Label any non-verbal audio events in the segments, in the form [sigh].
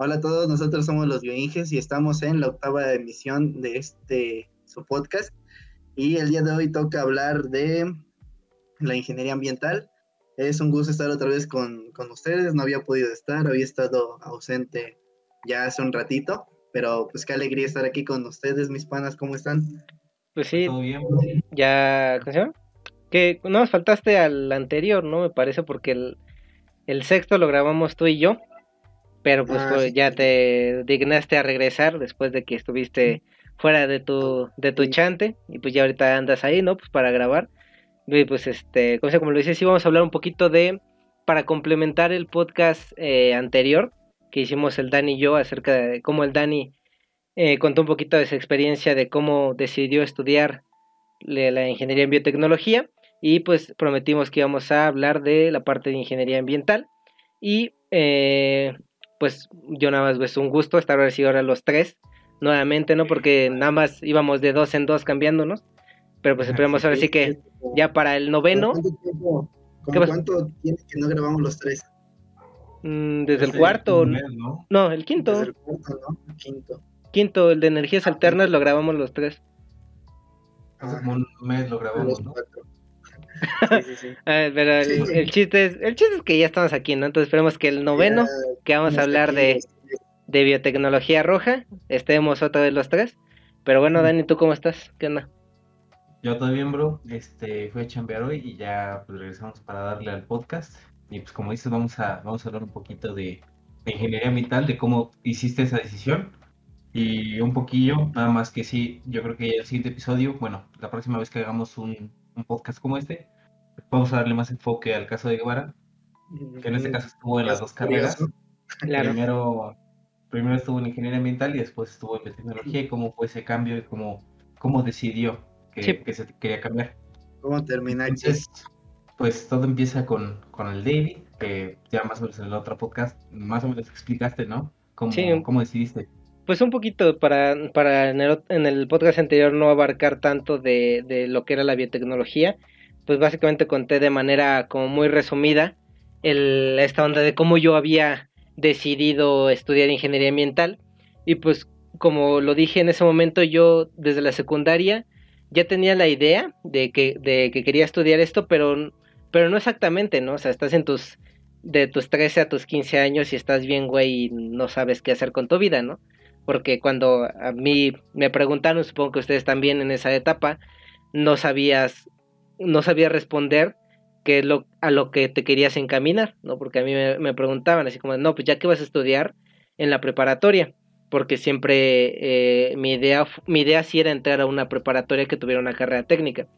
Hola a todos, nosotros somos los Bioinges y estamos en la octava emisión de este su podcast. Y el día de hoy toca hablar de la ingeniería ambiental. Es un gusto estar otra vez con, con ustedes, no había podido estar, había estado ausente ya hace un ratito, pero pues qué alegría estar aquí con ustedes, mis panas, ¿cómo están? Pues sí, ya, ¿cómo se llama? Que no nos faltaste al anterior, ¿no? Me parece porque el, el sexto lo grabamos tú y yo, pero pues, Ah, pues, sí, ya te dignaste a regresar después de que estuviste fuera de tu, de tu chante y pues ya ahorita andas ahí, ¿no? Pues para grabar. Y pues este, como, sea, como lo dices, sí vamos a hablar un poquito de, para complementar el podcast eh, anterior que hicimos el Dani y yo acerca de cómo el Dani eh, contó un poquito de su experiencia de cómo decidió estudiar la ingeniería en biotecnología y pues prometimos que íbamos a hablar de la parte de ingeniería ambiental y eh, pues yo nada más es un gusto estar ahora sí ahora los tres nuevamente, ¿no? Porque nada más íbamos de dos en dos cambiándonos, pero pues esperemos ahora sí que ya para el noveno, ¿Cuánto tiempo, cuánto tiene que no grabamos los tres? mm, desde el Hace cuarto, mes, ¿no? no, el quinto, Desde el cuarto, ¿no? El quinto. quinto, el de energías Ah, alternas lo grabamos los tres. Hace Ah, como un mes lo grabamos, ¿no? cuatro. [laughs] Sí, sí, sí. Pero el, Sí. el chiste es, el chiste es que ya estamos aquí, ¿no? Entonces esperemos que el noveno, Ya que vamos a hablar aquí de, de biotecnología roja, estemos otra vez los tres. Pero bueno, Dani, ¿tú cómo estás? ¿Qué onda? Yo todo bien, bro. Este, fui a chambear hoy y ya pues, regresamos para darle al podcast. Y pues como dices, vamos a, vamos a hablar un poquito de, de ingeniería ambiental, de cómo hiciste esa decisión. Y un poquillo, nada más que sí, yo creo que el siguiente episodio, bueno, la próxima vez que hagamos un, un podcast como este, vamos a darle más enfoque al caso de Guevara, que en este caso estuvo en las dos carreras. Claro. Primero, primero estuvo en ingeniería ambiental y después estuvo en biotecnología y cómo fue ese cambio y cómo, cómo decidió que, Sí. que se quería cambiar. ¿Cómo termina aquí? Entonces, pues todo empieza con, con el David, que ya más o menos en el otro podcast, más o menos explicaste, ¿no? Cómo, Sí. cómo decidiste. Pues un poquito para, para en, el, en el podcast anterior no abarcar tanto de, de lo que era la biotecnología, pues básicamente conté de manera como muy resumida el, esta onda de cómo yo había decidido estudiar ingeniería ambiental y pues como lo dije en ese momento yo desde la secundaria ya tenía la idea de que, de que quería estudiar esto, pero, pero no exactamente, ¿no? O sea, estás en tus, de tus 13 a tus 15 años y estás bien, güey, y no sabes qué hacer con tu vida, ¿no? Porque cuando a mí me preguntaron, supongo que ustedes también en esa etapa, no sabías, no sabía responder qué es lo, a lo que te querías encaminar, ¿no? Porque a mí me, preguntaban así como, no, pues ya que vas a estudiar en la preparatoria, porque siempre eh, mi idea mi idea sí era entrar a una preparatoria que tuviera una carrera técnica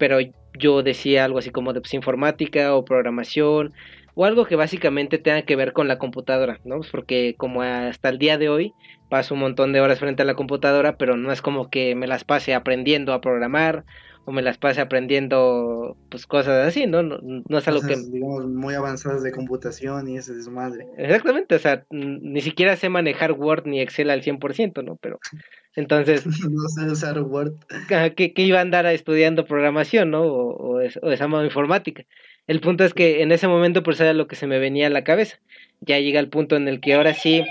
pero yo decía algo así como de pues, informática o programación o algo que básicamente tenga que ver con la computadora no Pues porque como hasta el día de hoy paso un montón de horas frente a la computadora pero no es como que me las pase aprendiendo a programar o me las pase aprendiendo pues cosas así no no, no es algo que digamos, muy avanzadas de computación y ese desmadre. Exactamente, o sea, ni siquiera sé manejar Word ni Excel al 100%, ¿no? Pero entonces, [laughs] no sé usar Word. ¿a ¿qué, qué iba a andar estudiando programación, ¿no? O, o, es- o esa modo informática. El punto es que en ese momento pues era lo que se me venía a la cabeza. Ya llega el punto en el que ahora sí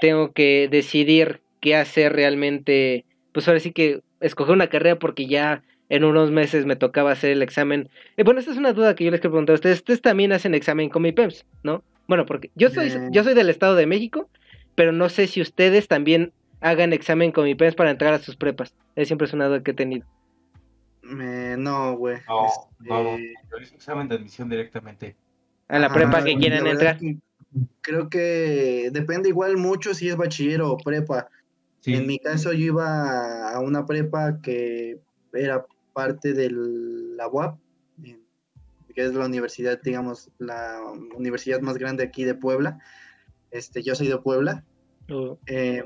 tengo que decidir qué hacer realmente, pues ahora sí que escoger una carrera porque ya en unos meses me tocaba hacer el examen. Eh, bueno, esta es una duda que yo les quiero preguntar a ustedes. Ustedes también hacen examen con mi PEMS, ¿no? Bueno, porque yo soy, Eh. yo soy del Estado de México, pero no sé si ustedes también hagan examen con mi PEMS para entrar a sus prepas. Es siempre es una duda que he tenido. Eh, no, güey. No, Este, no, yo hice examen de admisión directamente. A la prepa que quieran verdad entrar. que Creo que depende igual mucho si es bachiller o prepa. Sí, En mi caso yo iba a una prepa que era parte de la UAP, que es la universidad, digamos, la universidad más grande aquí de Puebla. Este, yo soy de Puebla, Uh, eh,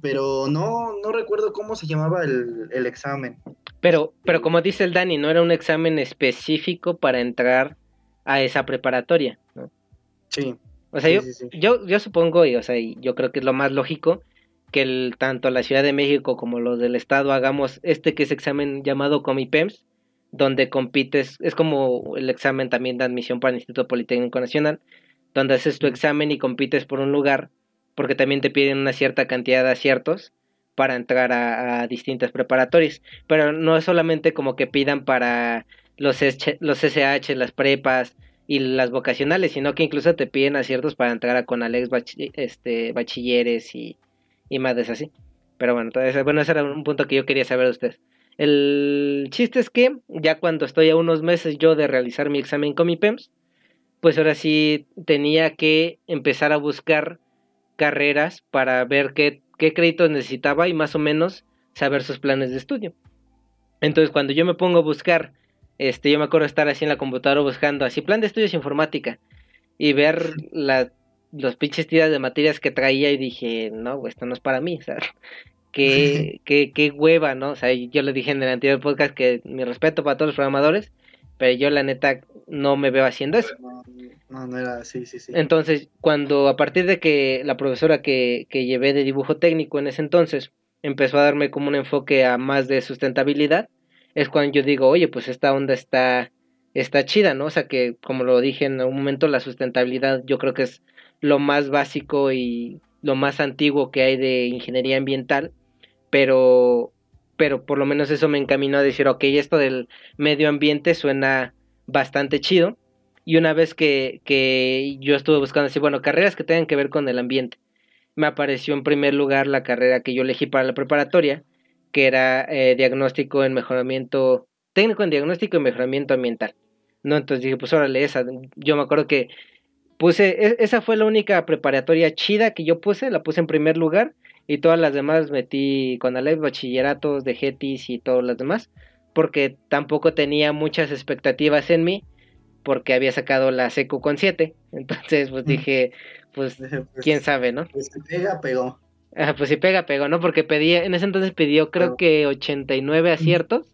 pero no, no recuerdo cómo se llamaba el, el examen. Pero, pero como dice el Dani, no era un examen específico para entrar a esa preparatoria, ¿no? Sí, O sea, sí, yo, sí, sí. yo, yo supongo, y, o sea, y yo creo que es lo más lógico, que el, tanto la Ciudad de México como los del Estado hagamos este que es examen llamado Comipems, donde compites, es como el examen también de admisión para el Instituto Politécnico Nacional, donde haces tu examen y compites por un lugar porque también te piden una cierta cantidad de aciertos para entrar a, distintas preparatorias. Pero no es solamente como que pidan para los, los SH, las prepas y las vocacionales, sino que incluso te piden aciertos para entrar a con Alex este, bachilleres y, y más de así. Pero bueno, entonces, bueno, ese era un punto que yo quería saber de ustedes. El chiste es que ya cuando estoy a unos meses yo de realizar mi examen con mi PEMS, pues ahora sí tenía que empezar a buscar carreras para ver qué, qué créditos necesitaba y más o menos saber sus planes de estudio. Entonces cuando yo me pongo a buscar, este, yo me acuerdo estar así en la computadora buscando así plan de estudios informática y ver la, los pinches tiras de materias que traía y dije, no, esto no es para mí, ¿sabes? [laughs] Qué, [laughs] qué, qué hueva, ¿no? O sea, yo le dije en el anterior podcast que mi respeto para todos los programadores, pero yo la neta no me veo haciendo eso. No, no, era así, sí, sí. Entonces, cuando a partir de que la profesora que, que llevé de dibujo técnico en ese entonces empezó a darme como un enfoque a más de sustentabilidad, es cuando yo digo, oye, pues esta onda está, está chida, ¿no? O sea que, como lo dije en algún momento, la sustentabilidad yo creo que es lo más básico y lo más antiguo que hay de ingeniería ambiental, pero pero por lo menos eso me encaminó a decir, ok, esto del medio ambiente suena bastante chido. Y una vez que, que yo estuve buscando así, bueno, carreras que tengan que ver con el ambiente, me apareció en primer lugar la carrera que yo elegí para la preparatoria, que era eh, diagnóstico en mejoramiento, técnico en diagnóstico y mejoramiento ambiental. ¿no? Entonces dije, pues órale, esa. Yo me acuerdo que puse, e, esa fue la única preparatoria chida que yo puse, la puse en primer lugar y todas las demás metí con Alep, bachilleratos de GETIS y todas las demás, porque tampoco tenía muchas expectativas en mí, porque había sacado la secu con 7, entonces pues dije, pues, [laughs] pues, quién sabe, ¿no? Pues si pega, pegó. Ah, pues si pega, pegó, ¿no? Porque pedía, en ese entonces pidió creo que 89 aciertos,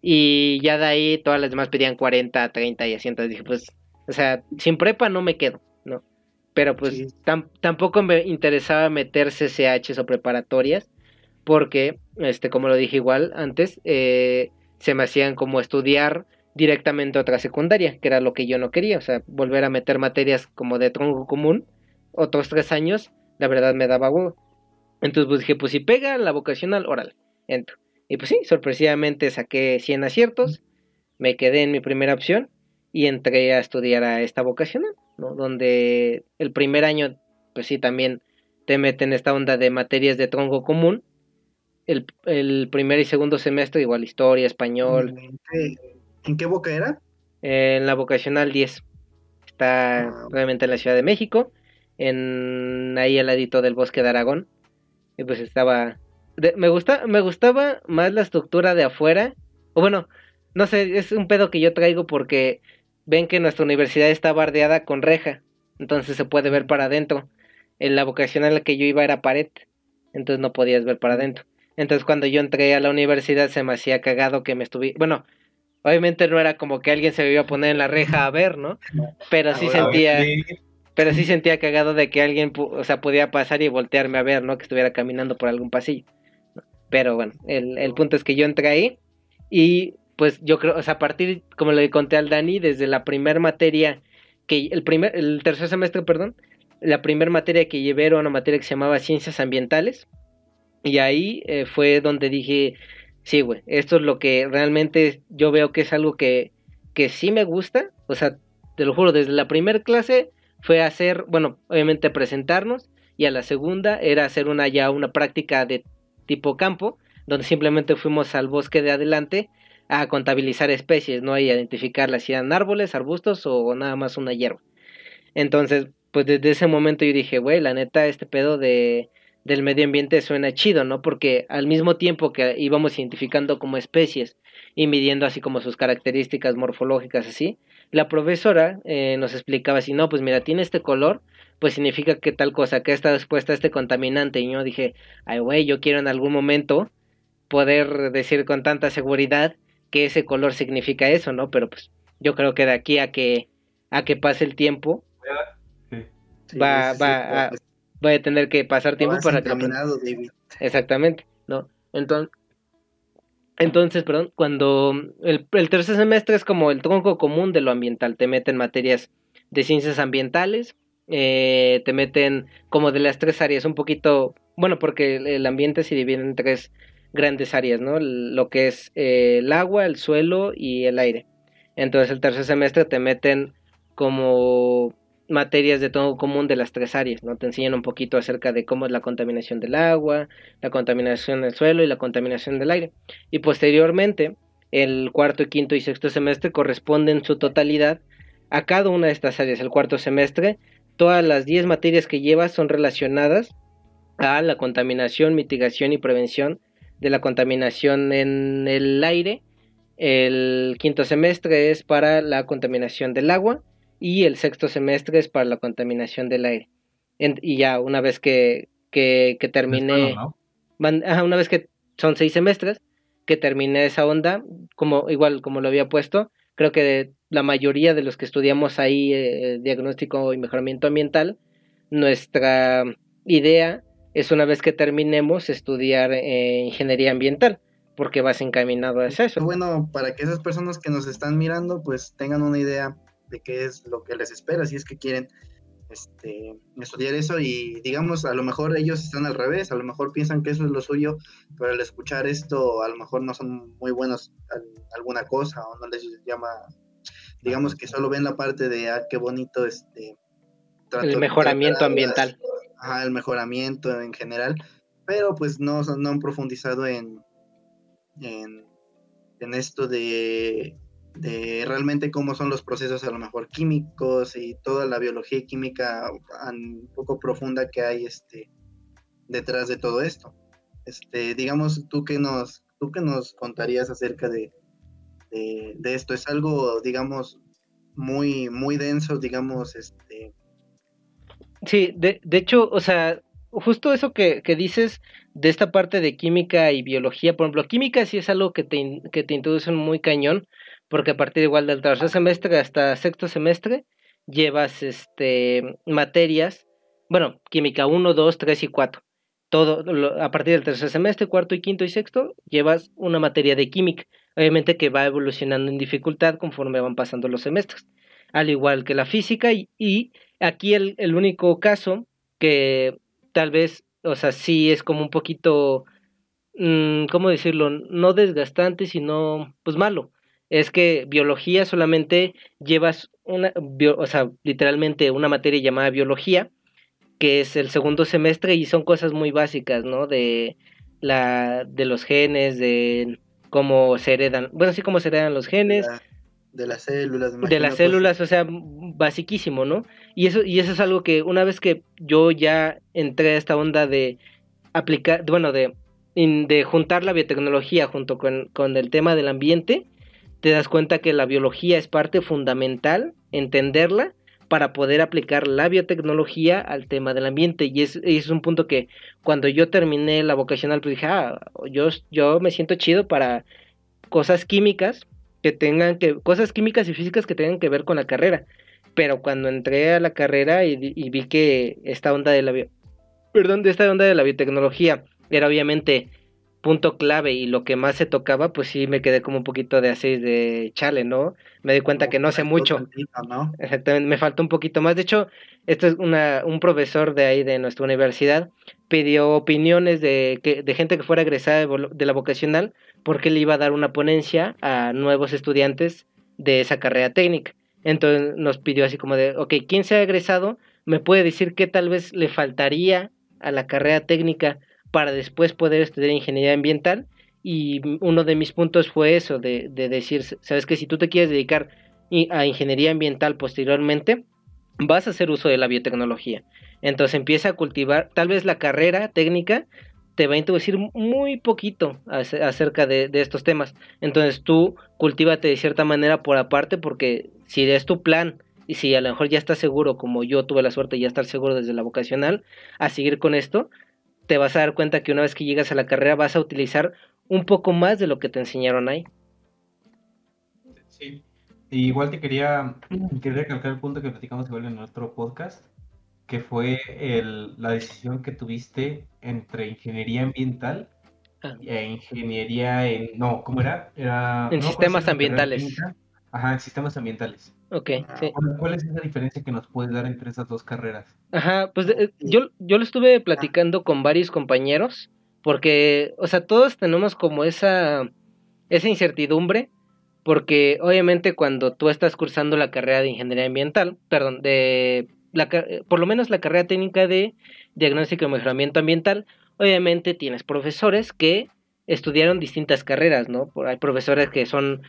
y ya de ahí todas las demás pedían 40, 30 y así, entonces dije, pues, o sea, sin prepa no me quedo, ¿no? pero pues tampoco me interesaba meter CCHs o preparatorias porque, este, como lo dije igual antes, eh, se me hacían como estudiar directamente otra secundaria, que era lo que yo no quería, o sea, volver a meter materias como de tronco común, otros tres años, la verdad me daba huevo. Entonces pues dije, pues si pega la vocacional, órale, entro. Y pues sí, sorpresivamente saqué 100 aciertos, me quedé en mi primera opción y entré a estudiar a esta vocacional. ¿no? Donde el primer año, pues sí, también te meten esta onda de materias de tronco común. El, el primer y segundo semestre, igual historia, español. ¿En qué, boca era? en la vocacional 10. Está ah. obviamente en la Ciudad de México, en ahí al ladito del bosque de Aragón. Y pues estaba. me, gusta, me gustaba más la estructura de afuera. O bueno, no sé, es un pedo que yo traigo porque ven que nuestra universidad está bardeada con reja, entonces se puede ver para adentro. En la vocación a la que yo iba era pared, entonces no podías ver para adentro. Entonces cuando yo entré a la universidad se me hacía cagado que me estuviera... Bueno, obviamente no era como que alguien se me iba a poner en la reja a ver, ¿no? Pero sí sentía... Pero sí sentía cagado de que alguien, o sea, podía pasar y voltearme a ver, ¿no? Que estuviera caminando por algún pasillo. Pero bueno, el, el punto es que yo entré ahí y pues yo creo, o sea, a partir, como le conté al Dani, desde la primera materia, que el primer, el tercer semestre, perdón, la primera materia que llevé era una materia que se llamaba Ciencias Ambientales, y ahí eh, fue donde dije, sí, güey, esto es lo que realmente yo veo que es algo que, que sí me gusta, o sea, te lo juro, desde la primera clase fue hacer, bueno, obviamente presentarnos, y a la segunda era hacer una ya una práctica de tipo campo, donde simplemente fuimos al bosque de adelante a contabilizar especies, ¿no? Y identificarlas, si eran árboles, arbustos o nada más una hierba. Entonces, pues desde ese momento yo dije, güey, la neta, este pedo de, del medio ambiente suena chido, ¿no? Porque al mismo tiempo que íbamos identificando como especies y midiendo así como sus características morfológicas así, la profesora eh, nos explicaba así, no, pues mira, tiene este color, pues significa que tal cosa, que está expuesta a este contaminante. Y yo dije, ay, güey, yo quiero en algún momento poder decir con tanta seguridad que ese color significa eso, ¿no? Pero pues yo creo que de aquí a que a que pase el tiempo va, va, a, a tener que pasar tiempo para que exactamente, ¿no? Entonces entonces, perdón, cuando el, el, tercer semestre es como el tronco común de lo ambiental, te meten materias de ciencias ambientales, eh, te meten como de las tres áreas, un poquito, bueno, porque el ambiente se divide en tres grandes áreas, ¿no? Lo que es eh, el agua, el suelo y el aire. Entonces el tercer semestre te meten como materias de todo común de las tres áreas, ¿no? Te enseñan un poquito acerca de cómo es la contaminación del agua, la contaminación del suelo y la contaminación del aire. Y posteriormente, el cuarto, quinto y sexto semestre corresponden en su totalidad a cada una de estas áreas. El cuarto semestre, todas las 10 materias que llevas son relacionadas a la contaminación, mitigación y prevención de la contaminación en el aire. El quinto semestre es para la contaminación del agua y el sexto semestre es para la contaminación del aire. y ya una vez que, que, termine, una vez que son seis semestres, que termine esa onda, como igual como lo había puesto, creo que la mayoría de los que estudiamos ahí eh, diagnóstico y mejoramiento ambiental, nuestra idea es una vez que terminemos estudiar eh, ingeniería ambiental, porque vas encaminado a eso. Bueno, para que esas personas que nos están mirando pues tengan una idea de qué es lo que les espera, si es que quieren este, estudiar eso y digamos, a lo mejor ellos están al revés, a lo mejor piensan que eso es lo suyo, pero al escuchar esto a lo mejor no son muy buenos en alguna cosa o no les llama, digamos que solo ven la parte de, ah, qué bonito este... el mejoramiento ambiental. Ajá, el mejoramiento en general, pero pues no, no han profundizado en, en, en esto de de realmente cómo son los procesos a lo mejor químicos y toda la biología y química un poco profunda que hay este detrás de todo esto. Este, digamos, tú que nos, tú que nos contarías acerca de, de, esto, es algo, digamos, muy, muy denso, digamos, este. Sí, de, de hecho, o sea, justo eso que, que, dices de esta parte de química y biología, por ejemplo, química sí es algo que te, que te introducen muy cañón, porque a partir igual del tercer semestre hasta sexto semestre llevas este materias, bueno, química 1, 2, 3 y 4. Todo a partir del tercer semestre, cuarto y quinto y sexto, llevas una materia de química, obviamente que va evolucionando en dificultad conforme van pasando los semestres, al igual que la física y, y aquí el, el único caso que tal vez, o sea, sí es como un poquito, mmm, ¿cómo decirlo? No desgastante, sino pues malo, es que biología solamente llevas una, o sea, literalmente una materia llamada biología, que es el segundo semestre y son cosas muy básicas, ¿no? De la de los genes, de cómo se heredan, bueno, sí cómo se heredan los genes, de, las células, de las pues. células, o sea, basiquísimo, ¿no? Y eso y eso es algo que una vez que yo ya entré a esta onda de aplicar, bueno, de de juntar la biotecnología junto con, con el tema del ambiente, te das cuenta que la biología es parte fundamental, entenderla para poder aplicar la biotecnología al tema del ambiente. Y es, es un punto que cuando yo terminé la vocacional, pues dije, ah, yo, yo me siento chido para cosas químicas que tengan que, cosas químicas y físicas que tengan que ver con la carrera. Pero cuando entré a la carrera y, y vi que esta onda de la perdón, de esta onda de la biotecnología era obviamente punto clave y lo que más se tocaba, pues sí me quedé como un poquito de así de chale, ¿no? Me di cuenta que no sé mucho. Exactamente, me faltó un poquito más. De hecho, este es una, un profesor de ahí de nuestra universidad pidió opiniones de, que, de gente que fuera egresada de, la vocacional porque le iba a dar una ponencia a nuevos estudiantes de esa carrera técnica. Entonces nos pidió así como de, ok, ¿quién se ha egresado? ¿Me puede decir qué tal vez le faltaría a la carrera técnica para después poder estudiar ingeniería ambiental. Y uno de mis puntos fue eso, de, decir, sabes que si tú te quieres dedicar a ingeniería ambiental posteriormente, vas a hacer uso de la biotecnología. Entonces empieza a cultivar, tal vez la carrera técnica te va a introducir muy poquito acerca de, de, estos temas. Entonces tú cultívate de cierta manera por aparte porque si es tu plan y si a lo mejor ya estás seguro, como yo tuve la suerte de ya estar seguro desde la vocacional, a seguir con esto, te vas a dar cuenta que una vez que llegas a la carrera vas a utilizar un poco más de lo que te enseñaron ahí. Sí, igual te quería, quería recalcar el punto que platicamos igual en otro podcast, que fue el, la decisión que tuviste entre ingeniería ambiental ah. e ingeniería en, no, ¿cómo era? era en sistemas ambientales. Ajá, sistemas ambientales. Ok, sí. ¿Cuál es esa diferencia que nos puedes dar entre esas dos carreras? Ajá, pues eh, yo, yo lo estuve platicando con varios compañeros, porque, o sea, todos tenemos como esa, esa incertidumbre, porque obviamente cuando tú estás cursando la carrera de ingeniería ambiental, perdón, de la, por lo menos la carrera técnica de diagnóstico y mejoramiento ambiental, obviamente tienes profesores que estudiaron distintas carreras, ¿no? Hay profesores que son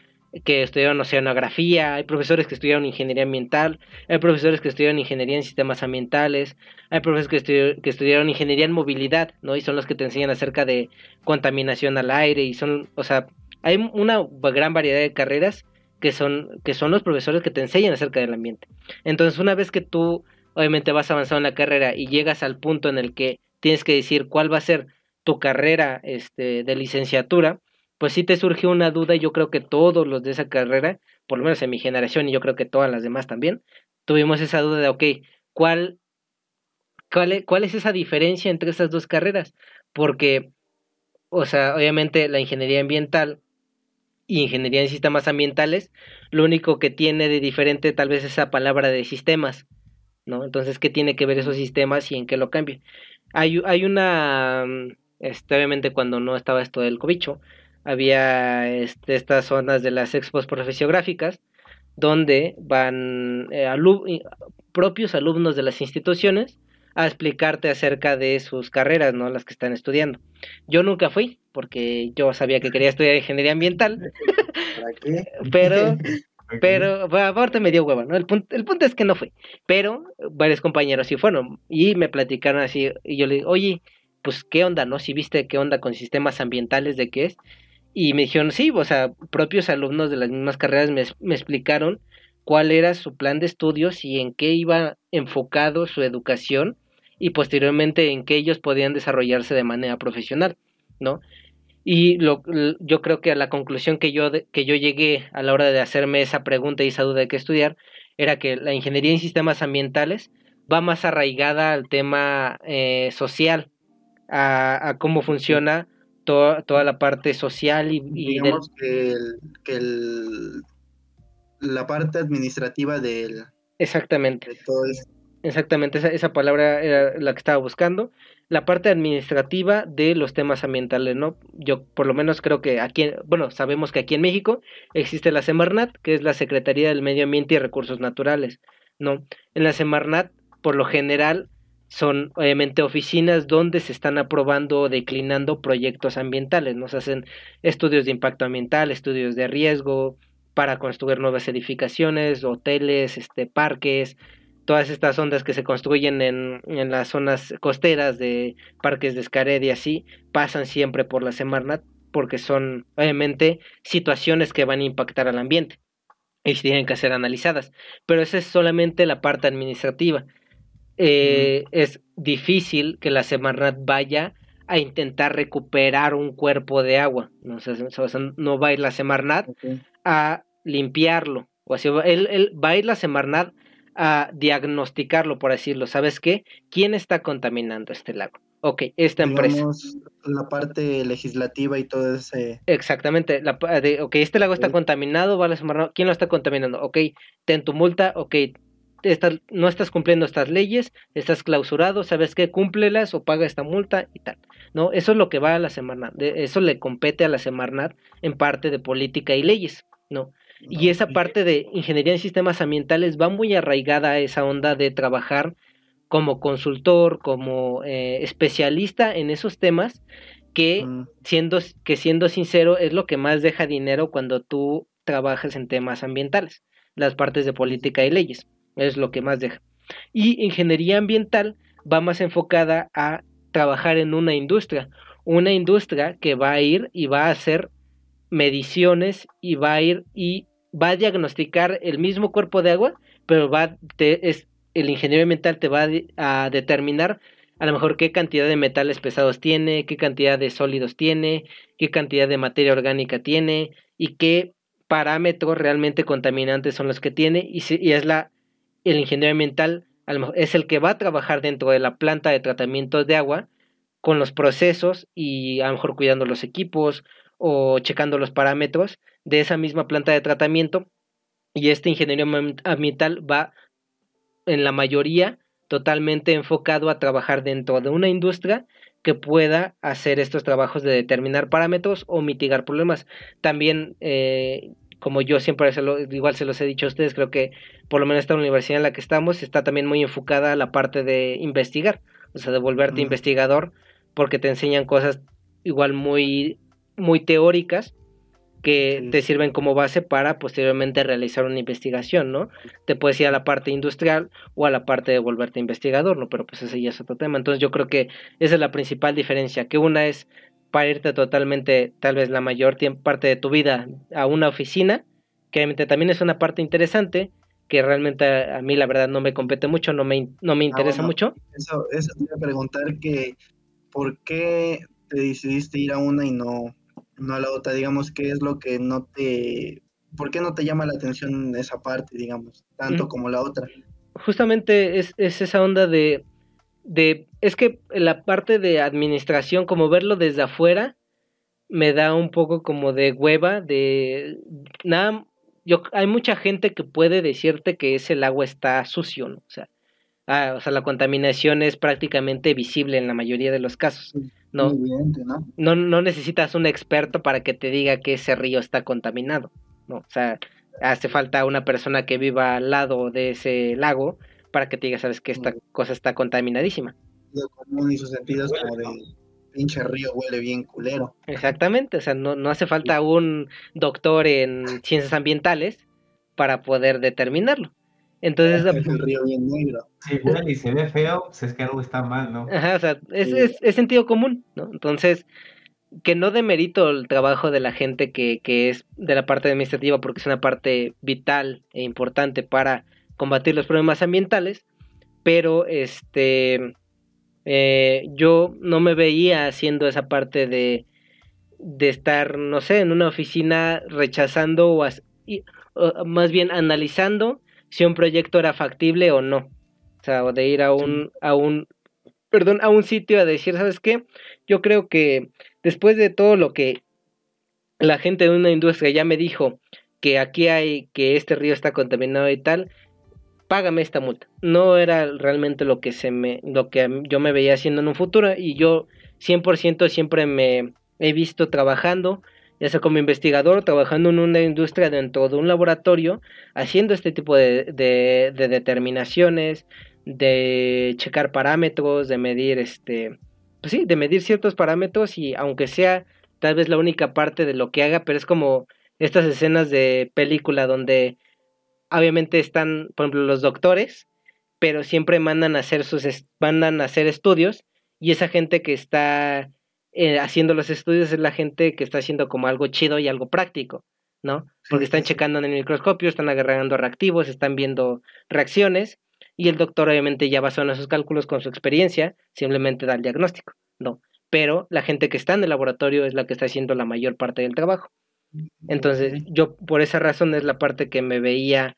que estudiaron oceanografía, hay profesores que estudiaron ingeniería ambiental, hay profesores que estudiaron ingeniería en sistemas ambientales, hay profesores que, estudiaron ingeniería en movilidad, ¿no? Y son los que te enseñan acerca de contaminación al aire y son, o sea, hay una gran variedad de carreras que son, que son los profesores que te enseñan acerca del ambiente. Entonces, una vez que tú obviamente vas avanzando en la carrera y llegas al punto en el que tienes que decir cuál va a ser tu carrera este, de licenciatura, pues sí te surgió una duda y yo creo que todos los de esa carrera, por lo menos en mi generación y yo creo que todas las demás también, tuvimos esa duda de, ok, ¿cuál, cuál, es, cuál es esa diferencia entre estas dos carreras? Porque, o sea, obviamente la ingeniería ambiental y ingeniería en sistemas ambientales, lo único que tiene de diferente tal vez esa palabra de sistemas, ¿no? Entonces, ¿qué tiene que ver esos sistemas y en qué lo cambia? Hay, hay una, este, obviamente cuando no estaba esto del cobicho, había este, estas zonas de las expos profesiográficas donde van eh, propios alumnos de las instituciones a explicarte acerca de sus carreras, ¿no? Las que están estudiando. Yo nunca fui, porque yo sabía que quería estudiar ingeniería ambiental. ¿Para qué? [laughs] Pero, [laughs] pero, aparte me dio hueva, ¿no? El punto, el punto es que no fui. Pero varios compañeros sí fueron y me platicaron así. Y yo le digo, oye, pues, ¿qué onda, no? Si viste qué onda con sistemas ambientales, ¿de qué es? Y me dijeron, sí, o sea, propios alumnos de las mismas carreras me, explicaron cuál era su plan de estudios y en qué iba enfocado su educación y posteriormente en qué ellos podían desarrollarse de manera profesional, ¿no? Y lo, yo creo que a la conclusión que yo, que yo llegué a la hora de hacerme esa pregunta y esa duda de qué estudiar era que la ingeniería en sistemas ambientales va más arraigada al tema eh, social, a, a, cómo funciona toda la parte social y, digamos que, la parte administrativa del exactamente. exactamente esa, esa palabra era la que estaba buscando. La parte administrativa de los temas ambientales no yo por lo menos creo que aquí bueno sabemos que aquí en México existe la Semarnat que es la Secretaría del Medio Ambiente y Recursos Naturales no en la Semarnat por lo general son obviamente oficinas donde se están aprobando o declinando proyectos ambientales, nos hacen estudios de impacto ambiental, estudios de riesgo para construir nuevas edificaciones, hoteles, este, parques, todas estas ondas que se construyen en, en las zonas costeras de parques de Escared y así, pasan siempre por la Semarnat porque son obviamente situaciones que van a impactar al ambiente y tienen que ser analizadas. Pero esa es solamente la parte administrativa eh, es difícil que la Semarnat vaya a intentar recuperar un cuerpo de agua. No, no va a ir la Semarnat a limpiarlo. O así, él, él, va a ir la Semarnat a diagnosticarlo, por decirlo. ¿Sabes qué? ¿Quién está contaminando este lago? Ok, esta empresa. La parte legislativa y todo ese. Exactamente. La, de, ok, este lago está contaminado, va la Semarnat. ¿Quién lo está contaminando? Ok, ten tu multa, ok, no estás cumpliendo estas leyes, estás clausurado, ¿sabes qué? Cúmplelas o paga esta multa y tal. ¿No? Eso es lo que va a la Semarnat, eso le compete a la Semarnat en parte de política y leyes, ¿no? Y esa parte de ingeniería en sistemas ambientales va muy arraigada a esa onda de trabajar como consultor, como eh, especialista en esos temas, que, mm. siendo, que siendo sincero es lo que más deja dinero cuando tú trabajas en temas ambientales, las partes de política y leyes es lo que más deja. Y ingeniería ambiental va más enfocada a trabajar en una industria, una industria que va a ir y va a hacer mediciones y va a ir y va a diagnosticar el mismo cuerpo de agua, pero va es, el ingeniero ambiental te va a determinar a lo mejor qué cantidad de metales pesados tiene, qué cantidad de sólidos tiene, qué cantidad de materia orgánica tiene y qué parámetros realmente contaminantes son los que tiene y, y es la el ingeniero ambiental es el que va a trabajar dentro de la planta de tratamiento de agua con los procesos y a lo mejor cuidando los equipos o checando los parámetros de esa misma planta de tratamiento y este ingeniería ambiental va en la mayoría totalmente enfocado a trabajar dentro de una industria que pueda hacer estos trabajos de determinar parámetros o mitigar problemas. También, eh, como yo siempre se lo, igual se los he dicho a ustedes, creo que por lo menos esta universidad en la que estamos está también muy enfocada a la parte de investigar, o sea, de volverte investigador, porque te enseñan cosas igual muy, muy teóricas que te sirven como base para posteriormente realizar una investigación, ¿no? Te puedes ir a la parte industrial o a la parte de volverte investigador, ¿no? Pero pues ese ya es otro tema. Entonces yo creo que esa es la principal diferencia, que una es para irte totalmente, tal vez la mayor parte de tu vida a una oficina, que obviamente también es una parte interesante, que realmente a, mí la verdad no me compete mucho, no me, no me ah, interesa mucho. Eso, eso te iba a preguntar que, ¿por qué te decidiste ir a una y no no a la otra, digamos, ¿qué es lo que no te, por qué no te llama la atención esa parte, digamos, tanto como la otra? Justamente es, es esa onda de, de, es que la parte de administración, como verlo desde afuera, me da un poco como de hueva, de nada, yo, hay mucha gente que puede decirte que ese agua está sucio, ¿no? O sea, ah, o sea, la contaminación es prácticamente visible en la mayoría de los casos. No, ¿no? ¿no? necesitas un experto para que te diga que ese río está contaminado, ¿no? O sea, hace falta una persona que viva al lado de ese lago para que te diga, sabes que esta cosa está contaminadísima. común y sus sentidos como de pinche río huele bien culero. Exactamente, o sea, no, no hace falta un doctor en ciencias ambientales para poder determinarlo. Entonces. [laughs] Es el río bien negro. Sí, y se ve feo, pues es que algo está mal, ¿no? Ajá, o sea, es, es, sentido común, ¿no? Entonces, que no demerito el trabajo de la gente que, que es de la parte administrativa, porque es una parte vital e importante para combatir los problemas ambientales, pero este. Eh, yo no me veía haciendo esa parte de, de estar, no sé, en una oficina rechazando o, o más bien analizando si un proyecto era factible o no. O sea, o de ir a un, a un, perdón, a un sitio a decir, ¿sabes qué? Yo creo que después de todo lo que la gente de una industria ya me dijo que aquí hay, que este río está contaminado y tal, págame esta multa. No era realmente lo que se me, lo que yo me veía haciendo en un futuro y yo 100% siempre me he visto trabajando ya sea como investigador, trabajando en una industria dentro de un laboratorio, haciendo este tipo de, de, determinaciones, de checar parámetros, de medir este, pues sí, de medir ciertos parámetros y aunque sea tal vez la única parte de lo que haga, pero es como estas escenas de película donde obviamente están, por ejemplo, los doctores, pero siempre mandan a hacer sus mandan a hacer estudios y esa gente que está eh, haciendo los estudios es la gente que está haciendo como algo chido y algo práctico, ¿no? Porque están checando en el microscopio, están agarrando reactivos, están viendo reacciones y el doctor obviamente ya basado en esos cálculos con su experiencia, simplemente da el diagnóstico, ¿no? Pero la gente que está en el laboratorio es la que está haciendo la mayor parte del trabajo. Entonces, yo por esa razón es la parte que me veía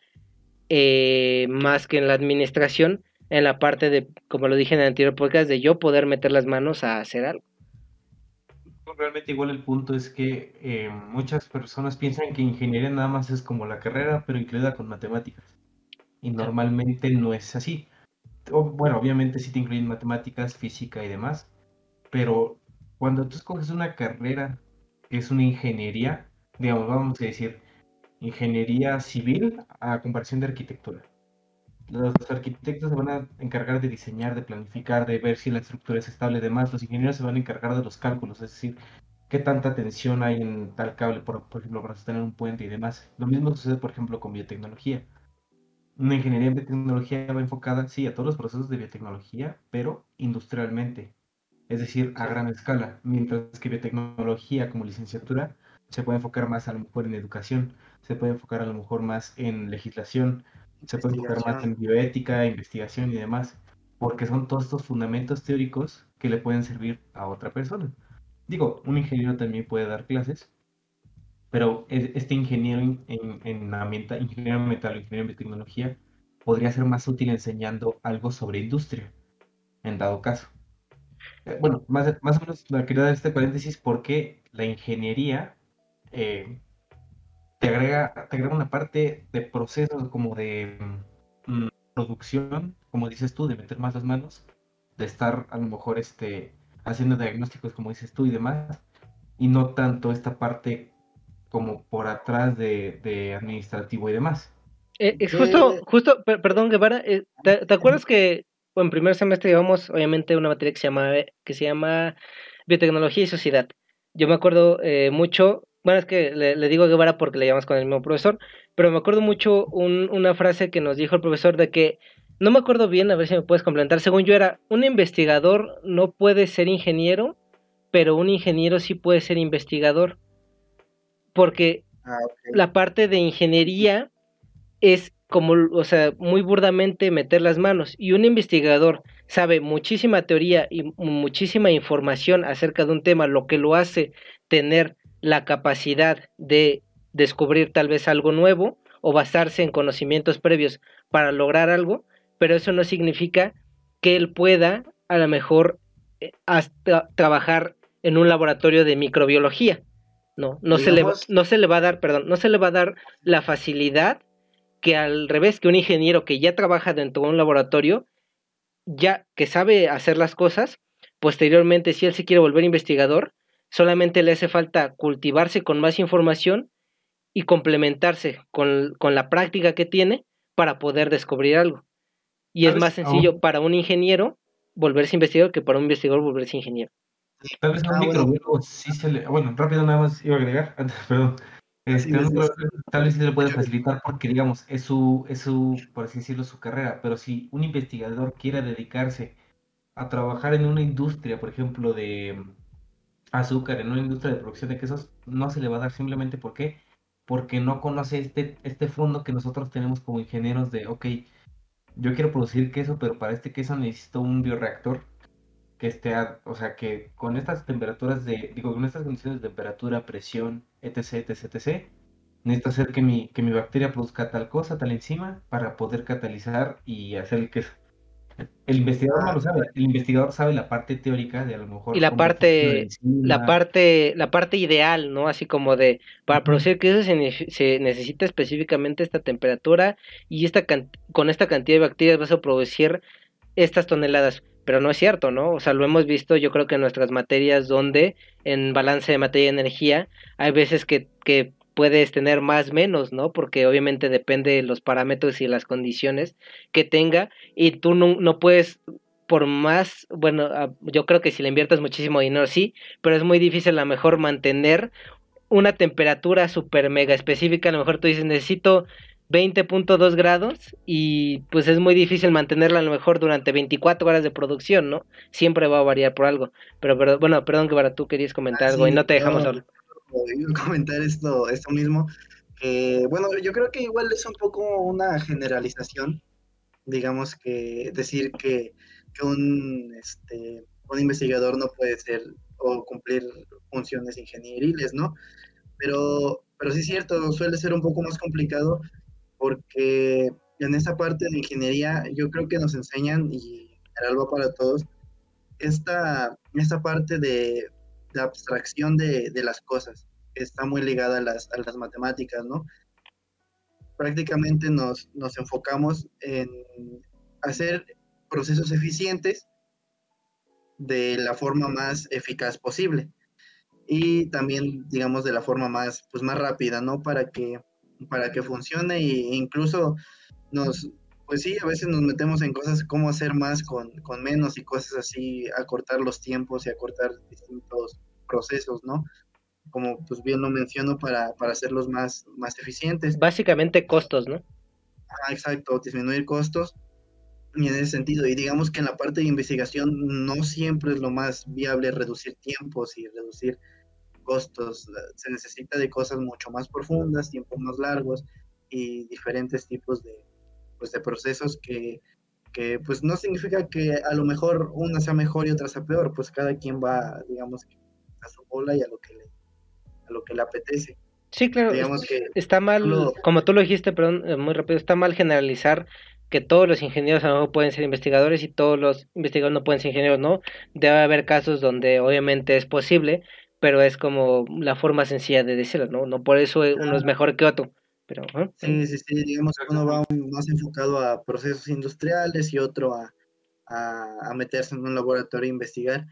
eh, más que en la administración, en la parte de, como lo dije en el anterior podcast, de yo poder meter las manos a hacer algo realmente igual el punto es que eh, muchas personas piensan que ingeniería nada más es como la carrera, pero incluida con matemáticas. Y normalmente no es así. bueno, obviamente sí te incluyen matemáticas, física y demás, pero cuando tú escoges una carrera que es una ingeniería, digamos, vamos a decir, ingeniería civil a comparación de arquitectura los arquitectos se van a encargar de diseñar, de planificar, de ver si la estructura es estable y demás. Los ingenieros se van a encargar de los cálculos, es decir, qué tanta tensión hay en tal cable, por, ejemplo, para sostener un puente y demás. Lo mismo sucede, por ejemplo, con biotecnología. Una ingeniería en biotecnología va enfocada, sí, a todos los procesos de biotecnología, pero industrialmente, es decir, a gran escala, mientras que biotecnología como licenciatura se puede enfocar más a lo mejor en educación, se puede enfocar a lo mejor más en legislación, se puede enfocar más en bioética, investigación y demás, porque son todos estos fundamentos teóricos que le pueden servir a otra persona. Digo, un ingeniero también puede dar clases, pero este ingeniero en, en, ambiental, ingeniero ambiental ingeniero en biotecnología podría ser más útil enseñando algo sobre industria, en dado caso. Eh, bueno, más, más o menos quería dar este paréntesis porque la ingeniería eh, te agrega, te agrega una parte de procesos como de mm, producción, como dices tú, de meter más las manos, de estar a lo mejor este, haciendo diagnósticos, como dices tú, y demás, y no tanto esta parte como por atrás de, administrativo y demás. Eh, es justo, justo, perdón, Guevara, eh, ¿te, acuerdas que en primer semestre llevamos obviamente una materia que se llama, que se llama Biotecnología y Sociedad? Yo me acuerdo eh, mucho, bueno, es que le, digo a Guevara porque le llamamos con el mismo profesor, pero me acuerdo mucho una frase que nos dijo el profesor de que, no me acuerdo bien, a ver si me puedes complementar, según yo era, un investigador no puede ser ingeniero, pero un ingeniero sí puede ser investigador porque ah, la parte de ingeniería es como, o sea, muy burdamente meter las manos y un investigador sabe muchísima teoría y muchísima información acerca de un tema, lo que lo hace tener la capacidad de descubrir tal vez algo nuevo o basarse en conocimientos previos para lograr algo, pero eso no significa que él pueda a lo mejor eh, hasta trabajar en un laboratorio de microbiología. No, no se, le, no se le va a dar, perdón, no se le va a dar la facilidad que al revés, que un ingeniero que ya trabaja dentro de un laboratorio, ya que sabe hacer las cosas, posteriormente, si él se quiere volver investigador, solamente le hace falta cultivarse con más información y complementarse con, con la práctica que tiene para poder descubrir algo. Y es más sencillo para un ingeniero volverse investigador que para un investigador volverse ingeniero. Tal vez un ah, microbiólogo sí se le. Bueno, rápido nada más iba a agregar, [laughs] antes, perdón. Este, tal vez sí se le puede facilitar porque, digamos, es su, es su, por así decirlo, su carrera. Pero si un investigador quiere dedicarse a trabajar en una industria, por ejemplo, de azúcar, en una industria de producción de quesos, no se le va a dar simplemente ¿por qué? Porque no conoce este, este fondo que nosotros tenemos como ingenieros de, ok, yo quiero producir queso, pero para este queso necesito un bioreactor que esté, o sea, que con estas temperaturas de, digo, con estas condiciones de temperatura, presión, etc, etc, etc, necesito hacer que mi, que mi bacteria produzca tal cosa, tal enzima, para poder catalizar y hacer el queso. El investigador no lo sabe, el investigador sabe la parte teórica de a lo mejor. Y la parte, la parte, la parte ideal, ¿no? Así como de, para producir queso se, se, necesita específicamente esta temperatura y esta con esta cantidad de bacterias vas a producir estas toneladas pero no es cierto, ¿no? O sea, lo hemos visto yo creo que en nuestras materias donde en balance de materia y energía hay veces que, que puedes tener más menos, ¿no? Porque obviamente depende de los parámetros y las condiciones que tenga y tú no, no puedes por más, bueno, ah, yo creo que si le inviertes muchísimo dinero sí, pero es muy difícil a lo mejor mantener una temperatura super mega específica, a lo mejor tú dices necesito 20.2 grados y pues es muy difícil mantenerla a lo mejor durante 24 horas de producción, ¿no? Siempre va a variar por algo. Pero, pero bueno, perdón que para tú querías comentar algo y no te dejamos hablar. [laughs] comentar esto, esto mismo. bueno, yo creo que igual es un poco una generalización, digamos que decir que, que un, este, un investigador no puede ser o cumplir funciones ingenieriles, ¿no? Pero, pero sí es cierto, suele ser un poco más complicado porque en esa parte de ingeniería yo creo que nos enseñan, y general va para todos, esta, esta parte de la abstracción de, las cosas, que está muy ligada a las, a las matemáticas, ¿no? Prácticamente nos, nos enfocamos en hacer procesos eficientes de la forma más eficaz posible y también digamos de la forma más pues más rápida no para que para que funcione e incluso nos, pues sí, a veces nos metemos en cosas como hacer más con, con menos y cosas así, acortar los tiempos y acortar distintos procesos, ¿no? Como pues bien lo menciono, para, para hacerlos más, más eficientes. Básicamente costos, ¿no? Ah, exacto, disminuir costos. Y en ese sentido, y digamos que en la parte de investigación no siempre es lo más viable reducir tiempos y reducir costos, se necesita de cosas mucho más profundas, tiempos más largos y diferentes tipos de, pues, de procesos que, que pues no significa que a lo mejor una sea mejor y otra sea peor, pues cada quien va, digamos, a su bola y a lo que le, a lo que le apetece. Sí, claro, digamos que está mal, como tú lo dijiste, perdón, eh, muy rápido, está mal generalizar que todos los ingenieros a lo mejor pueden ser investigadores y todos los investigadores no pueden ser ingenieros, ¿no? Debe haber casos donde obviamente es posible, pero es como la forma sencilla de decirlo, ¿no? No por eso uno es mejor que otro. Pero, Sí, sí, sí, digamos que uno va más enfocado a procesos industriales y otro a, a, meterse en un laboratorio a investigar.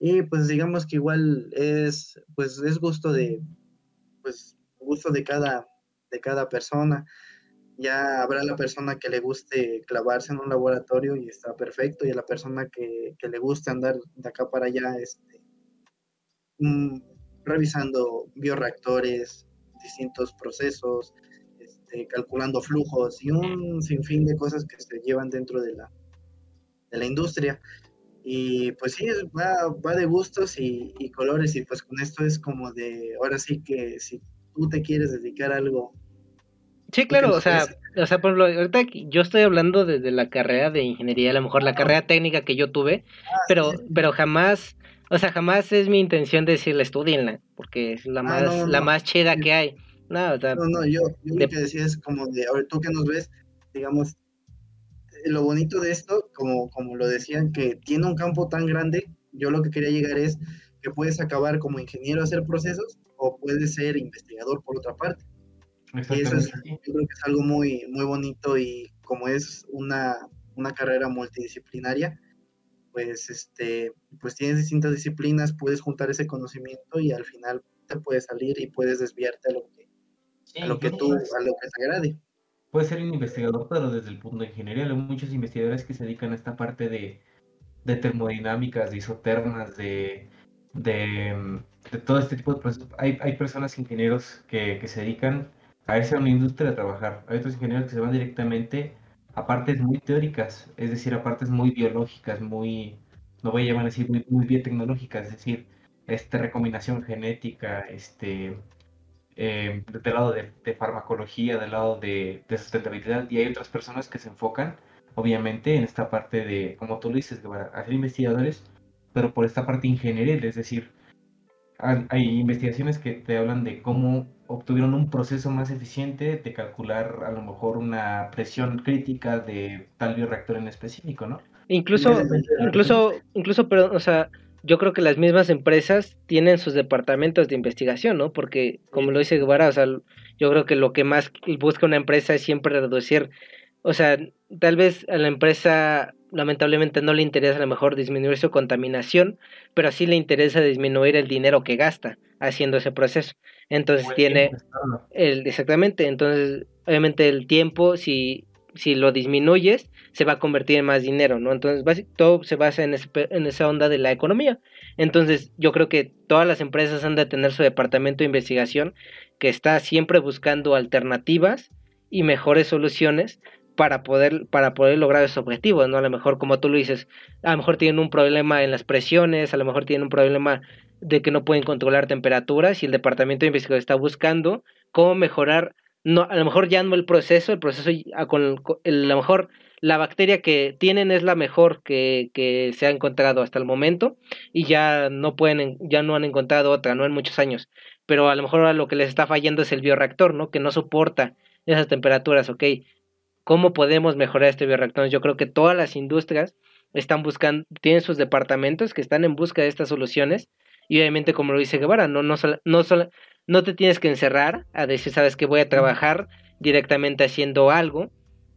Y pues digamos que igual es, pues es gusto de, pues gusto de cada, de cada persona. Ya habrá la persona que le guste clavarse en un laboratorio y está perfecto, y a la persona que, que le guste andar de acá para allá, este, mm, revisando bioreactores, distintos procesos, este, calculando flujos y un sinfín de cosas que se llevan dentro de la, de la industria. Y pues sí, va, va de gustos y, colores y pues con esto es como de, ahora sí que si tú te quieres dedicar a algo. Sí, claro, o sea, o sea, por ejemplo, ahorita yo estoy hablando desde la carrera de ingeniería, a lo mejor la carrera técnica que yo tuve, ah, pero, pero jamás, o sea, jamás es mi intención decirle estudienla, porque es la ah, más, la más chida que hay. No, no, yo, lo que decía es como de, ahora tú que nos ves, digamos, lo bonito de esto, como, como lo decían, que tiene un campo tan grande, yo lo que quería llegar es que puedes acabar como ingeniero a hacer procesos o puedes ser investigador por otra parte. Y eso es, yo creo que es algo muy, muy bonito y como es una, una carrera multidisciplinaria, pues, este, pues tienes distintas disciplinas, puedes juntar ese conocimiento y al final te puedes salir y puedes desviarte a lo que, a lo que tú, a lo que te agrade puede ser un investigador, pero desde el punto de ingeniería. Hay muchos investigadores que se dedican a esta parte de, termodinámicas, de isotermas, de, de, todo este tipo de procesos. Hay, hay personas, ingenieros, que, se dedican a irse a una industria a trabajar. Hay otros ingenieros que se van directamente a partes muy teóricas, es decir, a partes muy biológicas, muy, no voy a llamar así, muy, muy biotecnológicas, es decir, este, recombinación genética, este, eh, del lado de, farmacología, del lado de, sustentabilidad, y hay otras personas que se enfocan, obviamente, en esta parte de, como tú lo dices, de hacer investigadores, pero por esta parte ingenieril, es decir, hay investigaciones que te hablan de cómo obtuvieron un proceso más eficiente de calcular a lo mejor una presión crítica de tal bioreactor en específico, ¿no? Incluso, incluso, incluso, pero, o sea, yo creo que las mismas empresas tienen sus departamentos de investigación, ¿no? Porque, como lo dice Guevara, o sea, yo creo que lo que más busca una empresa es siempre reducir, o sea, tal vez a la empresa lamentablemente no le interesa a lo mejor disminuir su contaminación, pero sí le interesa disminuir el dinero que gasta haciendo ese proceso. Entonces tiene el exactamente, entonces obviamente el tiempo si si lo disminuyes, se va a convertir en más dinero, ¿no? Entonces, todo se basa en, en esa onda de la economía. Entonces, yo creo que todas las empresas han de tener su departamento de investigación que está siempre buscando alternativas y mejores soluciones para poder, para poder lograr esos objetivos, ¿no? A lo mejor, como tú lo dices, a lo mejor tienen un problema en las presiones, a lo mejor tienen un problema de que no pueden controlar temperaturas y el departamento de investigación está buscando cómo mejorar no, a lo mejor ya no el proceso, el proceso con, a lo mejor la bacteria que tienen es la mejor que, que, se ha encontrado hasta el momento y ya no pueden, ya no han encontrado otra, no en muchos años. Pero a lo mejor lo que les está fallando es el bioreactor, ¿no? Que no soporta esas temperaturas, ok. ¿Cómo podemos mejorar este bioreactor? Yo creo que todas las industrias están buscando, tienen sus departamentos que están en busca de estas soluciones y obviamente como lo dice Guevara, no, no, no, no te tienes que encerrar a decir, sabes que voy a trabajar directamente haciendo algo.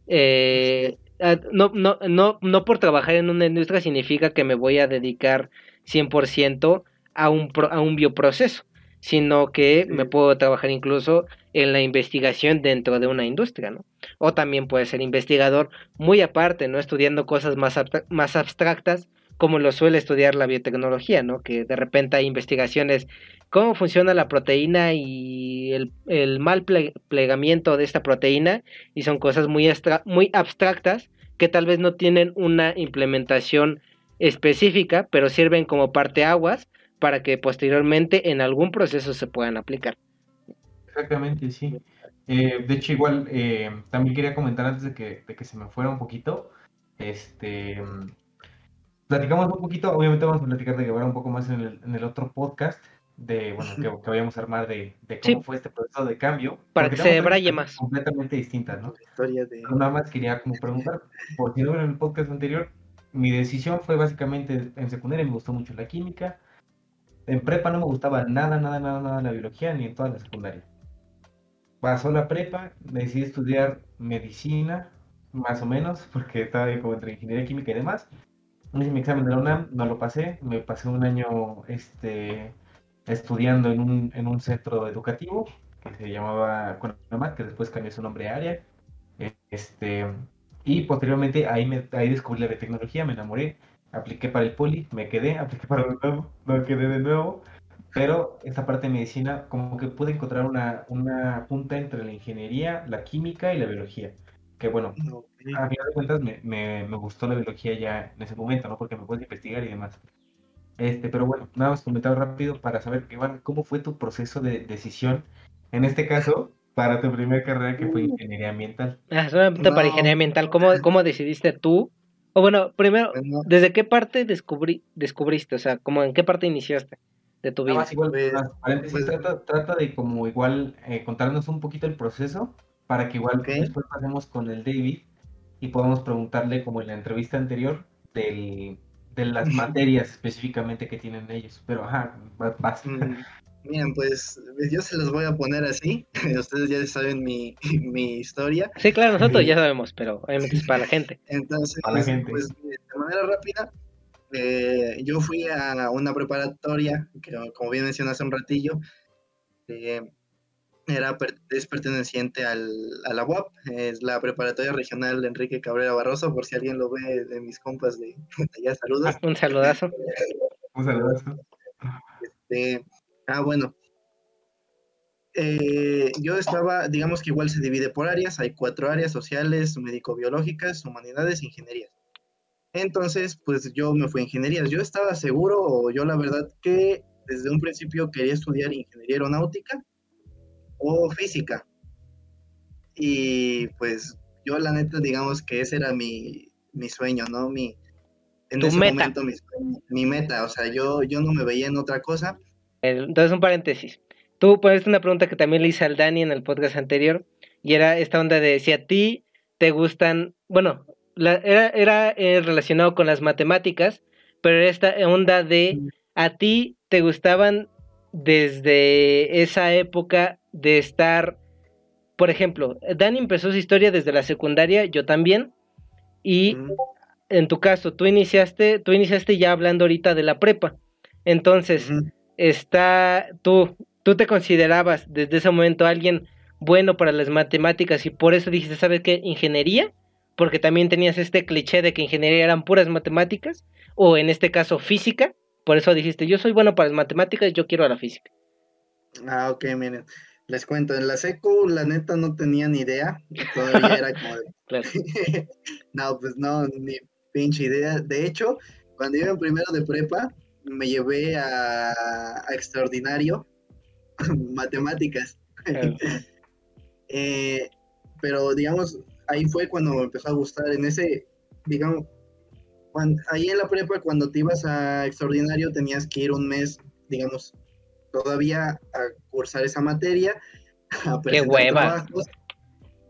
Eh, no, no, no, no por trabajar en una industria significa que me voy a dedicar 100% a un, a un bioproceso, sino que me puedo trabajar incluso en la investigación dentro de una industria, ¿no? O también puede ser investigador muy aparte, ¿no? Estudiando cosas más, más abstractas, como lo suele estudiar la biotecnología, ¿no? Que de repente hay investigaciones cómo funciona la proteína y el, mal plegamiento de esta proteína y son cosas muy, abstractas que tal vez no tienen una implementación específica, pero sirven como parteaguas para que posteriormente en algún proceso se puedan aplicar. Exactamente, sí. Eh, de hecho, igual eh, también quería comentar antes de que se me fuera un poquito, este, platicamos un poquito, obviamente vamos a platicar de Guevara un poco más en el, en el otro podcast, de, bueno, que, que vayamos a armar de, de cómo fue este proceso de cambio. Para que se debraye más. Completamente distintas, ¿no? Historia de... Nada más quería como preguntar, por si no en el podcast anterior, mi decisión fue básicamente en secundaria, me gustó mucho la química, En prepa no me gustaba nada, nada, nada, nada la biología, ni en toda la secundaria. Pasó la prepa, decidí estudiar medicina, más o menos, porque estaba como entre ingeniería química y demás. Hice mi examen de la UNAM, no lo pasé, me pasé un año este, estudiando en un, en un centro educativo que se llamaba Conamat, que después cambió su nombre a Área. Este, y posteriormente ahí, me, ahí descubrí la biotecnología, me enamoré, apliqué para el poli, me quedé, [laughs] apliqué para de nuevo, no quedé de nuevo, pero esta parte de medicina como que pude encontrar una, una punta entre la ingeniería, la química y la biología. Que bueno, a final de cuentas me, me, me, gustó la biología ya en ese momento, ¿no? Porque me puedes investigar y demás. Este, pero bueno, nada más comentar rápido para saber, Iván, ¿cómo fue tu proceso de decisión? En este caso, para tu primera carrera que fue ingeniería ambiental. Ah, solamente para ingeniería ambiental, ¿cómo, ¿cómo decidiste tú? O bueno, primero, pues ¿desde qué parte descubrí, descubriste? O sea, ¿cómo, ¿en qué parte iniciaste de tu vida? Más igual, pues, paréntesis, pues, trata, trata, de como igual eh, contarnos un poquito el proceso para que igual después pasemos con el David y podamos preguntarle como en la entrevista anterior del, de las [laughs] materias específicamente que tienen ellos. Pero ajá, vas. Mm, Miren, pues yo se los voy a poner así. [laughs] Ustedes ya saben mi, [laughs] mi historia. Sí, claro, nosotros ya sabemos, pero obviamente es para la gente. Entonces, pues de manera rápida, eh, yo fui a una preparatoria, que como bien mencioné hace un ratillo, eh, era, es perteneciente al, a la UAP, es la preparatoria regional Enrique Cabrera Barroso, por si alguien lo ve de mis compas de, allá, saludos. Un saludazo. un saludazo. Este, Ah, bueno. Eh, yo estaba, digamos que igual se divide por áreas, hay cuatro áreas sociales, médico-biológicas, humanidades, ingenierías. Entonces, pues yo me fui a ingenierías. Yo estaba seguro, o yo la verdad que desde un principio quería estudiar ingeniería aeronáutica o física. Y pues yo la neta, digamos que ese era mi, mi sueño, ¿no? Mi, en ese momento mi, mi, meta, o sea, yo, yo no me veía en otra cosa entonces, un paréntesis. Tú pones una pregunta que también le hice al Dani en el podcast anterior, y era esta onda de si a ti te gustan, bueno, era, era eh, relacionado con las matemáticas, pero era esta onda de a ti te gustaban desde esa época de estar, por ejemplo, Dani empezó su historia desde la secundaria, yo también, y en tu caso, tú iniciaste, tú iniciaste ya hablando ahorita de la prepa. Entonces, está, tú, tú te considerabas desde ese momento alguien bueno para las matemáticas y por eso dijiste, ¿sabes qué? Ingeniería, porque también tenías este cliché de que ingeniería eran puras matemáticas, o en este caso física, por eso dijiste, yo soy bueno para las matemáticas, yo quiero a la física. Ah, ok, miren, les cuento, en la secu la neta no tenía ni idea, todavía era [laughs] como claro. [laughs] no, pues no, ni pinche idea. De hecho, cuando iba en primero de prepa, me llevé a, extraordinario [laughs] matemáticas. Eh, pero digamos, ahí fue cuando me empezó a gustar en ese, digamos, ahí en la prepa cuando te ibas a extraordinario tenías que ir un mes, digamos, todavía a cursar esa materia, [laughs] a ¡Qué hueva!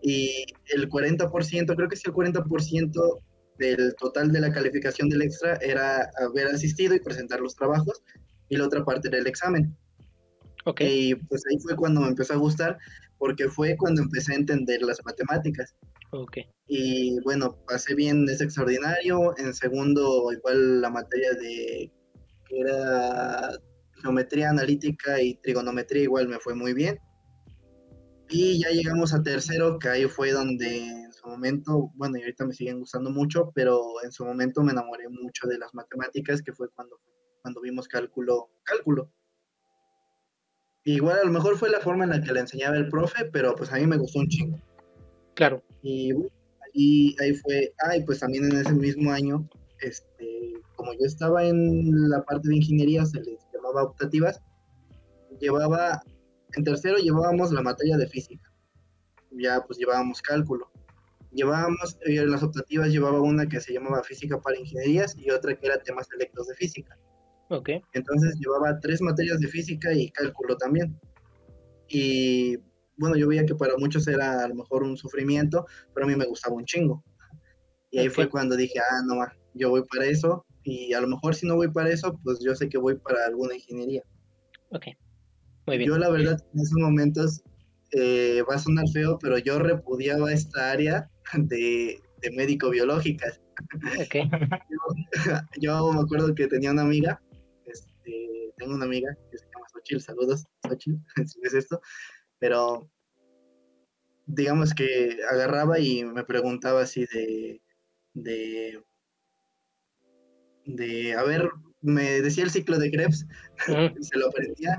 y el 40%, creo que es el 40% del total de la calificación del extra era haber asistido y presentar los trabajos y la otra parte era el examen. Okay. Y pues ahí fue cuando me empezó a gustar porque fue cuando empecé a entender las matemáticas. Okay. Y bueno, pasé bien ese extraordinario. En segundo, igual la materia de que era geometría analítica y trigonometría igual me fue muy bien. Y ya llegamos a tercero, que ahí fue donde momento, bueno, y ahorita me siguen gustando mucho, pero en su momento me enamoré mucho de las matemáticas, que fue cuando, cuando vimos cálculo, cálculo. igual a lo mejor fue la forma en la que le enseñaba el profe, pero pues a mí me gustó un chingo. Claro. Y ahí, ahí fue, ay, pues también en ese mismo año, este, como yo estaba en la parte de ingeniería, se les llamaba optativas, llevaba, en tercero llevábamos la materia de física, ya pues llevábamos cálculo llevábamos, en eh, las optativas llevaba una que se llamaba Física para Ingenierías y otra que era temas selectos de física. Ok. Entonces llevaba tres materias de física y cálculo también. Y bueno, yo veía que para muchos era a lo mejor un sufrimiento, pero a mí me gustaba un chingo. Y ahí fue cuando dije, ah, no, yo voy para eso. Y a lo mejor si no voy para eso, pues yo sé que voy para alguna ingeniería. Ok, muy bien. Yo la verdad en esos momentos eh, va a sonar feo, pero yo repudiaba esta área de, de médico-biológicas. Ok, [laughs] Yo, yo me acuerdo que tenía una amiga, este, tengo una amiga que se llama Xochitl, saludos, Xochitl, [laughs] si ves esto, pero digamos que agarraba y me preguntaba así de, de, de, a ver, me decía el ciclo de Krebs, y [laughs] se lo aprendía,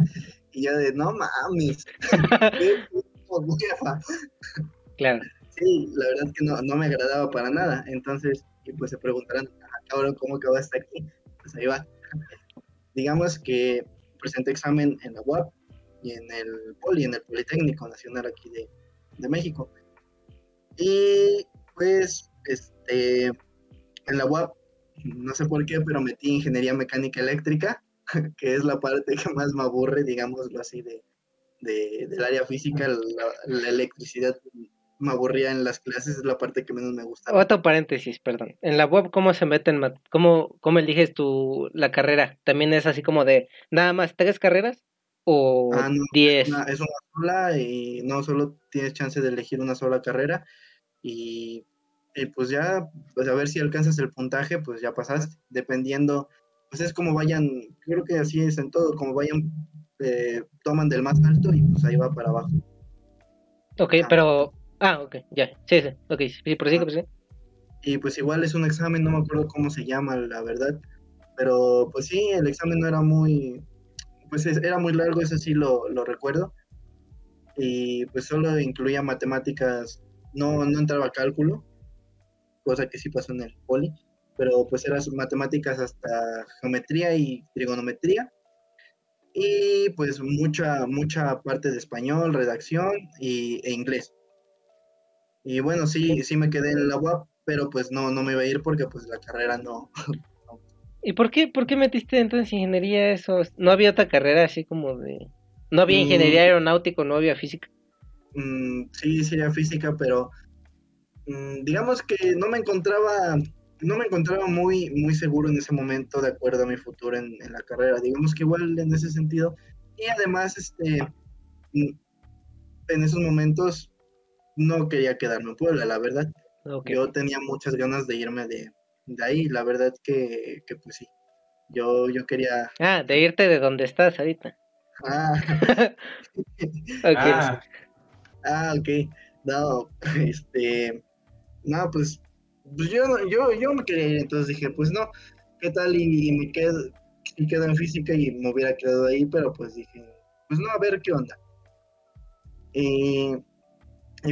y yo de, no mames, [laughs] claro. Sí, la verdad es que no, no me agradaba para nada. Entonces, y pues se preguntarán, "Ah, cabrón, ¿cómo acabaste aquí? Pues ahí va. Digamos que presenté examen en la UAP y en el Poli, en el Politécnico Nacional aquí de, de México. Y pues, este, en la UAP, no sé por qué, pero metí ingeniería mecánica eléctrica, [laughs] que es la parte que más me aburre, digámoslo así, de, de- del área física, la, la electricidad me aburría en las clases, es la parte que menos me gustaba. Otro paréntesis, perdón. En la web, ¿cómo se meten, cómo, cómo eliges tu, la carrera? ¿También es así como de nada más tres carreras o Ah, no, diez? Una- es una sola y no solo tienes chance de elegir una sola carrera y, y pues ya, pues a ver si alcanzas el puntaje, pues ya pasaste, dependiendo, pues es como vayan, creo que así es en todo, como vayan, eh, toman del más alto y pues ahí va para abajo. Ok, Ah. pero... Ah, ok, ya. Sí, sí. Ok, sí, prosigue, prosigue. Y pues igual es un examen, no me acuerdo cómo se llama, la verdad. Pero pues sí, el examen no era muy, pues es- era muy largo, eso sí lo, lo recuerdo. Y pues solo incluía matemáticas, no, no entraba cálculo, cosa que sí pasó en el poli, pero pues eran matemáticas hasta geometría y trigonometría. Y pues mucha, mucha parte de español, redacción y, e inglés. Y bueno, sí, sí me quedé en la UAP, pero pues no, no me iba a ir porque pues la carrera no. [laughs] ¿Y por qué, por qué metiste entonces ingeniería eso? ¿No había otra carrera así como de... No había Mm. ingeniería aeronáutica, no había física? mm, sí, sería física, pero mm, digamos que no me encontraba, no me encontraba muy, muy seguro en ese momento de acuerdo a mi futuro en, en la carrera. Digamos que igual en ese sentido. Y además, este, mm, en esos momentos no quería quedarme en Puebla, la verdad. Yo tenía muchas ganas de irme de, de ahí, la verdad que, que pues sí. Yo, yo quería. Ah, de irte de donde estás ahorita. Ah. [laughs] Ah, ah, ok. No, [laughs] este. No, pues. Pues yo, yo, yo me quería ir, entonces dije, pues no, ¿qué tal? Y, me quedo, quedo en física y me hubiera quedado ahí, pero pues dije, pues no, a ver qué onda. Y,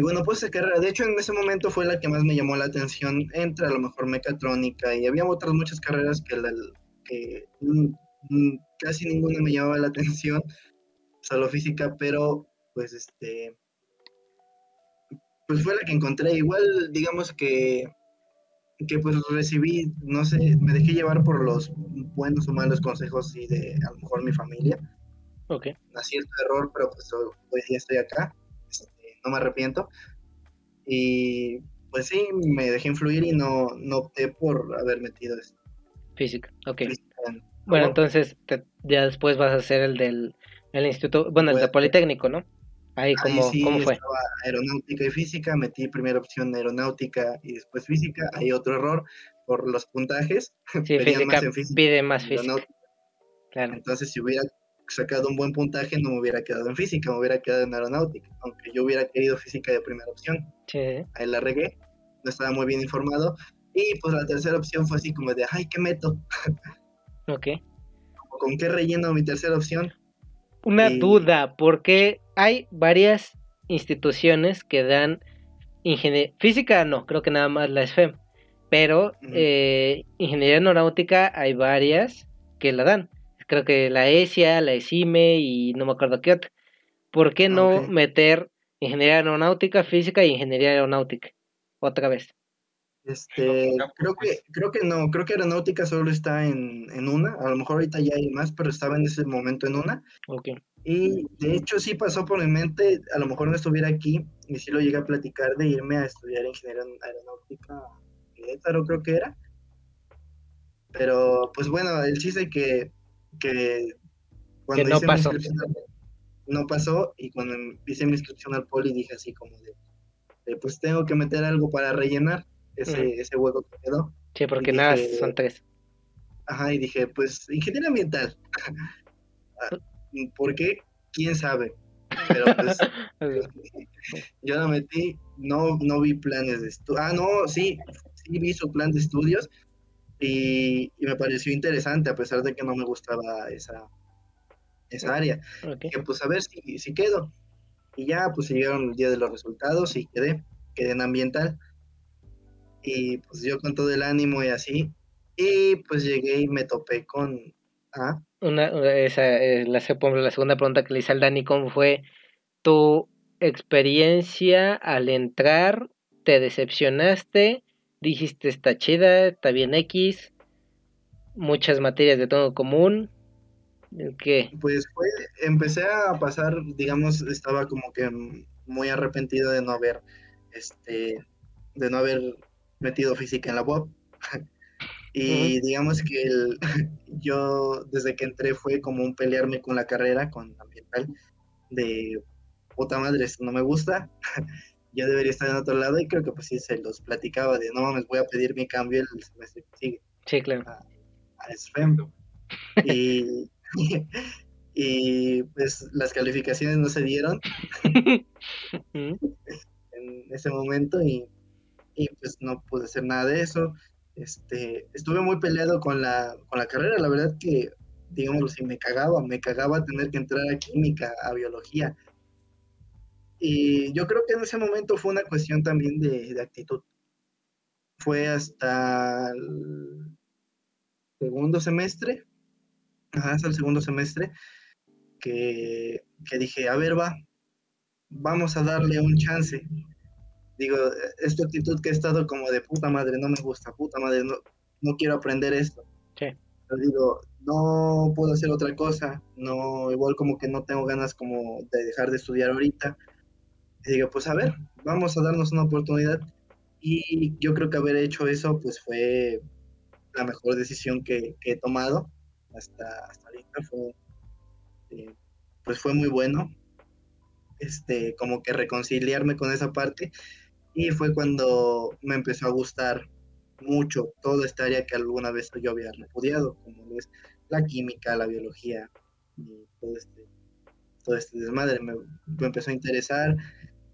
bueno, pues esa carrera, de hecho en ese momento fue la que más me llamó la atención entre a lo mejor mecatrónica y había otras muchas carreras que, la, que casi ninguna me llamaba la [laughs] atención, solo física, pero pues este, pues fue la que encontré. Igual, digamos que, que pues recibí, no sé, me dejé llevar por los buenos o malos consejos y de a lo mejor mi familia. Ok. Acierto error, pero pues hoy día estoy acá, este, no me arrepiento. Y pues sí, me dejé influir y no, no opté por haber metido esto. Física. Ok. en- Bueno, no, entonces te- ya después vas a hacer el del el instituto, bueno, el de Bueno. Politécnico, ¿no? Ahí, Ahí ¿cómo, sí cómo fue? estaba aeronáutica y física, metí primera opción aeronáutica y después física. Hay otro error por los puntajes. [laughs] Sí, física, más en física pide más física, claro. Entonces, si hubiera sacado un buen puntaje, no me hubiera quedado en física, me hubiera quedado en aeronáutica, aunque yo hubiera querido física de primera opción. Sí. Ahí la regué, no estaba muy bien informado. Y pues la tercera opción fue así como de, ay, ¿qué meto? Ok. ¿Con qué relleno mi tercera opción? Una Y- duda, porque hay varias instituciones que dan ingeniería física, no, creo que nada más la SFEM, pero eh, ingeniería aeronáutica hay varias que la dan. Creo que la ESIA, la ESIME y no me acuerdo qué otra. ¿Por qué no meter ingeniería aeronáutica, física y ingeniería aeronáutica? Otra vez. Este, creo que, creo que no, creo que aeronáutica solo está en, en una, a lo mejor ahorita ya hay más, pero estaba en ese momento en una. Ok. Y de hecho sí pasó por mi mente, a lo mejor no estuviera aquí, y sí lo llegué a platicar de irme a estudiar ingeniería aeronáutica, Querétaro creo que era. Pero, pues bueno, el chiste que, que cuando no pasó. no pasó y cuando hice mi inscripción al poli dije así como de, pues tengo que meter algo para rellenar ese, ese hueco que quedó. Sí, porque nada, son tres. Ajá, y dije, pues ingeniería ambiental. [laughs] ¿Por qué? ¿Quién sabe? Pero pues [laughs] yo lo metí, no, no vi planes de estudio. Ah, no, sí, sí vi su plan de estudios y, me pareció interesante a pesar de que no me gustaba esa, esa área. Que pues a ver si, si quedo. Y ya pues llegaron el día de los resultados y quedé, quedé en ambiental. Y pues yo con todo el ánimo y así. Y pues llegué y me topé con... ¿ah? Una, esa, eh, la, segunda pregunta que le hice al Dani, ¿cómo fue tu experiencia al entrar? ¿Te decepcionaste? dijiste está chida, está bien X, muchas materias de todo común. ¿Qué? Pues fue, empecé a pasar, digamos, estaba como que muy arrepentido de no haber, este, de no haber metido física en la web. [laughs] y digamos que el, [laughs] yo desde que entré fue como un pelearme con la carrera, con ambiental, de puta madre, esto no me gusta. [laughs] yo debería estar en otro lado y creo que pues sí se los platicaba de no mames, voy a pedir mi cambio el semestre que sigue. Sí, claro. A, SFEM. y, [laughs] y pues las calificaciones no se dieron en ese momento y, y, pues no pude hacer nada de eso. Este, estuve muy peleado con la, con la carrera, la verdad que, digamos, si me cagaba, me cagaba tener que entrar a química, a biología y yo creo que en ese momento fue una cuestión también de, actitud. Fue hasta el segundo semestre, hasta el segundo semestre, que, dije, a ver, va, vamos a darle un chance. Digo, esta actitud que he estado como de puta madre, no me gusta, puta madre, no, no quiero aprender esto. Sí. digo, no puedo hacer otra cosa, no, igual como que no tengo ganas como de dejar de estudiar ahorita, y digo, pues a ver, vamos a darnos una oportunidad. Y yo creo que haber hecho eso, pues fue la mejor decisión que, he tomado hasta, hasta ahorita. Fue, eh, pues fue muy bueno, este, como que reconciliarme con esa parte. Y fue cuando me empezó a gustar mucho toda esta área que alguna vez yo había repudiado, como es la química, la biología y todo este, todo este desmadre. Me, me empezó a interesar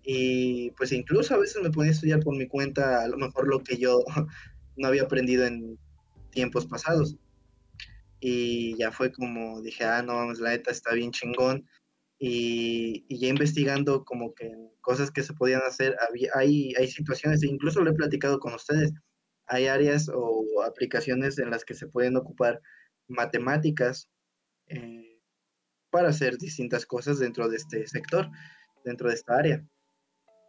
y pues incluso a veces me ponía a estudiar por mi cuenta a lo mejor lo que yo [laughs] no había aprendido en tiempos pasados. Y ya fue como dije, ah, no, vamos, la neta está bien chingón. Y, ya investigando como que cosas que se podían hacer, había, hay, hay situaciones, e incluso lo he platicado con ustedes, hay áreas o aplicaciones en las que se pueden ocupar matemáticas eh, para hacer distintas cosas dentro de este sector, dentro de esta área.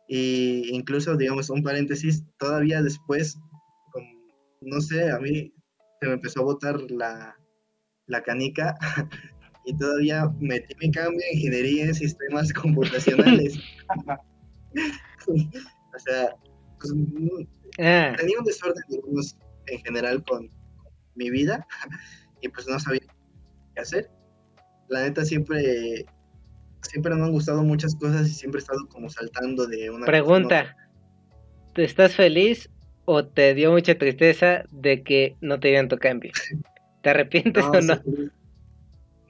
Y incluso, digamos, un paréntesis, todavía después, no sé, a mí se me empezó a botar la, la canica [laughs] y todavía metí mi cambio en ingeniería en sistemas [laughs] computacionales. [laughs] o sea, pues, ah. tenía un desorden, digamos, en general con mi vida [laughs] y pues no sabía qué hacer. La neta siempre siempre me han gustado muchas cosas y siempre he estado como saltando de una pregunta ¿te estás feliz o te dio mucha tristeza de que no te dieran tu cambio? ¿te arrepientes o no?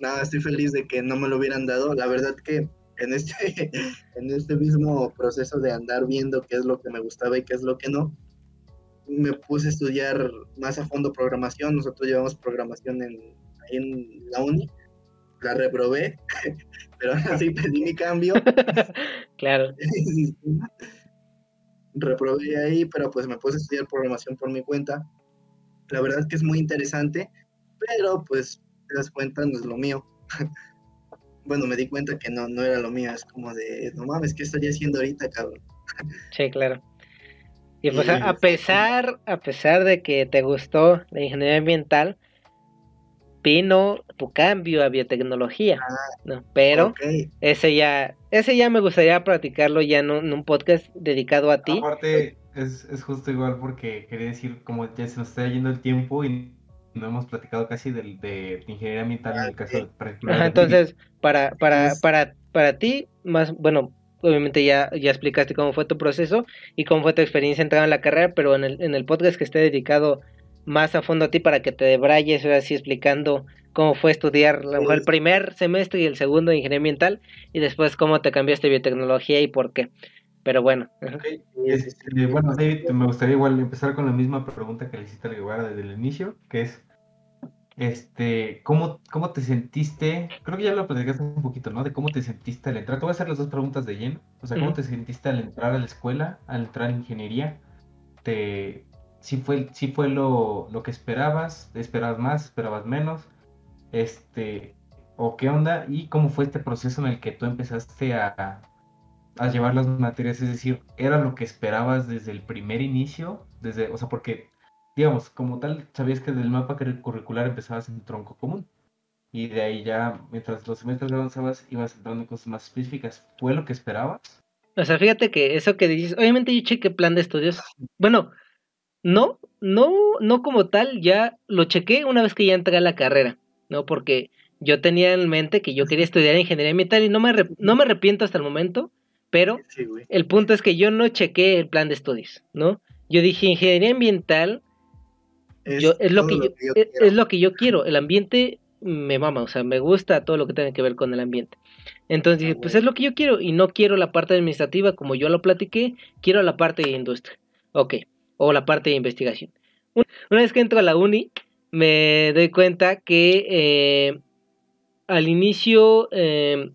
Nada, estoy feliz de que no me lo hubieran dado la verdad que en este [laughs] en este mismo proceso de andar viendo qué es lo que me gustaba y qué es lo que no me puse a estudiar más a fondo programación nosotros llevamos programación en, en la uni la reprobé, [laughs] pero así pedí mi cambio. [laughs] claro. reprobé ahí, pero pues me puse a estudiar programación por mi cuenta. La verdad es que es muy interesante, pero pues te das cuenta, no es lo mío. [laughs] bueno, me di cuenta que no, no era lo mío, es como de, no mames, ¿qué estoy haciendo ahorita, cabrón? [laughs] sí, claro. Y pues a, pesar, a pesar de que te gustó la ingeniería ambiental, vino tu cambio a biotecnología, ah, ¿no? Pero ese ya, ese ya me gustaría practicarlo ya en un, podcast dedicado a ti. Aparte, es, es, justo igual porque quería decir, como ya se nos está yendo el tiempo y no hemos platicado casi del, de, ingeniería ambiental en el caso particular. entonces, para, para, para, para ti, más, bueno, obviamente ya, ya explicaste cómo fue tu proceso y cómo fue tu experiencia entrando en la carrera, pero en el, en el podcast que esté dedicado más a fondo a ti para que te debrayes así explicando cómo fue estudiar el primer semestre y el segundo de ingeniería ambiental y después cómo te cambiaste biotecnología y por qué. Pero bueno. Este, bueno, David, me gustaría igual empezar con la misma pregunta que le hiciste a Guevara desde el inicio, que es, este, ¿cómo, ¿cómo te sentiste? Creo que ya lo platicaste un poquito, ¿no? De cómo te sentiste al entrar. Te voy a hacer las dos preguntas de lleno. O sea, ¿cómo te sentiste al entrar a la escuela, al entrar en ingeniería? ¿Te, si fue, si fue lo, lo que esperabas? ¿Esperabas más? ¿Esperabas menos? Este, ¿o qué onda? ¿Y cómo fue este proceso en el que tú empezaste a, a llevar las materias, es decir, ¿era lo que esperabas desde el primer inicio? Desde, o sea, porque, digamos, como tal, sabías que del mapa curricular empezabas en tronco común. Y de ahí ya, mientras los semestres avanzabas, ibas entrando en cosas más específicas. ¿Fue lo que esperabas? O sea, fíjate que eso que dices, obviamente yo chequé plan de estudios. Bueno, no, no, no como tal, ya lo chequé una vez que ya entré a la carrera, ¿no? Porque yo tenía en mente que yo quería estudiar ingeniería ambiental y no me, no me arrepiento hasta el momento pero el punto es que yo no chequé el plan de estudios, ¿no? Yo dije ingeniería ambiental, es, yo, es lo que, yo, es, lo que yo quiero. El ambiente me mama, o sea, me gusta todo lo que tenga que ver con el ambiente. Entonces dije, ah, pues es lo que yo quiero y no quiero la parte administrativa como yo lo platiqué, quiero la parte de industria. Ok, o la parte de investigación. Una vez que entro a la uni, me doy cuenta que eh, al inicio eh,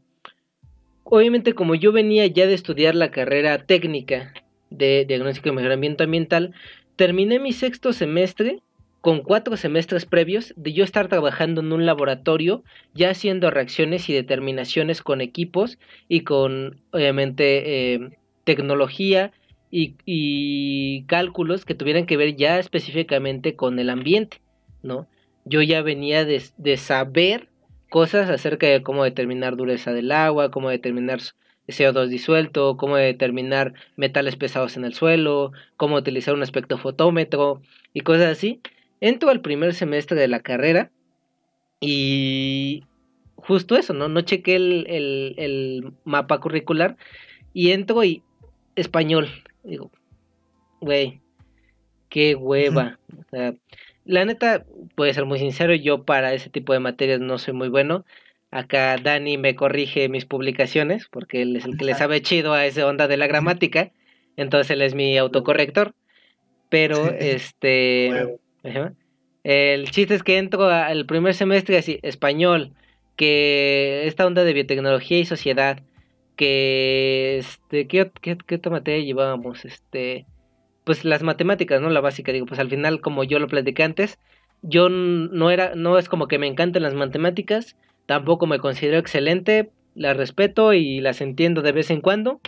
obviamente como yo venía ya de estudiar la carrera técnica de diagnóstico y mejoramiento ambiental, terminé mi sexto semestre con cuatro semestres previos de yo estar trabajando en un laboratorio, ya haciendo reacciones y determinaciones con equipos y con, obviamente, eh, tecnología y, cálculos que tuvieran que ver ya específicamente con el ambiente, ¿no? Yo ya venía de, de saber cosas acerca de cómo determinar dureza del agua, cómo determinar CO2 disuelto, cómo determinar metales pesados en el suelo, cómo utilizar un espectrofotómetro y cosas así. Entro al primer semestre de la carrera y justo eso, ¿no? No chequé el, el mapa curricular y entro y español. Digo, güey, qué hueva. O sea, la neta, puede ser muy sincero, yo para ese tipo de materias no soy muy bueno. Acá Dani me corrige mis publicaciones, porque él es el que le sabe chido a esa onda de la gramática. Entonces él es mi autocorrector. Pero, [laughs] este... El chiste es que entro al primer semestre así, español, que esta onda de biotecnología y sociedad, que este, ¿qué, qué, qué otra materia llevábamos? Este, pues las matemáticas, ¿no? La básica, digo, pues al final, como yo lo platiqué antes, yo no era, no es como que me encanten las matemáticas, tampoco me considero excelente, las respeto y las entiendo de vez en cuando,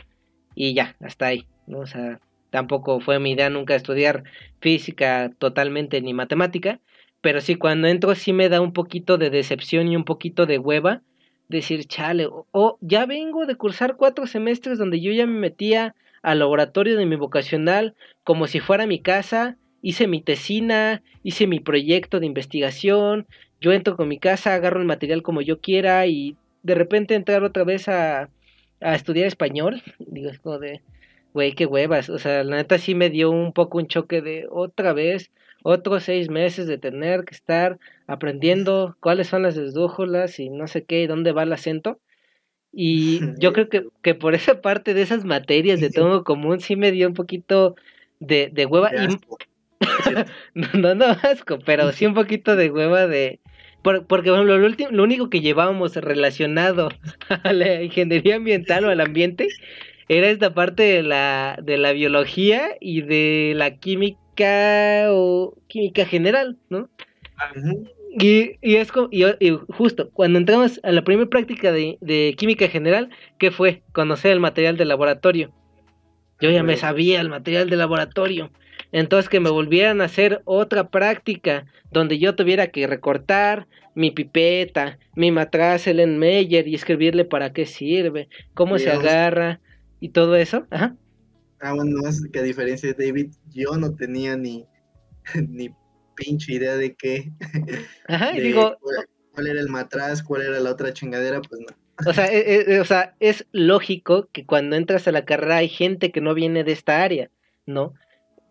y ya, hasta ahí, ¿no? O sea, tampoco fue mi idea nunca estudiar física totalmente ni matemática, pero sí cuando entro sí me da un poquito de decepción y un poquito de hueva decir, chale, o ya vengo de cursar cuatro semestres donde yo ya me metía al laboratorio de mi vocacional como si fuera mi casa, hice mi tesina, hice mi proyecto de investigación, yo entro con mi casa, agarro el material como yo quiera y de repente entrar otra vez a, a estudiar español, [laughs] digo, es como de, güey, qué huevas, o sea, la neta sí me dio un poco un choque de otra vez, otros seis meses de tener que estar aprendiendo cuáles son las esdrújulas y no sé qué, y dónde va el acento. Y [laughs] yo creo que, que por esa parte de esas materias de [laughs] todo común sí me dio un poquito de, de hueva. Y... [laughs] no, no, asco, pero sí un poquito de hueva de... porque bueno, lo, lo único que llevábamos relacionado a la ingeniería ambiental o al ambiente era esta parte de la, de la biología y de la química o química general, ¿no? Y, y es como, y, justo cuando entramos a la primera práctica de, de, química general, ¿qué fue? Conocer el material de laboratorio. Yo ya me sabía el material de laboratorio. Entonces que me volvieran a hacer otra práctica donde yo tuviera que recortar mi pipeta, mi matraz Ellen Meyer y escribirle para qué sirve, cómo se agarra y todo eso. Ah, bueno, más que a diferencia de David, yo no tenía ni, [laughs] ni pinche idea de qué. [laughs] Ajá, y digo. Cuál, era el matraz, cuál era la otra chingadera, pues no. O sea, e, e, o sea, es lógico que cuando entras a la carrera hay gente que no viene de esta área, ¿no?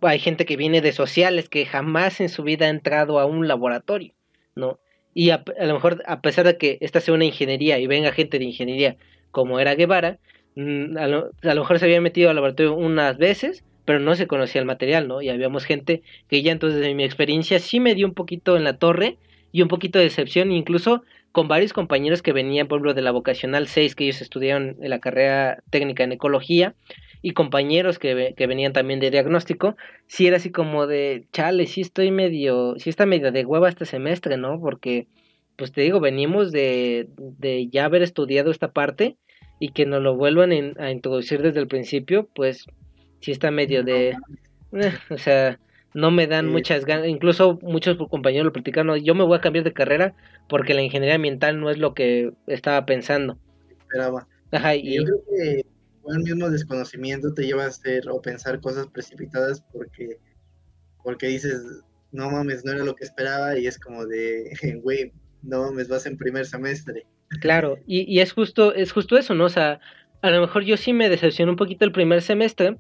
Hay gente que viene de sociales, que jamás en su vida ha entrado a un laboratorio, ¿no? Y a, a lo mejor, a pesar de que esta sea una ingeniería y venga gente de ingeniería como era Guevara, mm, a lo, mejor se había metido al laboratorio unas veces, pero no se conocía el material, ¿no? Y habíamos gente que ya entonces en mi experiencia sí me dio un poquito en la torre y un poquito de decepción, incluso con varios compañeros que venían, por ejemplo, de la vocacional 6, que ellos estudiaron en la carrera técnica en ecología, y compañeros que, que venían también de diagnóstico, sí era así como de, chale, sí estoy medio, sí está medio de hueva este semestre, ¿no? Porque, pues te digo, venimos de, de ya haber estudiado esta parte y que nos lo vuelvan a introducir desde el principio, pues sí está medio de... Eh, o sea, no me dan muchas ganas, incluso muchos compañeros lo platicaron, yo me voy a cambiar de carrera porque la ingeniería ambiental no es lo que estaba pensando. Esperaba. Ajá, y... Yo creo que el mismo desconocimiento te lleva a hacer o pensar cosas precipitadas porque, porque dices, no mames, no era lo que esperaba y es como de, [laughs] güey, no mames, vas en primer semestre. Claro, y, y es justo, es justo eso, ¿no? O sea, a lo mejor yo sí me decepcioné un poquito el primer semestre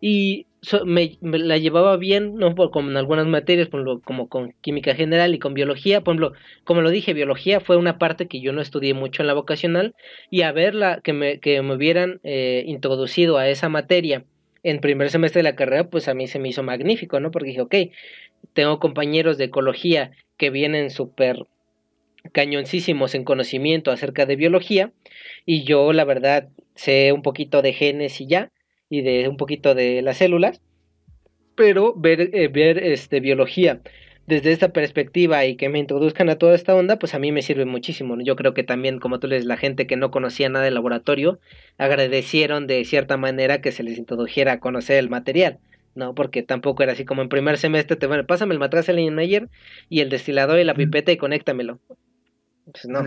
y me, la llevaba bien, ¿no? En algunas materias, por como con química general y con biología, por ejemplo, como lo dije, biología fue una parte que yo no estudié mucho en la vocacional y a verla, que me, que me hubieran eh, introducido a esa materia en primer semestre de la carrera, pues a mí se me hizo magnífico, ¿no? Porque dije, ok, tengo compañeros de ecología que vienen súper cañoncísimos en conocimiento acerca de biología y yo la verdad sé un poquito de genes y ya y de un poquito de las células pero ver, eh, ver este biología desde esta perspectiva y que me introduzcan a toda esta onda, pues a mí me sirve muchísimo. Yo creo que también, como tú les, la gente que no conocía nada del laboratorio, agradecieron de cierta manera que se les introdujera a conocer el material. ¿no? Porque tampoco era así como en primer semestre, te bueno, pásame el matraz Meyer y el destilador y la pipeta y conéctamelo. Pues no.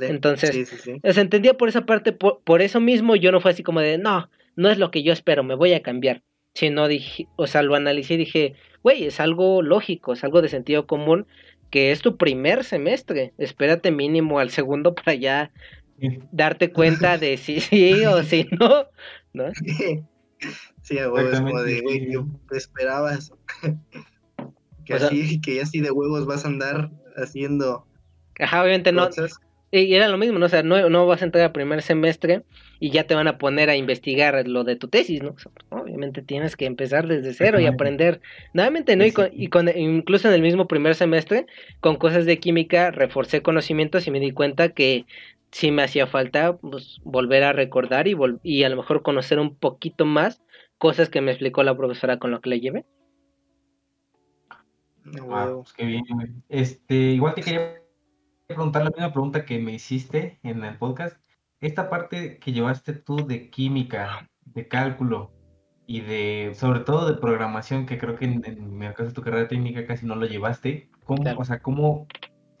Entonces, se entendía por esa parte, por, eso mismo yo no fue así como de, no, no es lo que yo espero, me voy a cambiar. Sino dije, o sea, lo analicé y dije, güey, es algo lógico, es algo de sentido común, que es tu primer semestre, espérate mínimo al segundo para ya darte cuenta de si [laughs] sí o si no, ¿no? Sí, güey, es como de, güey, yo esperaba eso. [laughs] que, así, que así de huevos vas a andar haciendo Ajá, obviamente no. Y era lo mismo, ¿no? O sea, no, no vas a entrar al primer semestre y ya te van a poner a investigar lo de tu tesis, ¿no? obviamente tienes que empezar desde cero y aprender. Nuevamente, ¿no? Y, con, y con, incluso en el mismo primer semestre, con cosas de química, reforcé conocimientos y me di cuenta que sí me hacía falta pues, volver a recordar y, y a lo mejor conocer un poquito más cosas que me explicó la profesora con lo que le llevé. Wow, pues qué bien. Este, igual te quería preguntar la misma pregunta que me hiciste en el podcast. Esta parte que llevaste tú de química, de cálculo y de, sobre todo de programación, que creo que en, en el caso de tu carrera técnica casi no lo llevaste. ¿Cómo, o sea, cómo,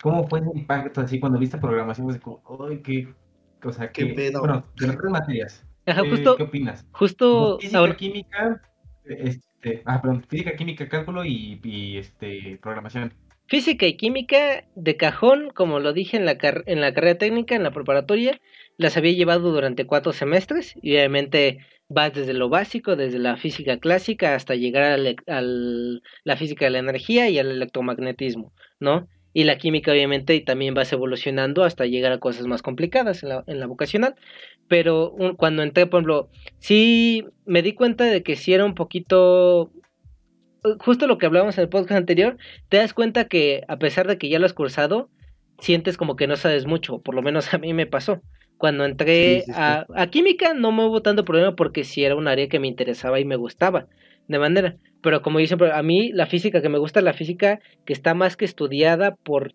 cómo fue el impacto así cuando viste programación? Pues, como, ay, qué, o sea, qué, pedo? bueno, de las tres materias. ¿qué, opinas? Justo física, química, este, ah, perdón, física, química, cálculo y, y este, programación. Física y química de cajón, como lo dije en la, en la carrera técnica, en la preparatoria, las había llevado durante cuatro semestres y obviamente vas desde lo básico, desde la física clásica hasta llegar a la física de la energía y al electromagnetismo, ¿no? Y la química obviamente también vas evolucionando hasta llegar a cosas más complicadas en la, en la vocacional. Pero cuando entré, por ejemplo, sí me di cuenta de que sí era un poquito justo lo que hablábamos en el podcast anterior, te das cuenta que a pesar de que ya lo has cursado, sientes como que no sabes mucho, por lo menos a mí me pasó. Cuando entré A, a, química no me hubo tanto problema porque sí era un área que me interesaba y me gustaba, de manera. Pero como yo siempre, a mí la física que me gusta es la física que está más que estudiada por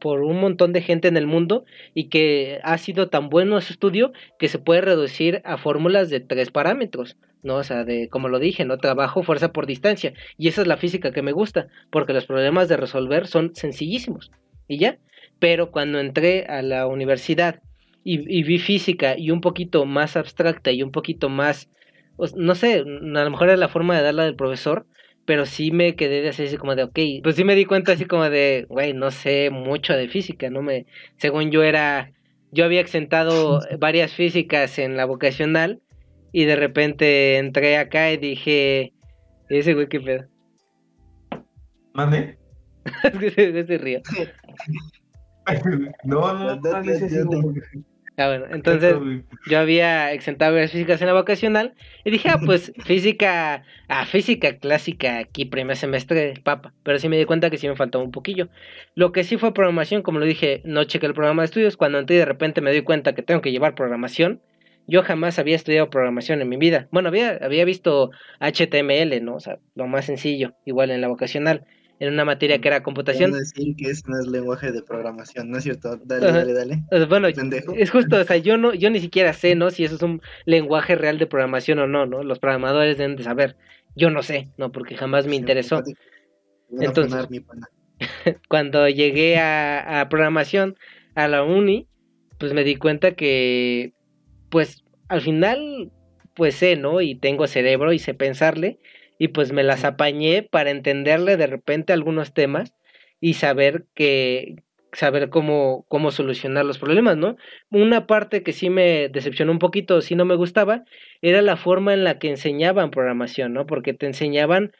por un montón de gente en el mundo y que ha sido tan bueno su estudio que se puede reducir a fórmulas de tres parámetros, ¿no? O sea, de, como lo dije, ¿no? Trabajo, fuerza por distancia. Y esa es la física que me gusta, porque los problemas de resolver son sencillísimos. Y ya. Pero cuando entré a la universidad y, vi física y un poquito más abstracta y un poquito más, no sé, a lo mejor era la forma de darla del profesor, pero sí me quedé de así como de, ok, pues sí me di cuenta así como de, güey, no sé mucho de física, no me, según yo era, yo había exentado varias físicas en la vocacional y de repente entré acá y dije, ese güey qué pedo. ¿Mande? ese río. no, no, no, no, Ah, [laughs] bueno, entonces yo había exentado varias físicas en la vocacional y dije, ah, pues [laughs] física, ah, física clásica aquí primer semestre, papa, pero sí me di cuenta que sí me faltaba un poquillo. Lo que sí fue programación, como lo dije, no chequé el programa de estudios, cuando entré de repente me di cuenta que tengo que llevar programación. Yo jamás había estudiado programación en mi vida. Bueno, había, había visto HTML, ¿no? O sea, lo más sencillo, igual en la vocacional en una materia que era computación. decir que es, no es lenguaje de programación, ¿no es cierto? Dale, dale, dale. Bueno, es justo, o sea, [laughs] yo no, yo ni siquiera sé, ¿no? Si eso es un lenguaje real de programación o no, ¿no? Los programadores deben de saber. Yo no sé, ¿no? Porque jamás me interesó. Entonces, [laughs] cuando llegué a, a programación a la uni, pues me di cuenta que, pues, al final, pues sé, ¿no? Y tengo cerebro y sé pensarle y pues me las apañé para entenderle de repente algunos temas y saber que saber cómo cómo solucionar los problemas, ¿no? Una parte que sí me decepcionó un poquito, sí no me gustaba, era la forma en la que enseñaban programación, ¿no? Porque te enseñaban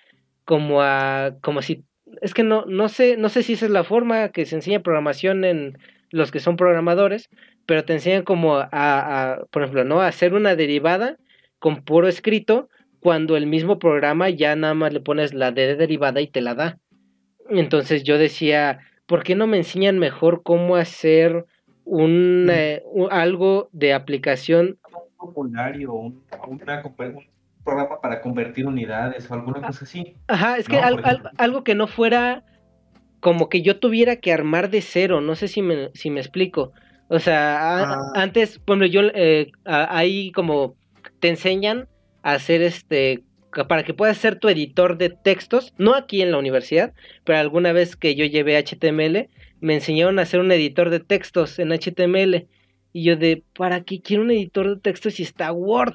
como a como si es que no no sé no sé si esa es la forma que se enseña programación en los que son programadores, pero te enseñan como a, a por ejemplo, ¿no? A hacer una derivada con puro escrito cuando el mismo programa ya nada más le pones la D de derivada y te la da. Entonces yo decía, ¿por qué no me enseñan mejor cómo hacer un, eh, algo de aplicación? Un formulario, un, programa para convertir unidades o alguna cosa así. Ajá, es que algo que no fuera como que yo tuviera que armar de cero, no sé si me, si me explico. O sea, ah. antes, bueno, yo eh, ahí como te enseñan hacer este para que puedas ser tu editor de textos, no aquí en la universidad, pero alguna vez que yo llevé HTML, me enseñaron a hacer un editor de textos en HTML. Y yo de, ¿para qué quiero un editor de textos si está Word?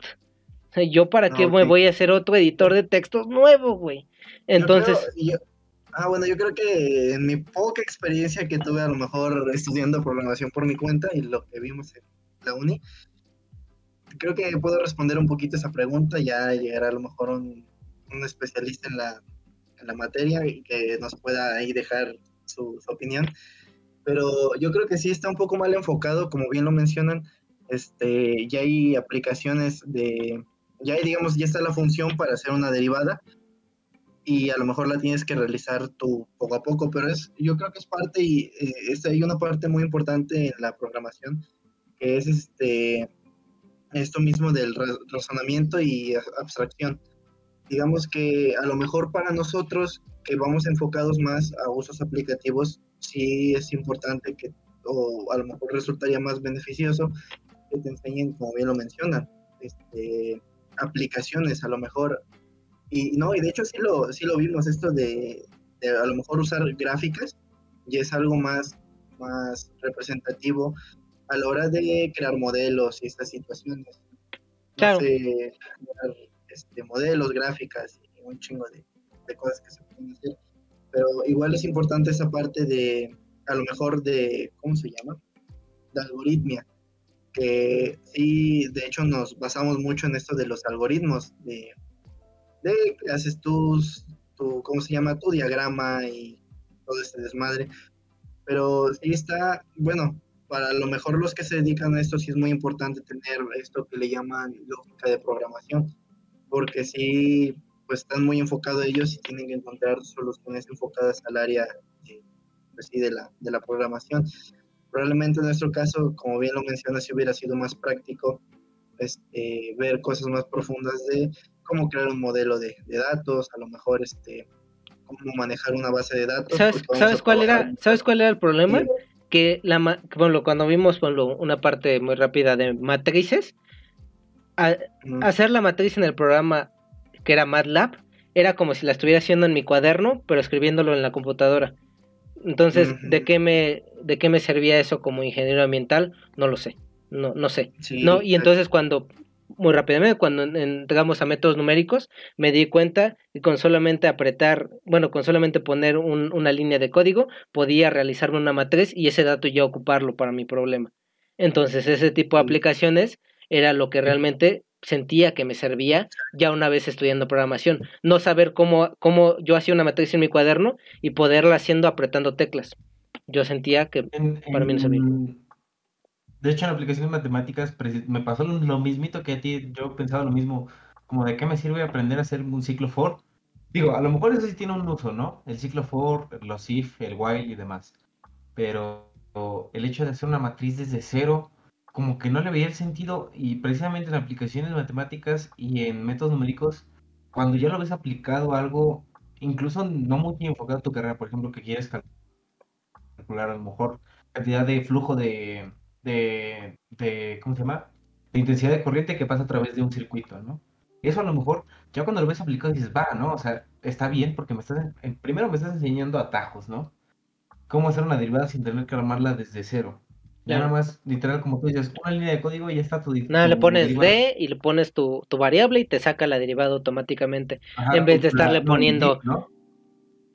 O sea, yo para qué me voy a hacer otro editor de textos nuevo, güey. Entonces... ah, bueno, yo creo que en mi poca experiencia que tuve a lo mejor estudiando programación por mi cuenta y lo que vimos en la uni, creo que puedo responder un poquito esa pregunta, ya llegará a lo mejor un, especialista en la, en la, materia y que nos pueda ahí dejar su, opinión. Pero yo creo que sí está un poco mal enfocado, como bien lo mencionan, este, ya hay aplicaciones de, ya hay, digamos, ya está la función para hacer una derivada y a lo mejor la tienes que realizar tú poco a poco, pero es, yo creo que es parte y eh, hay una parte muy importante en la programación que es este esto mismo del razonamiento y abstracción. Digamos que a lo mejor para nosotros que vamos enfocados más a usos aplicativos, sí es importante que, o a lo mejor resultaría más beneficioso que te enseñen, como bien lo mencionan, este, aplicaciones a lo mejor. Y no, y de hecho sí lo, sí lo vimos, esto de, de a lo mejor usar gráficas, y es algo más, más representativo a la hora de crear modelos y estas situaciones. Claro. crear este, modelos, gráficas y un chingo de, cosas que se pueden hacer. Pero igual es importante esa parte de, a lo mejor de, ¿cómo se llama? De algoritmia. Que sí, de hecho nos basamos mucho en esto de los algoritmos, de, de que haces tus, tu, ¿cómo se llama? Tu diagrama y todo este desmadre. Pero sí está, bueno, para lo mejor los que se dedican a esto sí es muy importante tener esto que le llaman lógica de programación, porque sí, pues están muy enfocados ellos y tienen que encontrar soluciones enfocadas al área de, pues sí, de, la, de la programación. Probablemente en nuestro caso, como bien lo mencionas, si hubiera sido más práctico este, ver cosas más profundas de cómo crear un modelo de, de datos, a lo mejor este, cómo manejar una base de datos. ¿Sabes, cuál, era, ¿sabes cuál era el problema? Que la bueno, cuando vimos bueno, una parte muy rápida de matrices, hacer la matriz en el programa que era MATLAB era como si la estuviera haciendo en mi cuaderno, pero escribiéndolo en la computadora. Entonces, ¿de qué me de qué me servía eso como ingeniero ambiental? No lo sé. No no sé. no, y entonces cuando muy rápidamente. Cuando entramos a métodos numéricos, me di cuenta que con solamente apretar, bueno, con solamente poner una línea de código, podía realizarme una matriz y ese dato ya ocuparlo para mi problema. Entonces, ese tipo de aplicaciones era lo que realmente sentía que me servía ya una vez estudiando programación. No saber cómo, cómo yo hacía una matriz en mi cuaderno y poderla haciendo apretando teclas. Yo sentía que para mí no servía. De hecho, en aplicaciones matemáticas me pasó lo mismito que a ti. Yo pensaba lo mismo, como de qué me sirve aprender a hacer un ciclo for. Digo, a lo mejor eso sí tiene un uso, ¿no? El ciclo for, los if, el while y demás. Pero el hecho de hacer una matriz desde cero, como que no le veía el sentido y precisamente en aplicaciones matemáticas y en métodos numéricos, cuando ya lo ves aplicado a algo, incluso no muy enfocado a tu carrera, por ejemplo, que quieres calcular a lo mejor cantidad de flujo de, de, de, ¿cómo se llama? De intensidad de corriente que pasa a través de un circuito, ¿no? Eso a lo mejor, ya cuando lo ves aplicado dices, va, ¿no? O sea, está bien porque me estás, primero me estás enseñando atajos, ¿no? Cómo hacer una derivada sin tener que armarla desde cero. Ya nada más, literal, como tú dices, una línea de código y ya está tu Nada, le pones D y le pones tu, tu, variable y te saca la derivada automáticamente. en vez de estarle poniendo. ¿no?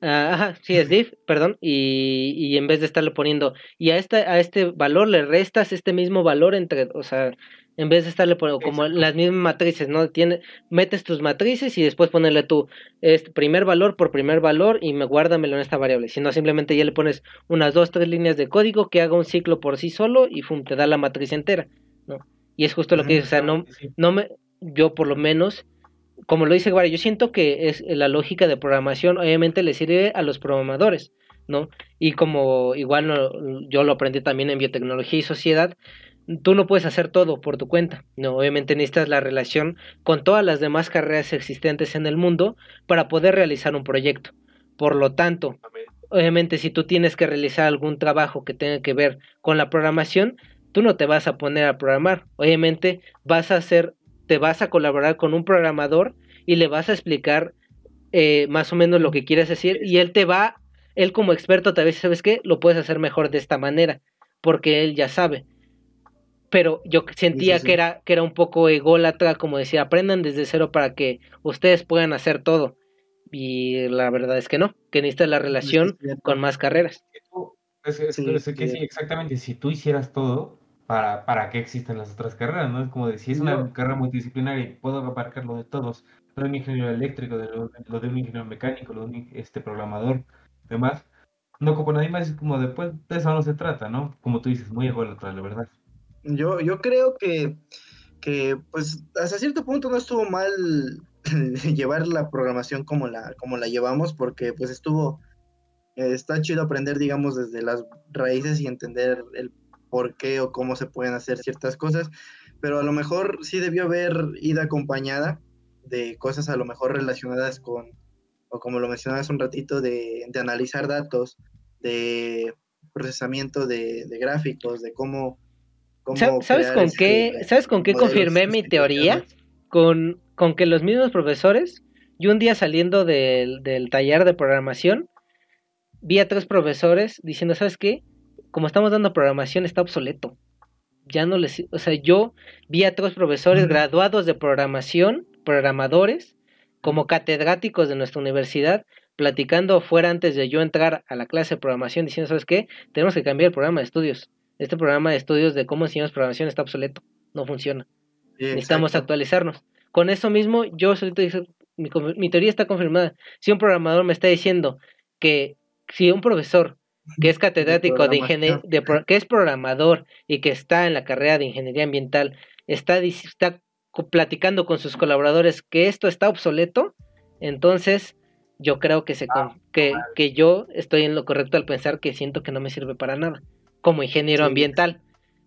Ah, ajá, sí, es div, perdón, y, y, en vez de estarle poniendo, y a este, a este valor le restas este mismo valor entre, o sea, en vez de estarle poniendo como las mismas matrices, ¿no? Tiene, metes tus matrices y después ponerle tu este primer valor por primer valor y me guárdamelo en esta variable, sino simplemente ya le pones unas dos, tres líneas de código que haga un ciclo por sí solo y te da la matriz entera, ¿no? Y es justo lo que dice, o sea, no, no me, yo por lo menos como lo dice Guara, yo siento que es la lógica de programación obviamente le sirve a los programadores, ¿no? Y como igual yo lo aprendí también en biotecnología y sociedad, tú no puedes hacer todo por tu cuenta, ¿no? Obviamente necesitas la relación con todas las demás carreras existentes en el mundo para poder realizar un proyecto. Por lo tanto, obviamente si tú tienes que realizar algún trabajo que tenga que ver con la programación, tú no te vas a poner a programar, obviamente vas a hacer te vas a colaborar con un programador y le vas a explicar eh, más o menos lo que quieres decir y él te va, él como experto tal vez, ¿sabes qué? Lo puedes hacer mejor de esta manera, porque él ya sabe. Pero yo sentía que era que era un poco ególatra, como decía, aprendan desde cero para que ustedes puedan hacer todo. Y la verdad es que no, que necesitas la relación con más carreras. exactamente, si tú hicieras todo, para, para qué existen las otras carreras, ¿no? Es como decir, es una carrera multidisciplinaria y puedo abarcar lo de todos, lo de un ingeniero eléctrico, de lo, de un ingeniero mecánico, lo de un este, programador, demás. No como nadie más, es como después de eso no se trata, ¿no? Como tú dices, muy ególatra, la verdad. Yo, yo creo que, que, pues, hasta cierto punto no estuvo mal [laughs] llevar la programación como la, como la llevamos, porque pues estuvo, eh, está chido aprender, digamos, desde las raíces y entender el por qué o cómo se pueden hacer ciertas cosas, pero a lo mejor sí debió haber ido acompañada de cosas a lo mejor relacionadas con, o como lo mencionabas un ratito, de, analizar datos, de procesamiento de, gráficos, de cómo... ¿Sabes con, qué, ¿Sabes con qué confirmé mi teoría? Con, con que los mismos profesores, yo un día saliendo del, del taller de programación, vi a tres profesores diciendo, ¿sabes qué? Como estamos dando programación, está obsoleto. Ya no les, o sea, yo vi a otros profesores graduados de programación, programadores, como catedráticos de nuestra universidad, platicando fuera antes de yo entrar a la clase de programación, diciendo, ¿sabes qué? Tenemos que cambiar el programa de estudios. Este programa de estudios de cómo enseñamos programación está obsoleto, no funciona. Necesitamos actualizarnos. Con eso mismo, yo mi, mi teoría está confirmada. Si un programador me está diciendo que si un profesor que es catedrático de, ingeniería, que es programador y que está en la carrera de ingeniería ambiental, está, está platicando con sus colaboradores que esto está obsoleto, entonces yo creo que, se, ah, que, que yo estoy en lo correcto al pensar que siento que no me sirve para nada como ingeniero ambiental.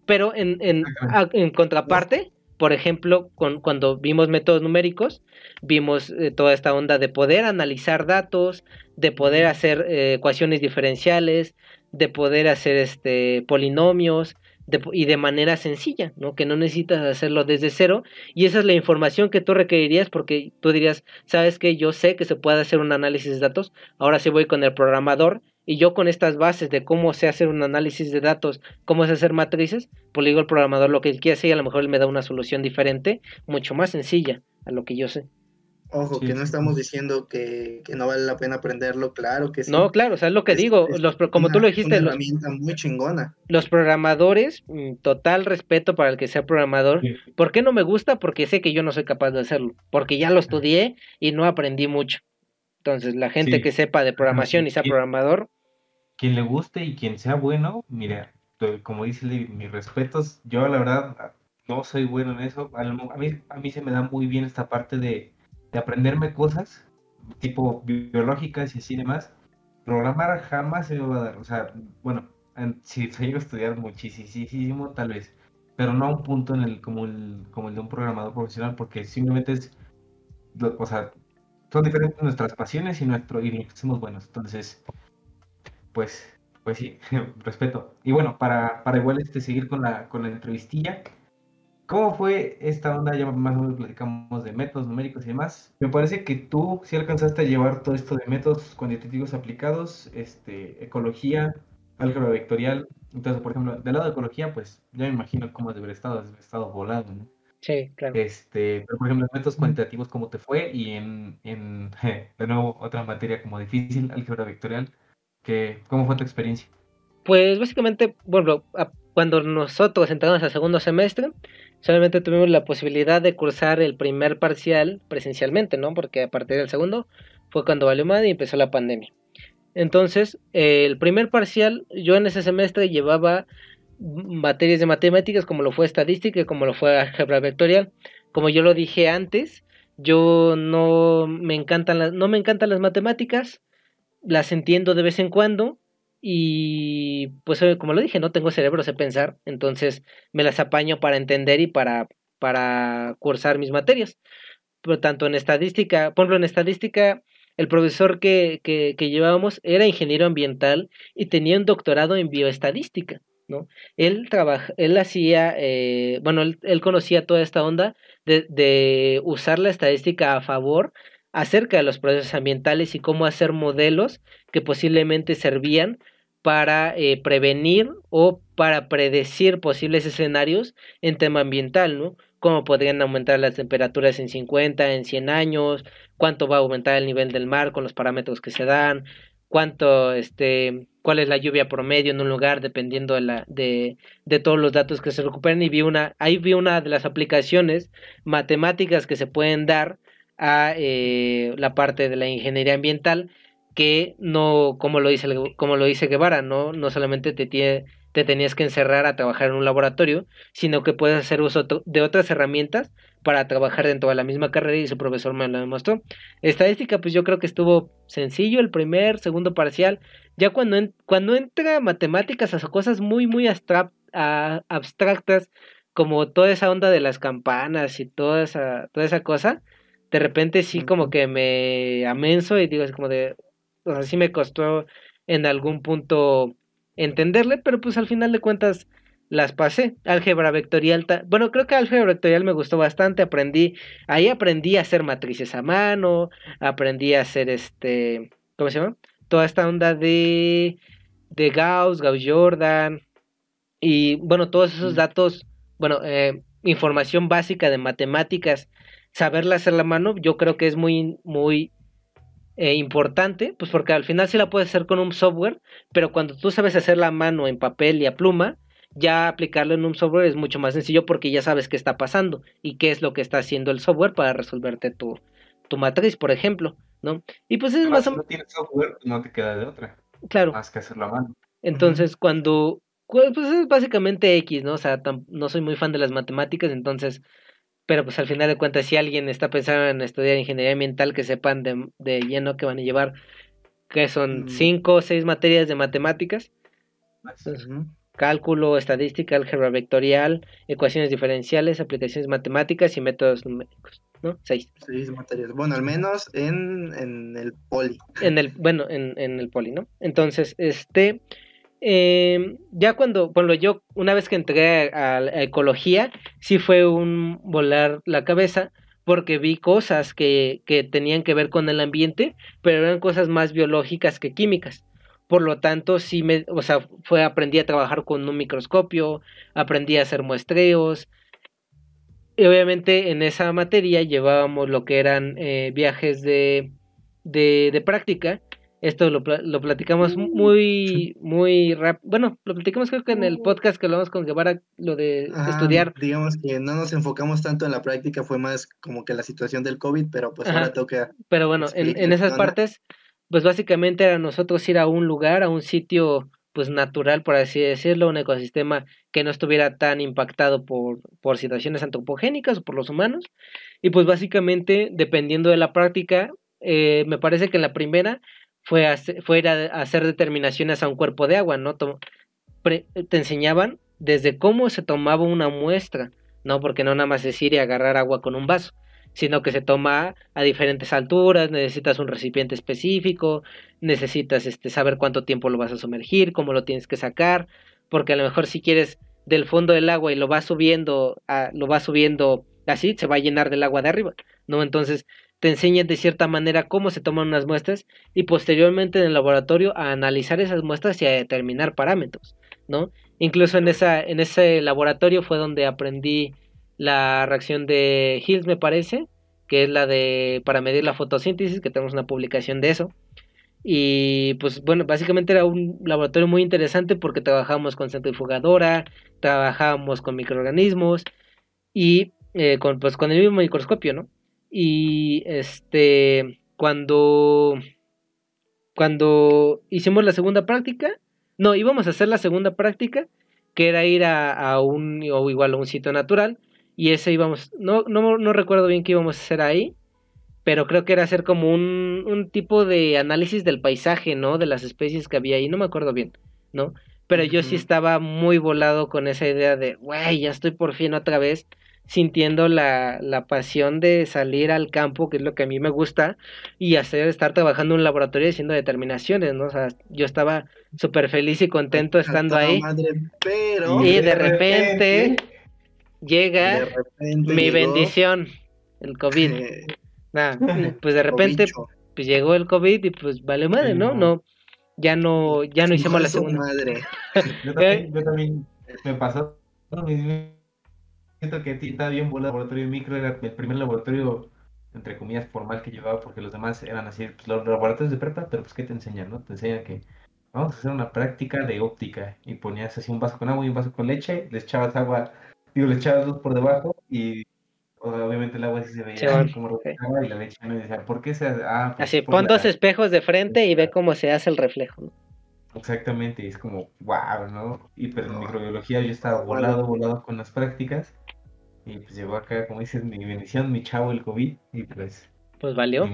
Pero en, en, en contraparte, por ejemplo, con, cuando vimos métodos numéricos, vimos eh, toda esta onda de poder analizar datos, de poder hacer eh, ecuaciones diferenciales, de poder hacer este, polinomios y de manera sencilla, ¿no? Que no necesitas hacerlo desde cero y esa es la información que tú requerirías porque tú dirías, sabes que yo sé que se puede hacer un análisis de datos, ahora sí voy con el programador y yo con estas bases de cómo sé hacer un análisis de datos, cómo sé hacer matrices, pues le digo al programador lo que él quiere hacer y a lo mejor él me da una solución diferente, mucho más sencilla a lo que yo sé. Ojo, que no estamos diciendo que, no vale la pena aprenderlo, claro que sí. No, claro, o sea, es lo que digo, los, como tú lo dijiste. Una herramienta muy chingona. Los programadores, mm, total respeto para el que sea programador. ¿Por qué no me gusta? Porque sé que yo no soy capaz de hacerlo, porque ya lo estudié y no aprendí mucho. Entonces, la gente que sepa de programación y sea programador. Quien le guste y quien sea bueno, mira, como dice mis respetos, yo la verdad no soy bueno en eso. A mí, a mí se me da muy bien esta parte de de aprenderme cosas tipo biológicas y así demás, programar jamás se me va a dar. O sea, bueno, si se llega a estudiar muchísimo, tal vez, pero no a un punto en el como el, como el de un programador profesional, porque simplemente es, o sea, son diferentes nuestras pasiones y nuestro y somos buenos. Entonces, pues, pues sí, [laughs] respeto. Y bueno, para, para igual este seguir con la, con la entrevistilla, ¿Cómo fue esta onda? Ya más o menos platicamos de métodos numéricos y demás. Me parece que tú sí alcanzaste a llevar todo esto de métodos cuantitativos aplicados, este, ecología, álgebra vectorial. Entonces, por ejemplo, del lado de ecología, pues ya me imagino cómo debe haber estado, debe estado volado, ¿no? Sí, claro. Este, pero por ejemplo, métodos cuantitativos, ¿cómo te fue? Y en, en [laughs] de nuevo, otra materia como difícil, álgebra vectorial, que, ¿cómo fue tu experiencia? Pues básicamente, bueno, cuando nosotros entramos al segundo semestre, solamente tuvimos la posibilidad de cursar el primer parcial presencialmente, ¿no? Porque a partir del segundo fue cuando valió más y empezó la pandemia. Entonces, el primer parcial, yo en ese semestre llevaba materias de matemáticas como lo fue estadística, como lo fue álgebra vectorial. Como yo lo dije antes, yo no me encantan las, no me encantan las matemáticas, las entiendo de vez en cuando, y pues eh, como lo dije, no tengo cerebro, sé pensar, entonces me las apaño para entender y para, para cursar mis materias. Pero tanto en estadística, por ejemplo, en estadística, el profesor que, que, que llevábamos era ingeniero ambiental y tenía un doctorado en bioestadística. ¿no? Él trabaja, él hacía, eh, bueno, él, él, conocía toda esta onda de, de usar la estadística a favor acerca de los procesos ambientales y cómo hacer modelos que posiblemente servían para eh, prevenir o para predecir posibles escenarios en tema ambiental, ¿no? Cómo podrían aumentar las temperaturas en 50, en 100 años, cuánto va a aumentar el nivel del mar con los parámetros que se dan, cuánto, este, cuál es la lluvia promedio en un lugar dependiendo de, la, de, todos los datos que se recuperen y vi una, ahí vi una de las aplicaciones matemáticas que se pueden dar a eh, la parte de la ingeniería ambiental que no, como lo dice, como lo dice Guevara, no, no solamente te, te tenías que encerrar a trabajar en un laboratorio, sino que puedes hacer uso de otras herramientas para trabajar dentro de la misma carrera y su profesor me lo demostró. Estadística, pues yo creo que estuvo sencillo el primer, segundo parcial. Ya cuando, cuando entra matemáticas a cosas muy, muy abstractas, como toda esa onda de las campanas y toda esa, toda esa cosa, de repente sí como que me amenso y digo, es como de, o sea, sí me costó en algún punto entenderle, pero pues al final de cuentas las pasé. Álgebra vectorial, bueno, creo que álgebra vectorial me gustó bastante, aprendí, ahí aprendí a hacer matrices a mano, aprendí a hacer este, ¿cómo se llama? Toda esta onda de, de Gauss, Gauss-Jordan, y bueno, todos esos datos, bueno, eh, información básica de matemáticas, saberla hacer la mano, yo creo que es muy, muy eh, importante, pues porque al final sí la puedes hacer con un software, pero cuando tú sabes hacer la mano en papel y a pluma, ya aplicarlo en un software es mucho más sencillo porque ya sabes qué está pasando y qué es lo que está haciendo el software para resolverte tu, tu matriz, por ejemplo, ¿no? Y pues es más Si no tienes software, no te queda de otra. Claro. Más que hacerlo a mano. Entonces, cuando pues es básicamente X, ¿no? O sea, no soy muy fan de las matemáticas, entonces pero pues al final de cuentas si alguien está pensando en estudiar ingeniería ambiental que sepan de, de lleno que van a llevar que son mm. cinco o seis materias de matemáticas cálculo estadística álgebra vectorial ecuaciones diferenciales aplicaciones matemáticas y métodos numéricos ¿no? Seis. Seis materias. Bueno, al menos en, en el poli. En el, bueno, en, en el poli, ¿no? Entonces, este, eh, ya cuando, bueno, yo una vez que entré a, ecología, sí fue un volar la cabeza porque vi cosas que, que tenían que ver con el ambiente, pero eran cosas más biológicas que químicas. por lo tanto, sí me, o sea, fue, aprendí a trabajar con un microscopio, aprendí a hacer muestreos, y obviamente en esa materia llevábamos lo que eran eh, viajes de, de, de práctica, esto lo, lo platicamos muy, muy rápido. Bueno, lo platicamos creo que en el podcast que hablamos con Guevara, lo de estudiar. Digamos que no nos enfocamos tanto en la práctica, fue más como que la situación del COVID, pero pues ahora toca. Pero bueno, en, en esas partes, pues básicamente era nosotros ir a un lugar, a un sitio pues natural, por así decirlo, un ecosistema que no estuviera tan impactado por, por situaciones antropogénicas o por los humanos. Y pues básicamente, dependiendo de la práctica, eh, me parece que en la primera fue, a, fue a hacer determinaciones a un cuerpo de agua, ¿no? te enseñaban desde cómo se tomaba una muestra, ¿no? Porque no nada más es ir y agarrar agua con un vaso, sino que se toma a diferentes alturas, necesitas un recipiente específico, necesitas este, saber cuánto tiempo lo vas a sumergir, cómo lo tienes que sacar, porque a lo mejor si quieres del fondo del agua y lo vas subiendo, a, lo vas subiendo así, se va a llenar del agua de arriba, ¿no? Entonces te enseñan de cierta manera cómo se toman unas muestras y posteriormente en el laboratorio a analizar esas muestras y a determinar parámetros, ¿no? Incluso en, esa, en ese laboratorio fue donde aprendí la reacción de Hills, me parece, que es la de para medir la fotosíntesis, que tenemos una publicación de eso. Y pues bueno, básicamente era un laboratorio muy interesante porque trabajábamos con centrifugadora, trabajábamos con microorganismos y eh, con, pues, con el mismo microscopio, ¿no? Y este, cuando, cuando hicimos la segunda práctica, no, íbamos a hacer la segunda práctica, que era ir a, a un, o igual a un sitio natural, y ese íbamos, no, no, no recuerdo bien qué íbamos a hacer ahí, pero creo que era hacer como un, un tipo de análisis del paisaje, ¿no? De las especies que había ahí, no me acuerdo bien, ¿no? Pero yo sí estaba muy volado con esa idea de, güey, ya estoy por fin otra vez sintiendo la, la, pasión de salir al campo, que es lo que a mí me gusta, y hacer, estar trabajando en un laboratorio haciendo determinaciones, ¿no? O sea, yo estaba súper feliz y contento estando ahí. y de repente, llega mi bendición, el COVID. pues de repente pues llegó el COVID y pues vale madre, ¿no? No, ya no, ya no hicimos la segunda. Madre. yo, también, [laughs] yo también me pasó siento que está bien el laboratorio micro, era el primer laboratorio, entre comillas, formal que llevaba, porque los demás eran así, pues, los laboratorios de prepa, pero pues, ¿qué te enseñan, no? Te enseñan que vamos a hacer una práctica de óptica, y ponías así un vaso con agua y un vaso con leche, le echabas agua, digo, le echabas luz por debajo, y obviamente el agua sí se veía como reflejaba, y la leche no decía, ¿por qué se hace? Ah, pues, así, pon dos espejos de frente y ve cómo se hace el reflejo, ¿no? Exactamente, y es como, wow, ¿no? Y pero en microbiología yo estaba volado, volado con las prácticas, y pues llegó acá, como dices, mi bendición, mi chavo, el COVID, y pues... Pues valió.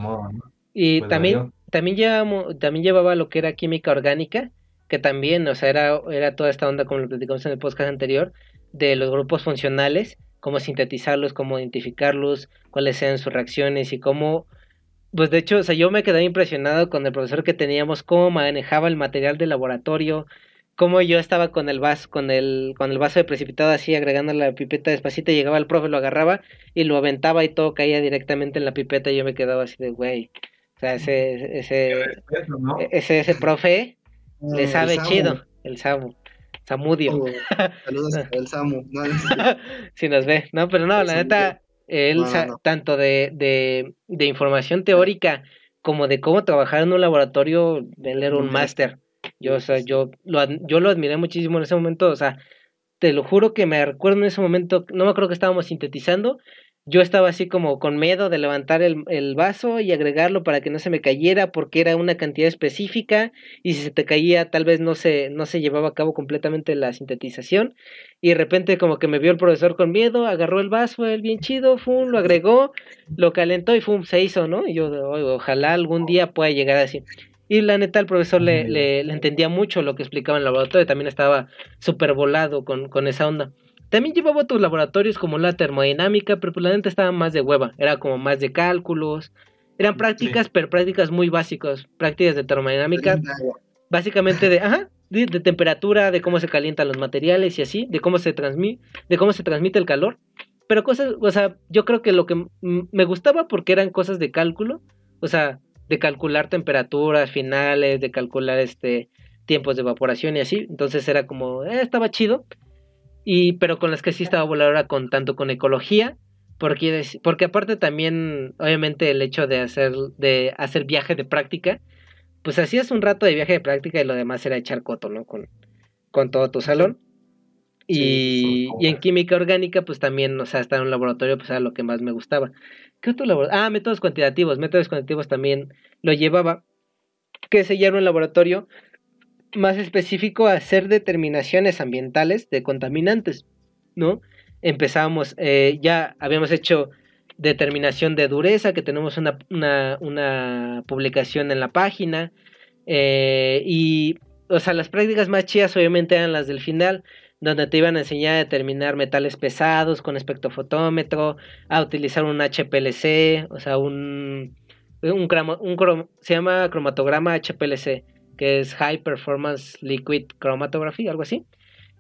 Y pues también, también, llevamos, también llevaba lo que era química orgánica, que también, o sea, era, era toda esta onda, como lo platicamos en el podcast anterior, de los grupos funcionales, cómo sintetizarlos, cómo identificarlos, cuáles sean sus reacciones y cómo... Pues de hecho, o sea, yo me quedé impresionado con el profesor que teníamos, cómo manejaba el material de laboratorio, como yo estaba con el vaso, con el, con el vaso de precipitado así, agregando la pipeta despacito, llegaba el profe, lo agarraba y lo aventaba y todo caía directamente en la pipeta y yo me quedaba así de güey. O sea, ese, ese, e, ese, ese profe le sabe chido, el Samu. Samudio. Oh, saludos [laughs] al Samu. [laughs] si nos ve, no, pero no, la neta, él tanto de, de, de información teórica como de cómo trabajar en un laboratorio, él era un máster. Yo, o sea, yo lo, yo lo admiré muchísimo en ese momento, o sea, te lo juro que me recuerdo en ese momento, no me acuerdo que estábamos sintetizando, yo estaba así como con miedo de levantar el, el, vaso y agregarlo para que no se me cayera porque era una cantidad específica y si se te caía tal vez no se, no se llevaba a cabo completamente la sintetización y de repente como que me vio el profesor con miedo, agarró el vaso, él bien chido, fum, lo agregó, lo calentó y fum, se hizo, ¿no? Y yo ojalá algún día pueda llegar así. Y la neta, el profesor le, le, entendía mucho lo que explicaba en el laboratorio, también estaba súper volado con, con esa onda. También llevaba otros laboratorios como la termodinámica, pero pues la neta estaba más de hueva, era como más de cálculos. Eran prácticas, pero prácticas muy básicas, prácticas de termodinámica, básicamente de, ajá, de, de, temperatura, de cómo se calientan los materiales y así, de cómo se transmite, de cómo se transmite el calor. Pero cosas, o sea, yo creo que lo que me gustaba porque eran cosas de cálculo, o sea, de calcular temperaturas finales, de calcular este tiempos de evaporación y así. Entonces era como, eh, estaba chido. Y, pero con las que sí estaba voladora con tanto con ecología, porque, porque aparte también, obviamente, el hecho de hacer, de hacer viaje de práctica, pues hacías un rato de viaje de práctica y lo demás era echar coto, ¿no? Con, con todo tu salón. Y, y, en química orgánica, pues también, o sea, estar en un laboratorio, pues era lo que más me gustaba. ¿Qué otro laboratorio? Ah, métodos cuantitativos. Métodos cuantitativos también lo llevaba, que se un laboratorio más específico a hacer determinaciones ambientales de contaminantes, ¿no? Empezábamos, eh, ya habíamos hecho determinación de dureza, que tenemos una, una, publicación en la página, eh, y, o sea, las prácticas más chidas obviamente eran las del final, donde te iban a enseñar a determinar metales pesados con espectrofotómetro, a utilizar un HPLC, o sea, un, un, un, se llama cromatograma HPLC, que es High Performance Liquid Chromatography, algo así.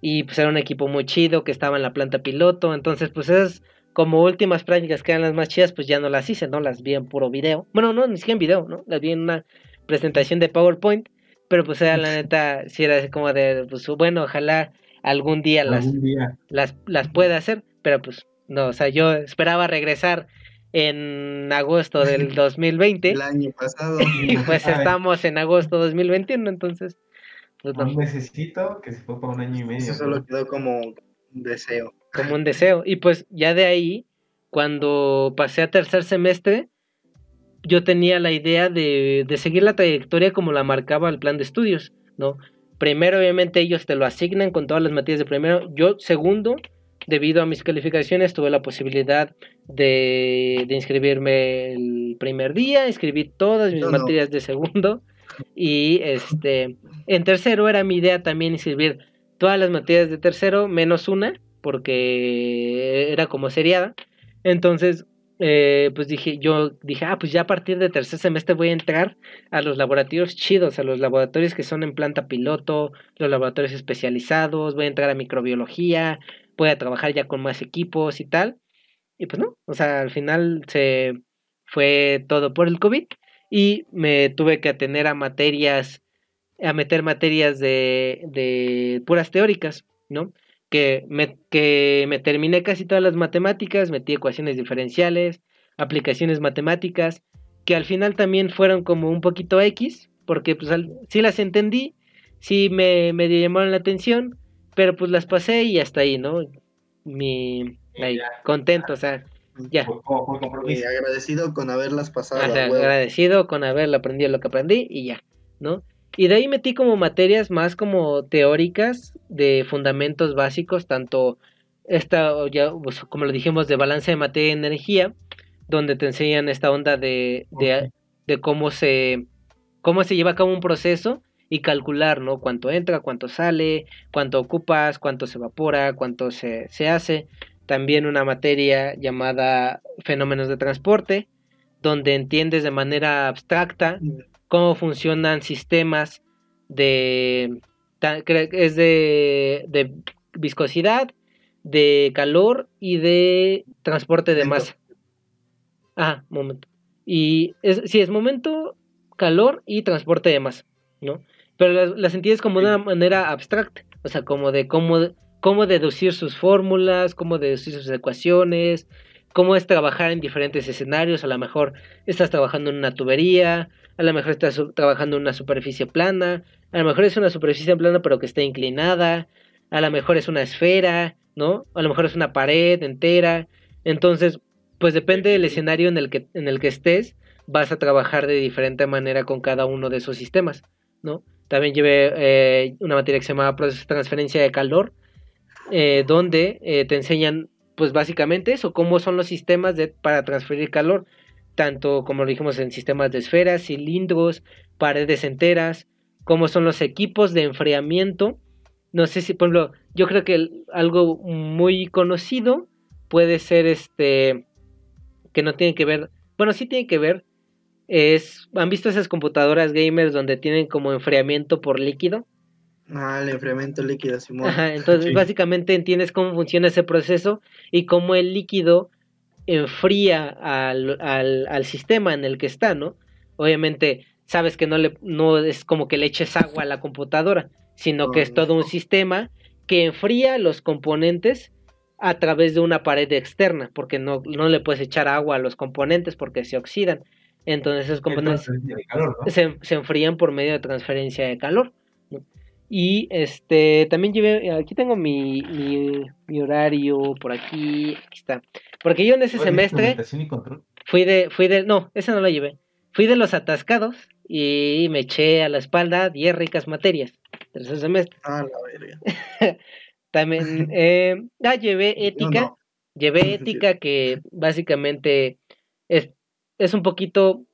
Y pues era un equipo muy chido que estaba en la planta piloto, entonces pues esas como últimas prácticas que eran las más chidas, pues ya no las hice, ¿no? Las vi en puro video. Bueno, no, ni siquiera en video, ¿no? Las vi en una presentación de PowerPoint, pero pues era la neta, si era como de, pues bueno, ojalá algún día, las, las, las pueda hacer, pero pues no, o sea, yo esperaba regresar en agosto del [laughs] 2020. El año pasado. [laughs] Y pues estamos en agosto 2021, entonces. Pues, un necesito que se fue por un año y medio. Eso solo quedó como un deseo. Como un deseo. Y pues ya de ahí, cuando pasé a tercer semestre, yo tenía la idea de, de seguir la trayectoria como la marcaba el plan de estudios, ¿no? Primero, obviamente, ellos te lo asignan con todas las materias de primero. Yo, segundo, debido a mis calificaciones, tuve la posibilidad de, de inscribirme el primer día, inscribí todas mis materias de segundo. Y este, en tercero era mi idea también inscribir todas las materias de tercero, menos una, porque era como seriada. Entonces, eh, pues dije, yo dije, ah, pues ya a partir de tercer semestre voy a entrar a los laboratorios chidos, a los laboratorios que son en planta piloto, los laboratorios especializados, voy a entrar a microbiología, voy a trabajar ya con más equipos y tal. Y pues no, o sea, al final se fue todo por el COVID y me tuve que atener a materias, a meter materias de, de puras teóricas, ¿no? que me, que me terminé casi todas las matemáticas, metí ecuaciones diferenciales, aplicaciones matemáticas, que al final también fueron como un poquito X, porque pues sí las entendí, sí me, me llamaron la atención, pero pues las pasé y hasta ahí, ¿no? Mi, ahí, contento, o sea, ya. agradecido con haberlas pasado. agradecido con haber aprendido lo que aprendí y ya, ¿no? Y de ahí metí como materias más como teóricas de fundamentos básicos, tanto esta, ya, pues, como lo dijimos, de balance de materia y energía, donde te enseñan esta onda de, de, de, cómo se cómo se lleva a cabo un proceso y calcular, ¿no? Cuánto entra, cuánto sale, cuánto ocupas, cuánto se evapora, cuánto se, se hace. También una materia llamada fenómenos de transporte, donde entiendes de manera abstracta cómo funcionan sistemas de es de, de viscosidad, de calor y de transporte de masa. Ah, momento. Y es, sí, es momento, calor y transporte de masa, ¿no? Pero las, las entiendes como de una manera abstracta, o sea, como de cómo, cómo deducir sus fórmulas, cómo deducir sus ecuaciones, cómo es trabajar en diferentes escenarios, a lo mejor estás trabajando en una tubería, a lo mejor estás trabajando en una superficie plana, a lo mejor es una superficie plana pero que está inclinada, a lo mejor es una esfera, ¿no? A lo mejor es una pared entera. Entonces, pues depende del escenario en el que, en el que estés, vas a trabajar de diferente manera con cada uno de esos sistemas, ¿no? También llevé eh, una materia que se llama proceso de transferencia de calor, eh, donde eh, te enseñan, pues básicamente eso, cómo son los sistemas de, para transferir calor tanto como lo dijimos en sistemas de esferas, cilindros, paredes enteras, como son los equipos de enfriamiento. No sé si, por ejemplo, yo creo que algo muy conocido puede ser este, que no tiene que ver, bueno, sí tiene que ver, es, ¿han visto esas computadoras gamers donde tienen como enfriamiento por líquido? Ah, el enfriamiento líquido, Simón. entonces básicamente entiendes cómo funciona ese proceso y cómo el líquido enfría al, al, al, sistema en el que está, ¿no? Obviamente sabes que no, le, no es como que le eches agua a la computadora, sino que es todo un sistema que enfría los componentes a través de una pared externa, porque no, no le puedes echar agua a los componentes porque se oxidan. Entonces esos componentes se, se, enfrían por medio de transferencia de calor. Y este también llevé, aquí tengo mi, mi, horario por aquí, aquí está. Porque yo en ese semestre fui de, fui de, no, esa no la llevé. Fui de los atascados y me eché a la espalda 10 ricas materias. Tercer semestre. Ah, la verga. [laughs] También, eh, ah, llevé ética, llevé ética que básicamente es, es un poquito,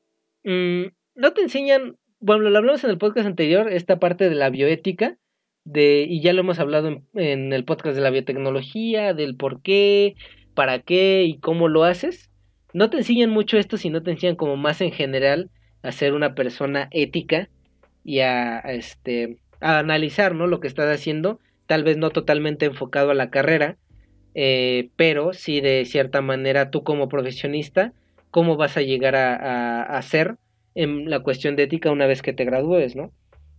mm, no te enseñan, bueno, lo hablamos en el podcast anterior, esta parte de la bioética, de, y ya lo hemos hablado en, en el podcast de la biotecnología, del por qué, para qué y cómo lo haces. No te enseñan mucho esto, sino te enseñan como más en general a ser una persona ética y a, este a analizar ¿no? lo que estás haciendo, tal vez no totalmente enfocado a la carrera, eh, pero sí de cierta manera tú como profesionista, cómo vas a llegar a, a, ser en la cuestión de ética una vez que te gradúes, ¿no?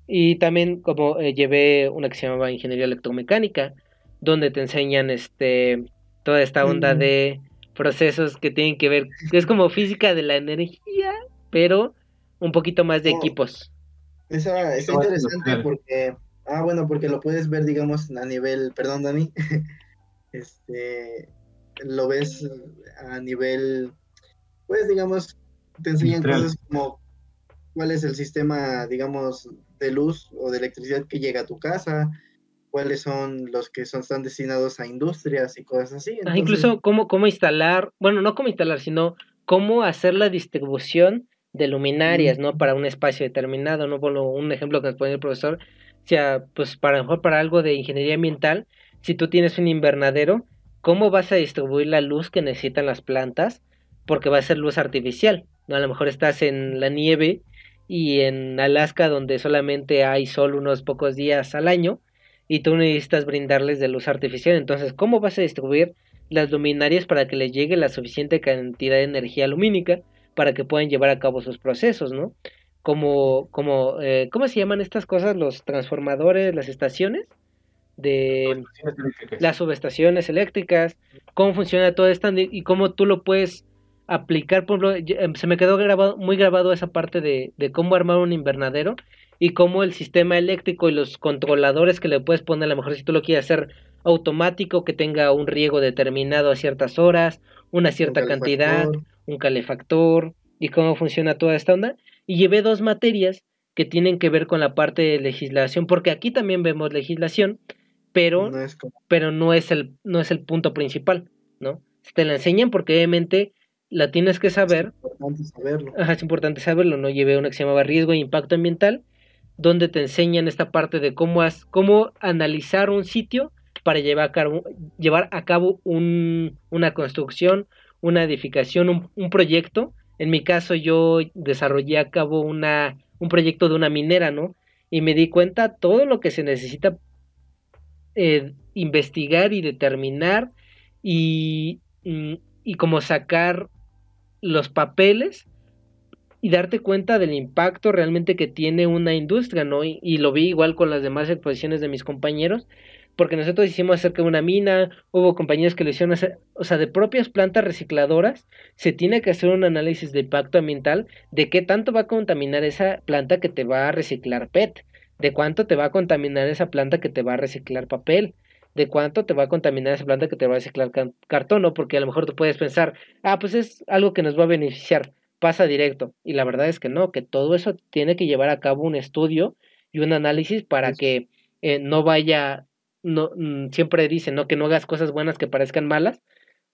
Y también como eh, llevé una que se llamaba Ingeniería Electromecánica, donde te enseñan este toda esta onda de procesos que tienen que ver, que es como física de la energía, pero un poquito más de oh. equipos. Esa, está interesante porque, ah, bueno, porque lo puedes ver, digamos, a nivel, perdón, Dani, [laughs] este, lo ves a nivel, pues, digamos, te enseñan cosas como cuál es el sistema, digamos, de luz o de electricidad que llega a tu casa, cuáles son los que son, están destinados a industrias y cosas así. Ah, incluso cómo, cómo instalar, bueno, no cómo instalar, sino cómo hacer la distribución de luminarias, ¿no? Para un espacio determinado, ¿no? Por un ejemplo que nos pone el profesor, o sea, pues para mejor para algo de ingeniería ambiental, si tú tienes un invernadero, ¿cómo vas a distribuir la luz que necesitan las plantas? Porque va a ser luz artificial, ¿no? A lo mejor estás en la nieve y en Alaska donde solamente hay sol unos pocos días al año y tú necesitas brindarles de luz artificial, entonces, ¿cómo vas a distribuir las luminarias para que les llegue la suficiente cantidad de energía lumínica para que puedan llevar a cabo sus procesos, ¿no? Como, como, eh, ¿cómo se llaman estas cosas? Los transformadores, las estaciones de las subestaciones eléctricas, cómo funciona todo esto y cómo tú lo puedes aplicar, por ejemplo, em, se me quedó grabado, muy grabado esa parte de, de cómo armar un invernadero y cómo el sistema eléctrico y los controladores que le puedes poner, a lo mejor si tú lo quieres hacer automático, que tenga un riego determinado a ciertas horas, una cierta cantidad, un calefactor y cómo funciona toda esta onda. Y llevé dos materias que tienen que ver con la parte de legislación, porque aquí también vemos legislación, pero no es, pero no es, el, no es el punto principal, ¿no? Te la enseñan porque obviamente la tienes que saber. Es importante saberlo. Ajá, es importante saberlo, ¿no? Llevé una que se llamaba riesgo e impacto ambiental, donde te enseñan esta parte de cómo, cómo analizar un sitio para llevar a cabo, llevar a cabo un, una construcción, una edificación, un, proyecto. En mi caso yo desarrollé a cabo una, un proyecto de una minera, ¿no? Y me di cuenta todo lo que se necesita eh, investigar y determinar y, y como sacar los papeles y darte cuenta del impacto realmente que tiene una industria, ¿no? Y, y, lo vi igual con las demás exposiciones de mis compañeros, porque nosotros hicimos acerca de una mina, hubo compañías que lo hicieron, o sea, de propias plantas recicladoras, se tiene que hacer un análisis de impacto ambiental de qué tanto va a contaminar esa planta que te va a reciclar PET, de cuánto te va a contaminar esa planta que te va a reciclar papel, de cuánto te va a contaminar esa planta que te va a reciclar cartón, ¿no? Porque a lo mejor tú puedes pensar, ah, pues es algo que nos va a beneficiar, pasa directo. Y la verdad es que no, que todo eso tiene que llevar a cabo un estudio y un análisis para que eh, no vaya no mm, siempre dicen, ¿no? Que no hagas cosas buenas que parezcan malas,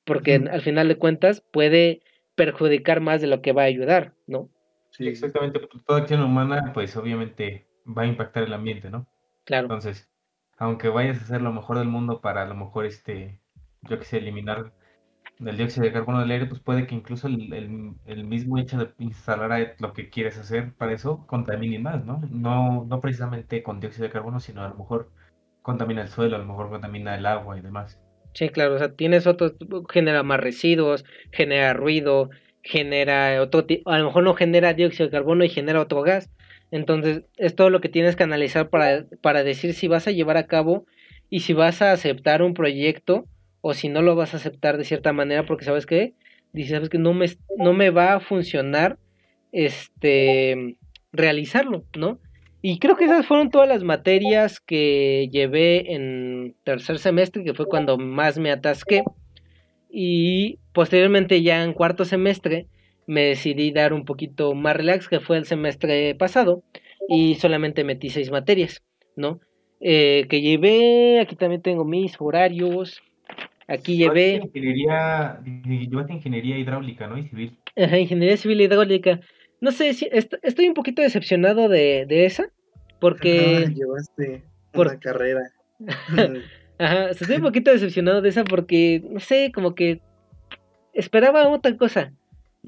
porque al final de cuentas puede perjudicar más de lo que va a ayudar, ¿no? Sí, exactamente. Toda acción humana, pues obviamente va a impactar el ambiente, ¿no? Claro. Entonces, aunque vayas a hacer lo mejor del mundo para a lo mejor, este, yo que sé, eliminar el dióxido de carbono del aire, pues puede que incluso el, el, mismo hecho de instalar lo que quieres hacer para eso contamine más, ¿no? No, no precisamente con dióxido de carbono, sino a lo mejor contamina el suelo, a lo mejor contamina el agua y demás. Sí, claro, o sea, tienes otros, genera más residuos, genera ruido, genera otro a lo mejor no genera dióxido de carbono y genera otro gas. Entonces, es todo lo que tienes que analizar para, para decir si vas a llevar a cabo y si vas a aceptar un proyecto o si no lo vas a aceptar de cierta manera porque sabes que dices sabes que no me no me va a funcionar este realizarlo, ¿no? Y creo que esas fueron todas las materias que llevé en tercer semestre, que fue cuando más me atasqué. Y posteriormente ya en cuarto semestre me decidí dar un poquito más relax, que fue el semestre pasado, y solamente metí seis materias, ¿no? Eh, que llevé, aquí también tengo mis horarios, aquí llevé... Ingeniería, llevaste ingeniería hidráulica, ¿no? Y civil. Ajá, ingeniería civil hidráulica. No sé, si estoy un poquito decepcionado de, de esa, porque... llevaste por... carrera. [laughs] Ajá, estoy un poquito decepcionado de esa porque, no sé, como que esperaba otra cosa.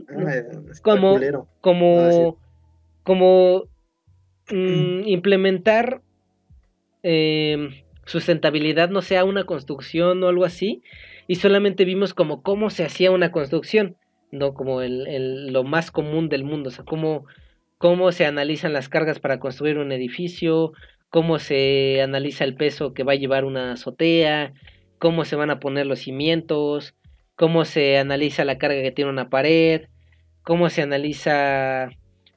Ah, como, como, como mm, implementar eh, sustentabilidad no sea una construcción o algo así, y solamente vimos como cómo se hacía una construcción, no como el, el, lo más común del mundo, o sea, cómo, cómo se analizan las cargas para construir un edificio, cómo se analiza el peso que va a llevar una azotea, cómo se van a poner los cimientos, cómo se analiza la carga que tiene una pared, cómo se analiza,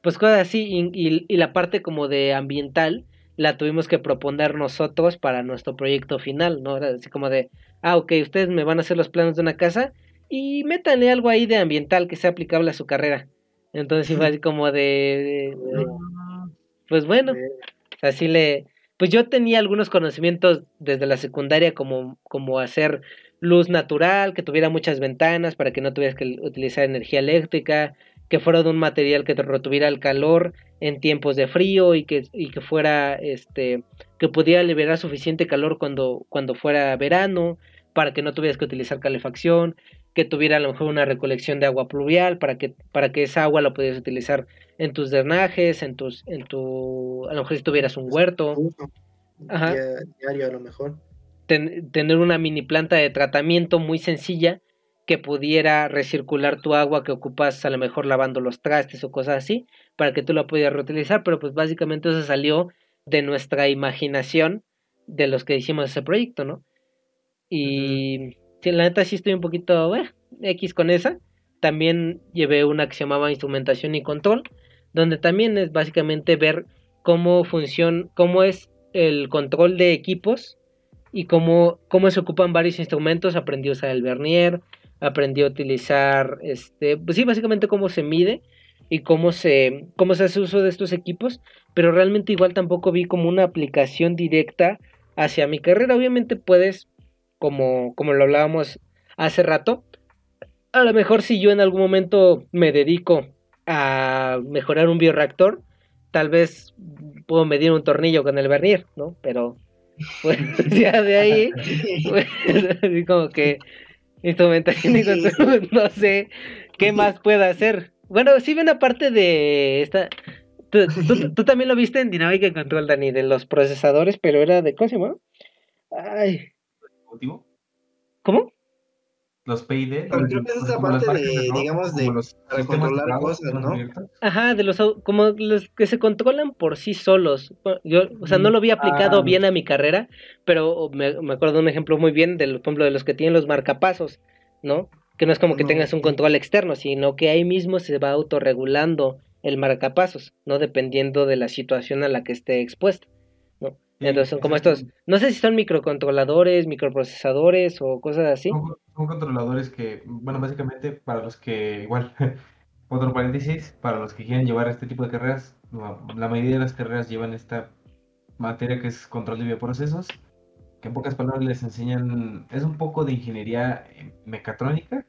pues cosas así, y, y, la parte como de ambiental la tuvimos que proponer nosotros para nuestro proyecto final, ¿no? Así como de, ah, ok, ustedes me van a hacer los planos de una casa y métanle algo ahí de ambiental que sea aplicable a su carrera. Entonces fue así como de [laughs] pues bueno, Así le, pues yo tenía algunos conocimientos desde la secundaria como, como hacer luz natural, que tuviera muchas ventanas para que no tuvieras que utilizar energía eléctrica, que fuera de un material que te retuviera el calor en tiempos de frío y que, y que fuera, este, que pudiera liberar suficiente calor cuando, cuando fuera verano, para que no tuvieras que utilizar calefacción, que tuviera a lo mejor una recolección de agua pluvial para que, para que esa agua la pudieras utilizar en tus drenajes, en tus, en tu, a lo mejor si tuvieras un huerto. Ajá. Diario a lo mejor. Tener una mini planta de tratamiento muy sencilla que pudiera recircular tu agua que ocupas a lo mejor lavando los trastes o cosas así, para que tú la pudieras reutilizar, pero pues básicamente eso salió de nuestra imaginación de los que hicimos ese proyecto, ¿no? Y la neta sí estoy un poquito X con esa. También llevé una que se llamaba instrumentación y control, donde también es básicamente ver cómo funciona, cómo es el control de equipos y cómo, cómo se ocupan varios instrumentos. Aprendí a usar el vernier, aprendí a utilizar, este, pues sí, básicamente cómo se mide y cómo se, cómo se hace uso de estos equipos, pero realmente igual tampoco vi como una aplicación directa hacia mi carrera. Obviamente puedes como, como lo hablábamos hace rato. A lo mejor si yo en algún momento me dedico a mejorar un bioreactor, tal vez puedo medir un tornillo con el vernier, ¿no? Pero pues [laughs] ya de ahí, pues, [laughs] así como que instrumentación y [laughs] no sé qué más pueda hacer. Bueno, sí ven aparte de esta... Tú, también lo viste en dinámica y control, Dani, de los procesadores, pero era de... ¿Cómo se llama? Ay, ¿Cómo? Los PID. Pero creo que es esa parte de, digamos, de para controlar cosas, ¿no? Ajá, de los como los que se controlan por sí solos. Yo, o sea, no lo había aplicado ah. bien a mi carrera, pero me, me, acuerdo de un ejemplo muy bien, del, por ejemplo, de los que tienen los marcapasos, ¿no? Que no es como que tengas un control externo, sino que ahí mismo se va autorregulando el marcapasos, ¿no? Dependiendo de la situación a la que esté expuesto. Entonces son como estos, no sé si son microcontroladores, microprocesadores o cosas así. Son, controladores que, bueno, básicamente para los que, igual, [laughs] otro paréntesis, para los que quieren llevar este tipo de carreras, la mayoría de las carreras llevan esta materia que es control de bioprocesos, que en pocas palabras les enseñan, es un poco de ingeniería mecatrónica,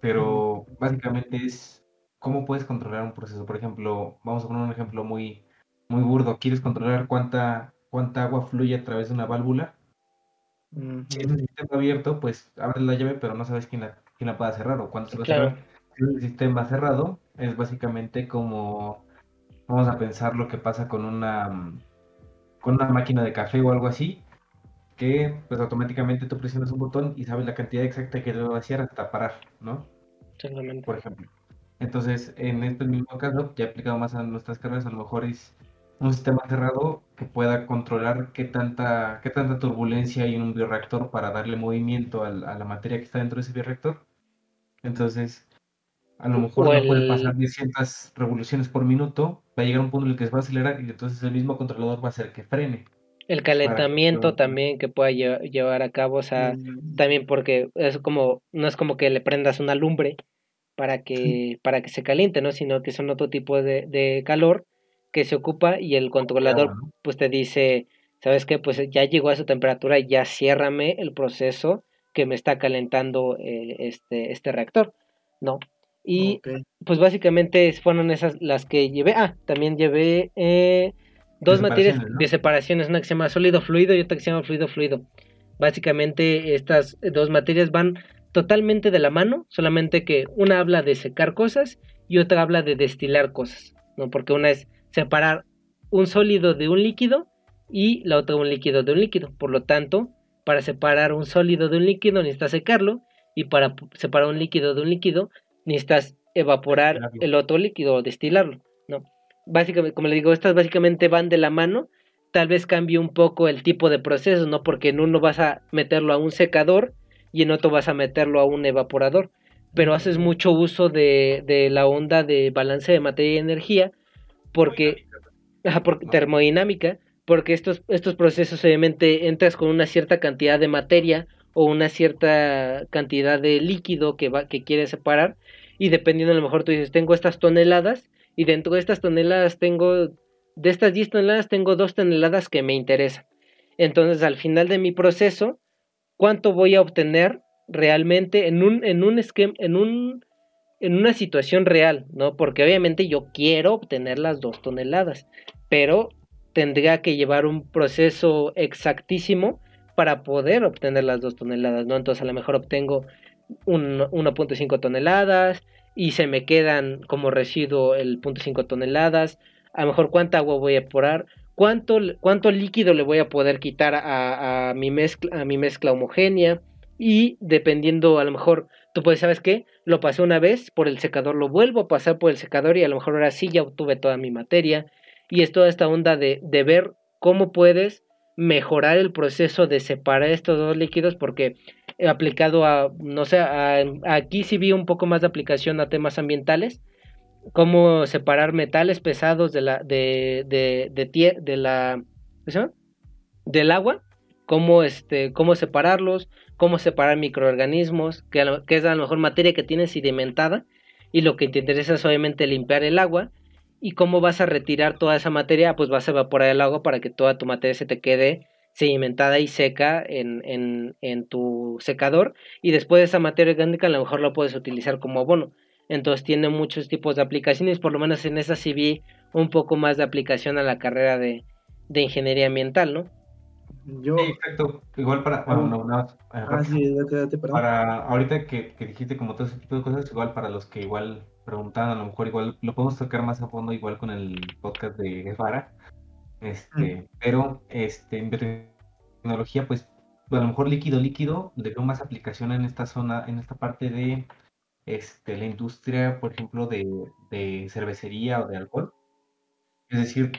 pero básicamente es cómo puedes controlar un proceso. Por ejemplo, vamos a poner un ejemplo muy, muy burdo, quieres controlar cuánta cuánta agua fluye a través de una válvula. Si es un sistema abierto, pues abres la llave, pero no sabes quién la, quién la puede cerrar o cuándo se va a cerrar. Si es un sistema cerrado, es básicamente como, vamos a pensar lo que pasa con una, con una máquina de café o algo así, que pues automáticamente tú presionas un botón y sabes la cantidad exacta que debe vaciar hasta parar, ¿no? Exactamente. Por ejemplo. Entonces, en este mismo caso, ya aplicado más a nuestras carreras, a lo mejor es un sistema cerrado que pueda controlar qué tanta, qué tanta turbulencia hay en un bioreactor para darle movimiento a la materia que está dentro de ese bioreactor. Entonces, a lo mejor no puede pasar de ciertas revoluciones por minuto, va a llegar un punto en el que se va a acelerar y entonces el mismo controlador va a hacer que frene. El calentamiento también que pueda llevar a cabo, o sea, mm. también porque es como, no es como que le prendas una lumbre para que, para que se caliente, ¿no? Sino que son otro tipo de, de calor que se ocupa y el controlador pues te dice, ¿sabes qué? Pues ya llegó a su temperatura, ya ciérrame el proceso que me está calentando eh, este, este reactor, ¿no? Y pues básicamente fueron esas las que llevé. Ah, también llevé eh, dos materias de separaciones, una que se llama sólido fluido y otra que se llama fluido fluido. Básicamente estas dos materias van totalmente de la mano, solamente que una habla de secar cosas y otra habla de destilar cosas, ¿no? Porque una es separar un sólido de un líquido y la otra un líquido de un líquido. Por lo tanto, para separar un sólido de un líquido necesitas secarlo y para separar un líquido de un líquido necesitas evaporar el otro líquido o destilarlo, ¿no? Básicamente, como le digo, estas básicamente van de la mano, tal vez cambie un poco el tipo de proceso, ¿no? Porque en uno vas a meterlo a un secador y en otro vas a meterlo a un evaporador, pero haces mucho uso de, de la onda de balance de materia y energía, porque, termodinámica, porque estos, estos procesos obviamente entras con una cierta cantidad de materia o una cierta cantidad de líquido que, va, que quieres separar y dependiendo a lo mejor tú dices, tengo estas toneladas y dentro de estas toneladas tengo, de estas 10 toneladas tengo 2 toneladas que me interesan. Entonces al final de mi proceso, ¿cuánto voy a obtener realmente en un, en un esquema, en un, en una situación real, ¿no? Porque obviamente yo quiero obtener las 2 toneladas, pero tendría que llevar un proceso exactísimo para poder obtener las dos toneladas, ¿no? Entonces a lo mejor obtengo 1.5 toneladas y se me quedan como residuo el 0.5 toneladas, a lo mejor cuánta agua voy a evaporar, cuánto, cuánto líquido le voy a poder quitar a, mi mezcla, a mi mezcla homogénea y dependiendo a lo mejor tú puedes, ¿sabes qué? Lo pasé una vez por el secador, lo vuelvo a pasar por el secador y a lo mejor ahora sí ya obtuve toda mi materia y es toda esta onda de, de ver cómo puedes mejorar el proceso de separar estos dos líquidos porque he aplicado a, no sé, aquí sí vi un poco más de aplicación a temas ambientales, cómo separar metales pesados de la, de, de, de, de la, del agua, cómo, este, cómo separarlos, cómo separar microorganismos, que, es a lo mejor materia que tiene sedimentada, y lo que te interesa es obviamente limpiar el agua, ¿Y cómo vas a retirar toda esa materia? Pues vas a evaporar el agua para que toda tu materia se te quede sedimentada y seca en, en, en tu secador. Y después de esa materia orgánica a lo mejor la puedes utilizar como abono. Entonces tiene muchos tipos de aplicaciones, por lo menos en esa sí vi un poco más de aplicación a la carrera de, de ingeniería ambiental, ¿no? Yo... Sí, exacto. Igual para... Bueno, no, no, ah, sí, date, date, para ahorita que, que dijiste como todo ese tipo de cosas, igual para los que igual preguntaban, a lo mejor igual lo podemos tocar más a fondo igual con el podcast de Guevara. Este, pero este, en tecnología, pues a lo mejor líquido líquido, le veo más aplicación en esta zona, en esta parte de este, la industria, por ejemplo, de, de cervecería o de alcohol. Es decir,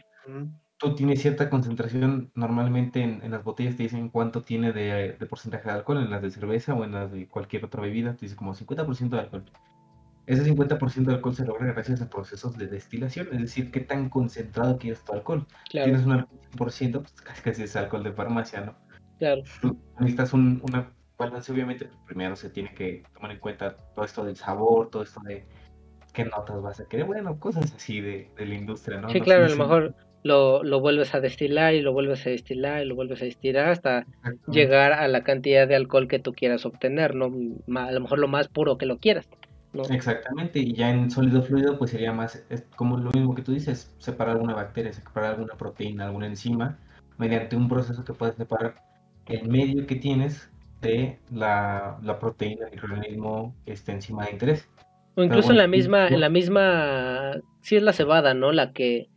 tú tienes cierta concentración, normalmente en, en, las botellas te dicen cuánto tiene de, de, porcentaje de alcohol, en las de cerveza o en las de cualquier otra bebida, te dice como 50% de alcohol. Ese 50% de alcohol se logra gracias a procesos de destilación, es decir, qué tan concentrado quieres tu alcohol. Tienes un 100%, pues casi casi es alcohol de farmacia, ¿no? Claro. necesitas un, una balance, obviamente, pues, primero se tiene que tomar en cuenta todo esto del sabor, todo esto de qué notas vas a querer, bueno, cosas así de, de la industria, ¿no? Sí, claro, a lo mejor lo, lo, vuelves a destilar y lo vuelves a destilar y lo vuelves a destilar hasta llegar a la cantidad de alcohol que tú quieras obtener, ¿no? A lo mejor lo más puro que lo quieras. Exactamente, y ya en sólido fluido pues sería más, es como lo mismo que tú dices, separar alguna bacteria, separar alguna proteína, alguna enzima, mediante un proceso que puedes separar el medio que tienes de la, la proteína, el microorganismo, este enzima de interés. O incluso en la misma, en la misma, sí es la cebada, ¿no? La que...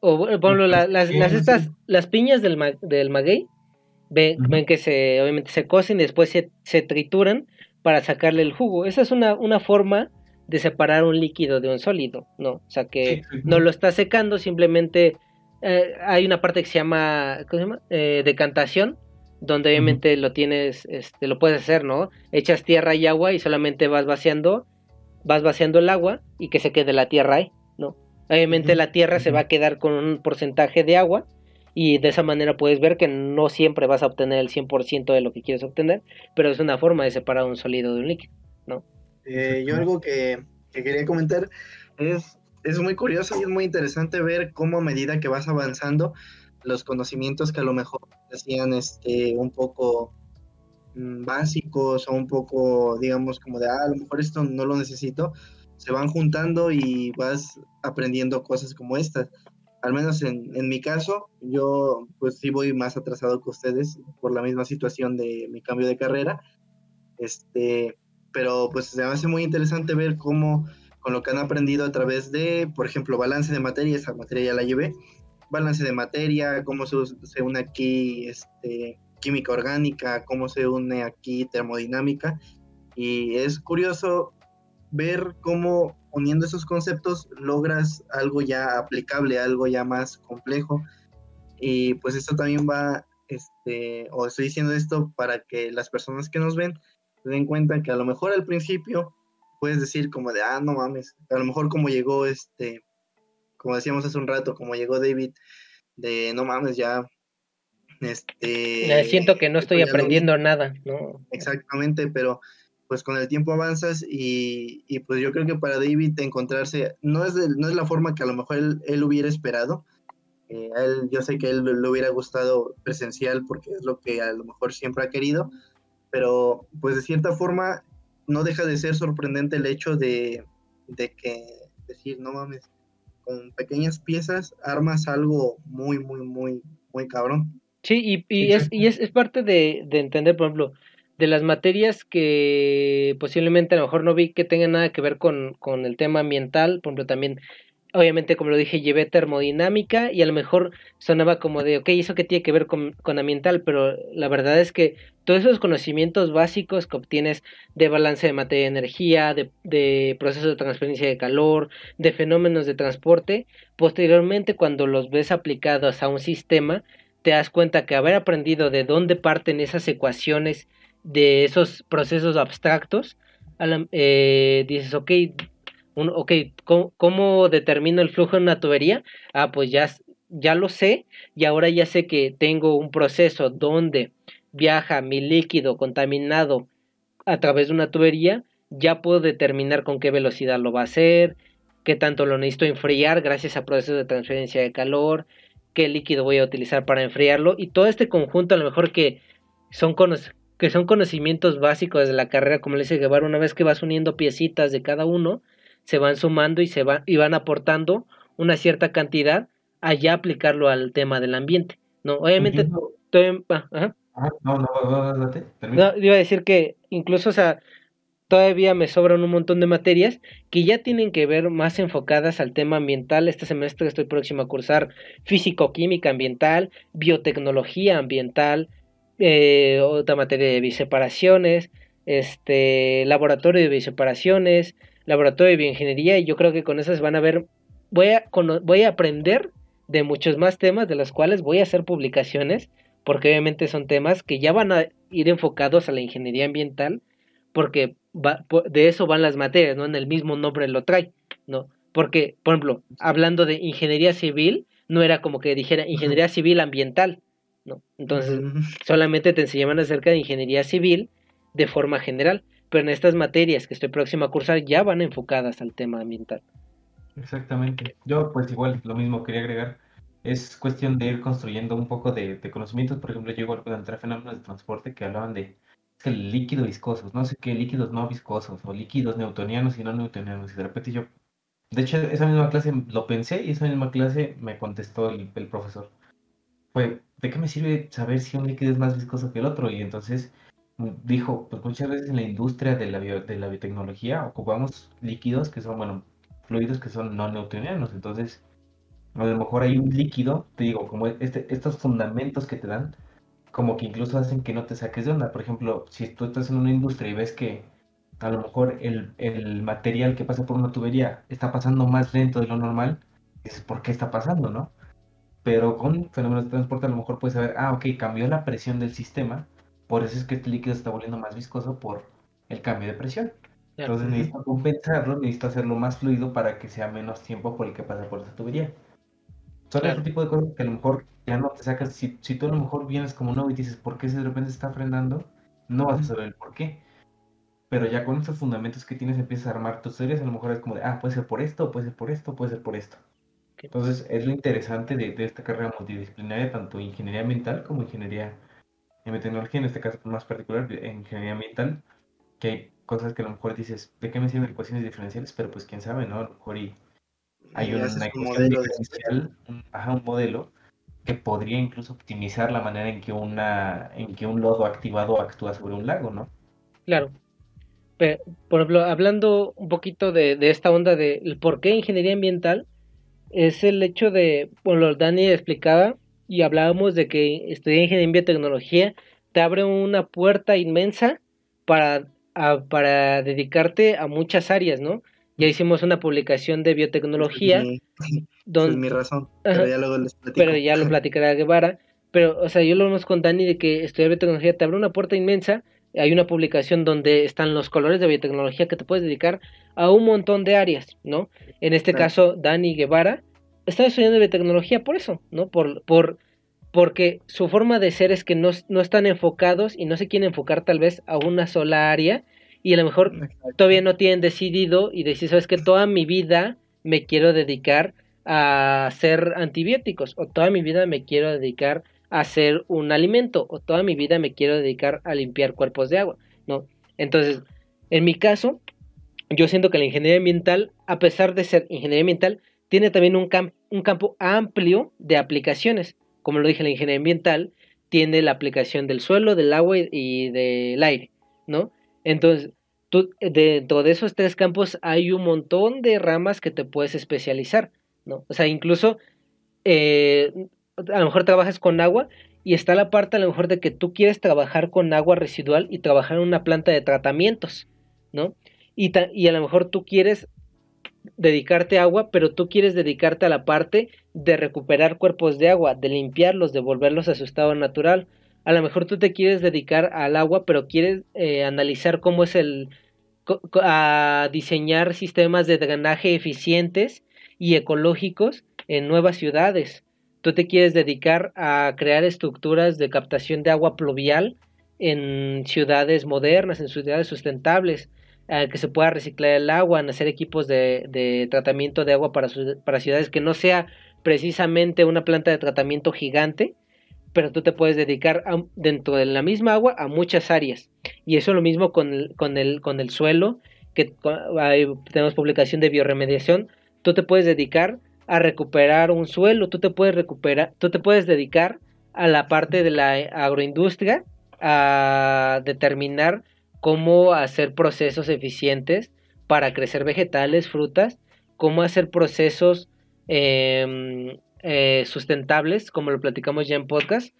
O bueno, las, las, estas, las piñas del, del maguey, ven, ven que se, obviamente se cocen y después se, se trituran para sacarle el jugo. Esa es una, una forma de separar un líquido de un sólido, ¿no? O sea que no lo está secando, simplemente eh, hay una parte que se llama, ¿cómo se llama? Eh, decantación, donde obviamente lo tienes, este, lo puedes hacer, ¿no? Echas tierra y agua y solamente vas vaciando, vas vaciando el agua y que se quede la tierra ahí. Obviamente la tierra se va a quedar con un porcentaje de agua y de esa manera puedes ver que no siempre vas a obtener el 100% de lo que quieres obtener, pero es una forma de separar un sólido de un líquido, ¿no? Eh, yo algo que, quería comentar es, es muy curioso y es muy interesante ver cómo a medida que vas avanzando, los conocimientos que a lo mejor hacían este, un poco mm, básicos o un poco, digamos, como de, ah, a lo mejor esto no lo necesito, se van juntando y vas aprendiendo cosas como estas al menos en, en, mi caso, yo pues sí voy más atrasado que ustedes por la misma situación de mi cambio de carrera. Este, pero pues se me hace muy interesante ver cómo con lo que han aprendido a través de, por ejemplo, balance de materia, esa materia ya la llevé, balance de materia, cómo se, une aquí este, química orgánica, cómo se une aquí termodinámica. Y es curioso ver cómo uniendo esos conceptos logras algo ya aplicable, algo ya más complejo. Y pues esto también va, este, o estoy diciendo esto para que las personas que nos ven se den cuenta que a lo mejor al principio puedes decir como de, ah, no mames, a lo mejor como llegó este, como decíamos hace un rato, como llegó David, de no mames, ya este siento que no estoy aprendiendo nada, ¿no? Exactamente, pero pues con el tiempo avanzas y, pues yo creo que para David encontrarse, no es, no es la forma que a lo mejor él, hubiera esperado, eh, él, yo sé que él le hubiera gustado presencial porque es lo que a lo mejor siempre ha querido, pero pues de cierta forma no deja de ser sorprendente el hecho de, que decir, no mames, con pequeñas piezas armas algo muy, muy, muy, muy cabrón. Sí, y, es, y es, es parte de, de entender, por ejemplo, de las materias que posiblemente a lo mejor no vi que tengan nada que ver con, con el tema ambiental, por ejemplo también, obviamente como lo dije, llevé termodinámica y a lo mejor sonaba como de, ok, eso que tiene que ver con, con ambiental, pero la verdad es que todos esos conocimientos básicos que obtienes de balance de materia y energía, de, de procesos de transferencia de calor, de fenómenos de transporte, posteriormente cuando los ves aplicados a un sistema, te das cuenta que haber aprendido de dónde parten esas ecuaciones de esos procesos abstractos, eh, dices, ok, un, okay ¿cómo, determino el flujo en una tubería? Ah, pues ya, ya lo sé y ahora ya sé que tengo un proceso donde viaja mi líquido contaminado a través de una tubería, ya puedo determinar con qué velocidad lo va a hacer, qué tanto lo necesito enfriar gracias a procesos de transferencia de calor, qué líquido voy a utilizar para enfriarlo y todo este conjunto a lo mejor que son que son conocimientos básicos de la carrera, como le dice Guevara, una vez que vas uniendo piecitas de cada uno, se van sumando y se van, y van aportando una cierta cantidad a ya aplicarlo al tema del ambiente. No, obviamente, ah, no, no, no, iba a decir que incluso, o sea, todavía me sobran un montón de materias que ya tienen que ver más enfocadas al tema ambiental. Este semestre estoy próximo a cursar físico-química ambiental, biotecnología ambiental, eh, otra materia de biseparaciones, este, laboratorio de biseparaciones, laboratorio de bioingeniería, y yo creo que con esas van a ver, voy a, voy a aprender de muchos más temas, de los cuales voy a hacer publicaciones, porque obviamente son temas que ya van a ir enfocados a la ingeniería ambiental, porque de eso van las materias, ¿no? En el mismo nombre lo trae, ¿no? Porque, por ejemplo, hablando de ingeniería civil, no era como que dijera ingeniería civil ambiental, ¿no? Entonces, solamente te enseñaban acerca de ingeniería civil de forma general, pero en estas materias que estoy próximo a cursar ya van enfocadas al tema ambiental. Exactamente. Yo, pues igual, lo mismo quería agregar. Es cuestión de ir construyendo un poco de, conocimientos. Por ejemplo, yo igual encontrar fenómenos de transporte que hablaban de es el líquido viscosos, no sé qué, líquidos no viscosos, o líquidos newtonianos y no newtonianos. Y de repente yo, de hecho, esa misma clase lo pensé y esa misma clase me contestó el, el profesor. Fue, ¿de qué me sirve saber si un líquido es más viscoso que el otro? Y entonces mm, dijo, pues muchas veces en la industria de la, de la biotecnología ocupamos líquidos que son, bueno, fluidos que son no newtonianos. Entonces, a lo mejor hay un líquido, te digo, como este, estos fundamentos que te dan, como que incluso hacen que no te saques de onda. Por ejemplo, si tú estás en una industria y ves que a lo mejor el, el material que pasa por una tubería está pasando más lento de lo normal, dices, ¿por qué está pasando, no? Pero con fenómenos de transporte a lo mejor puedes saber, ah, ok, cambió la presión del sistema, por eso es que este líquido se está volviendo más viscoso por el cambio de presión. Entonces necesito compensarlo, necesito hacerlo más fluido para que sea menos tiempo por el que pasa por esa tubería. Son otro tipo de cosas que a lo mejor ya no te sacas. Si, si tú a lo mejor vienes como nuevo y dices, ¿por qué de repente está frenando? No vas a saber el por qué. Pero ya con esos fundamentos que tienes empiezas a armar tus teorías, a lo mejor es como de, ah, puede ser por esto, puede ser por esto, puede ser por esto. Entonces es lo interesante de, de esta carrera multidisciplinaria, tanto ingeniería ambiental como ingeniería en tecnología, en este caso más particular, en ingeniería ambiental, que hay cosas que a lo mejor dices, ¿de qué me sirven ecuaciones diferenciales? Pero pues quién sabe, ¿no? A lo mejor y hay una ecuación modelo diferencial, un, un modelo que podría incluso optimizar la manera en que una en que un lodo activado actúa sobre un lago, ¿no? Claro. por ejemplo, hablando un poquito de, esta onda de por qué ingeniería ambiental, es el hecho de, bueno, Dani explicaba y hablábamos de que estudiar ingeniería en biotecnología te abre una puerta inmensa para, para dedicarte a muchas áreas, ¿no? Ya hicimos una publicación de biotecnología. [laughs] donde, es mi razón, pero ya luego les platico. Pero ya lo platicará Guevara. Pero, o sea, yo lo vemos con Dani de que estudiar biotecnología te abre una puerta inmensa. Hay una publicación donde están los colores de biotecnología que te puedes dedicar a un montón de áreas, ¿no? En este caso, Dani Guevara está estudiando biotecnología por eso, ¿no? Por, por, porque su forma de ser es que no, no están enfocados y no se quieren enfocar tal vez a una sola área y a lo mejor todavía no tienen decidido y decir, sabes que toda mi vida me quiero dedicar a hacer antibióticos o toda mi vida me quiero dedicar a hacer un alimento o toda mi vida me quiero dedicar a limpiar cuerpos de agua, ¿no? Entonces, en mi caso, yo siento que la ingeniería ambiental, a pesar de ser ingeniería ambiental, tiene también un, un campo amplio de aplicaciones. Como lo dije, la ingeniería ambiental tiene la aplicación del suelo, del agua y del aire, ¿no? Entonces, dentro de esos tres campos hay un montón de ramas que te puedes especializar, ¿no? O sea, incluso eh, a lo mejor trabajas con agua y está la parte a lo mejor de que tú quieres trabajar con agua residual y trabajar en una planta de tratamientos, ¿no? Y, y a lo mejor tú quieres dedicarte a agua, pero tú quieres dedicarte a la parte de recuperar cuerpos de agua, de limpiarlos, de volverlos a su estado natural a lo mejor tú te quieres dedicar al agua, pero quieres eh, analizar cómo es el a diseñar sistemas de drenaje eficientes y ecológicos en nuevas ciudades. Tú te quieres dedicar a crear estructuras de captación de agua pluvial en ciudades modernas, en ciudades sustentables, que se pueda reciclar el agua, en hacer equipos de, tratamiento de agua para, para ciudades que no sea precisamente una planta de tratamiento gigante, pero tú te puedes dedicar dentro de la misma agua a muchas áreas. Y eso es lo mismo con el, con el, con el suelo, que tenemos publicación de bioremediación, tú te puedes dedicar a recuperar un suelo, tú te puedes recuperar, tú te puedes dedicar a la parte de la agroindustria, a determinar cómo hacer procesos eficientes para crecer vegetales, frutas, cómo hacer procesos eh, eh, sustentables, como lo platicamos ya en podcast,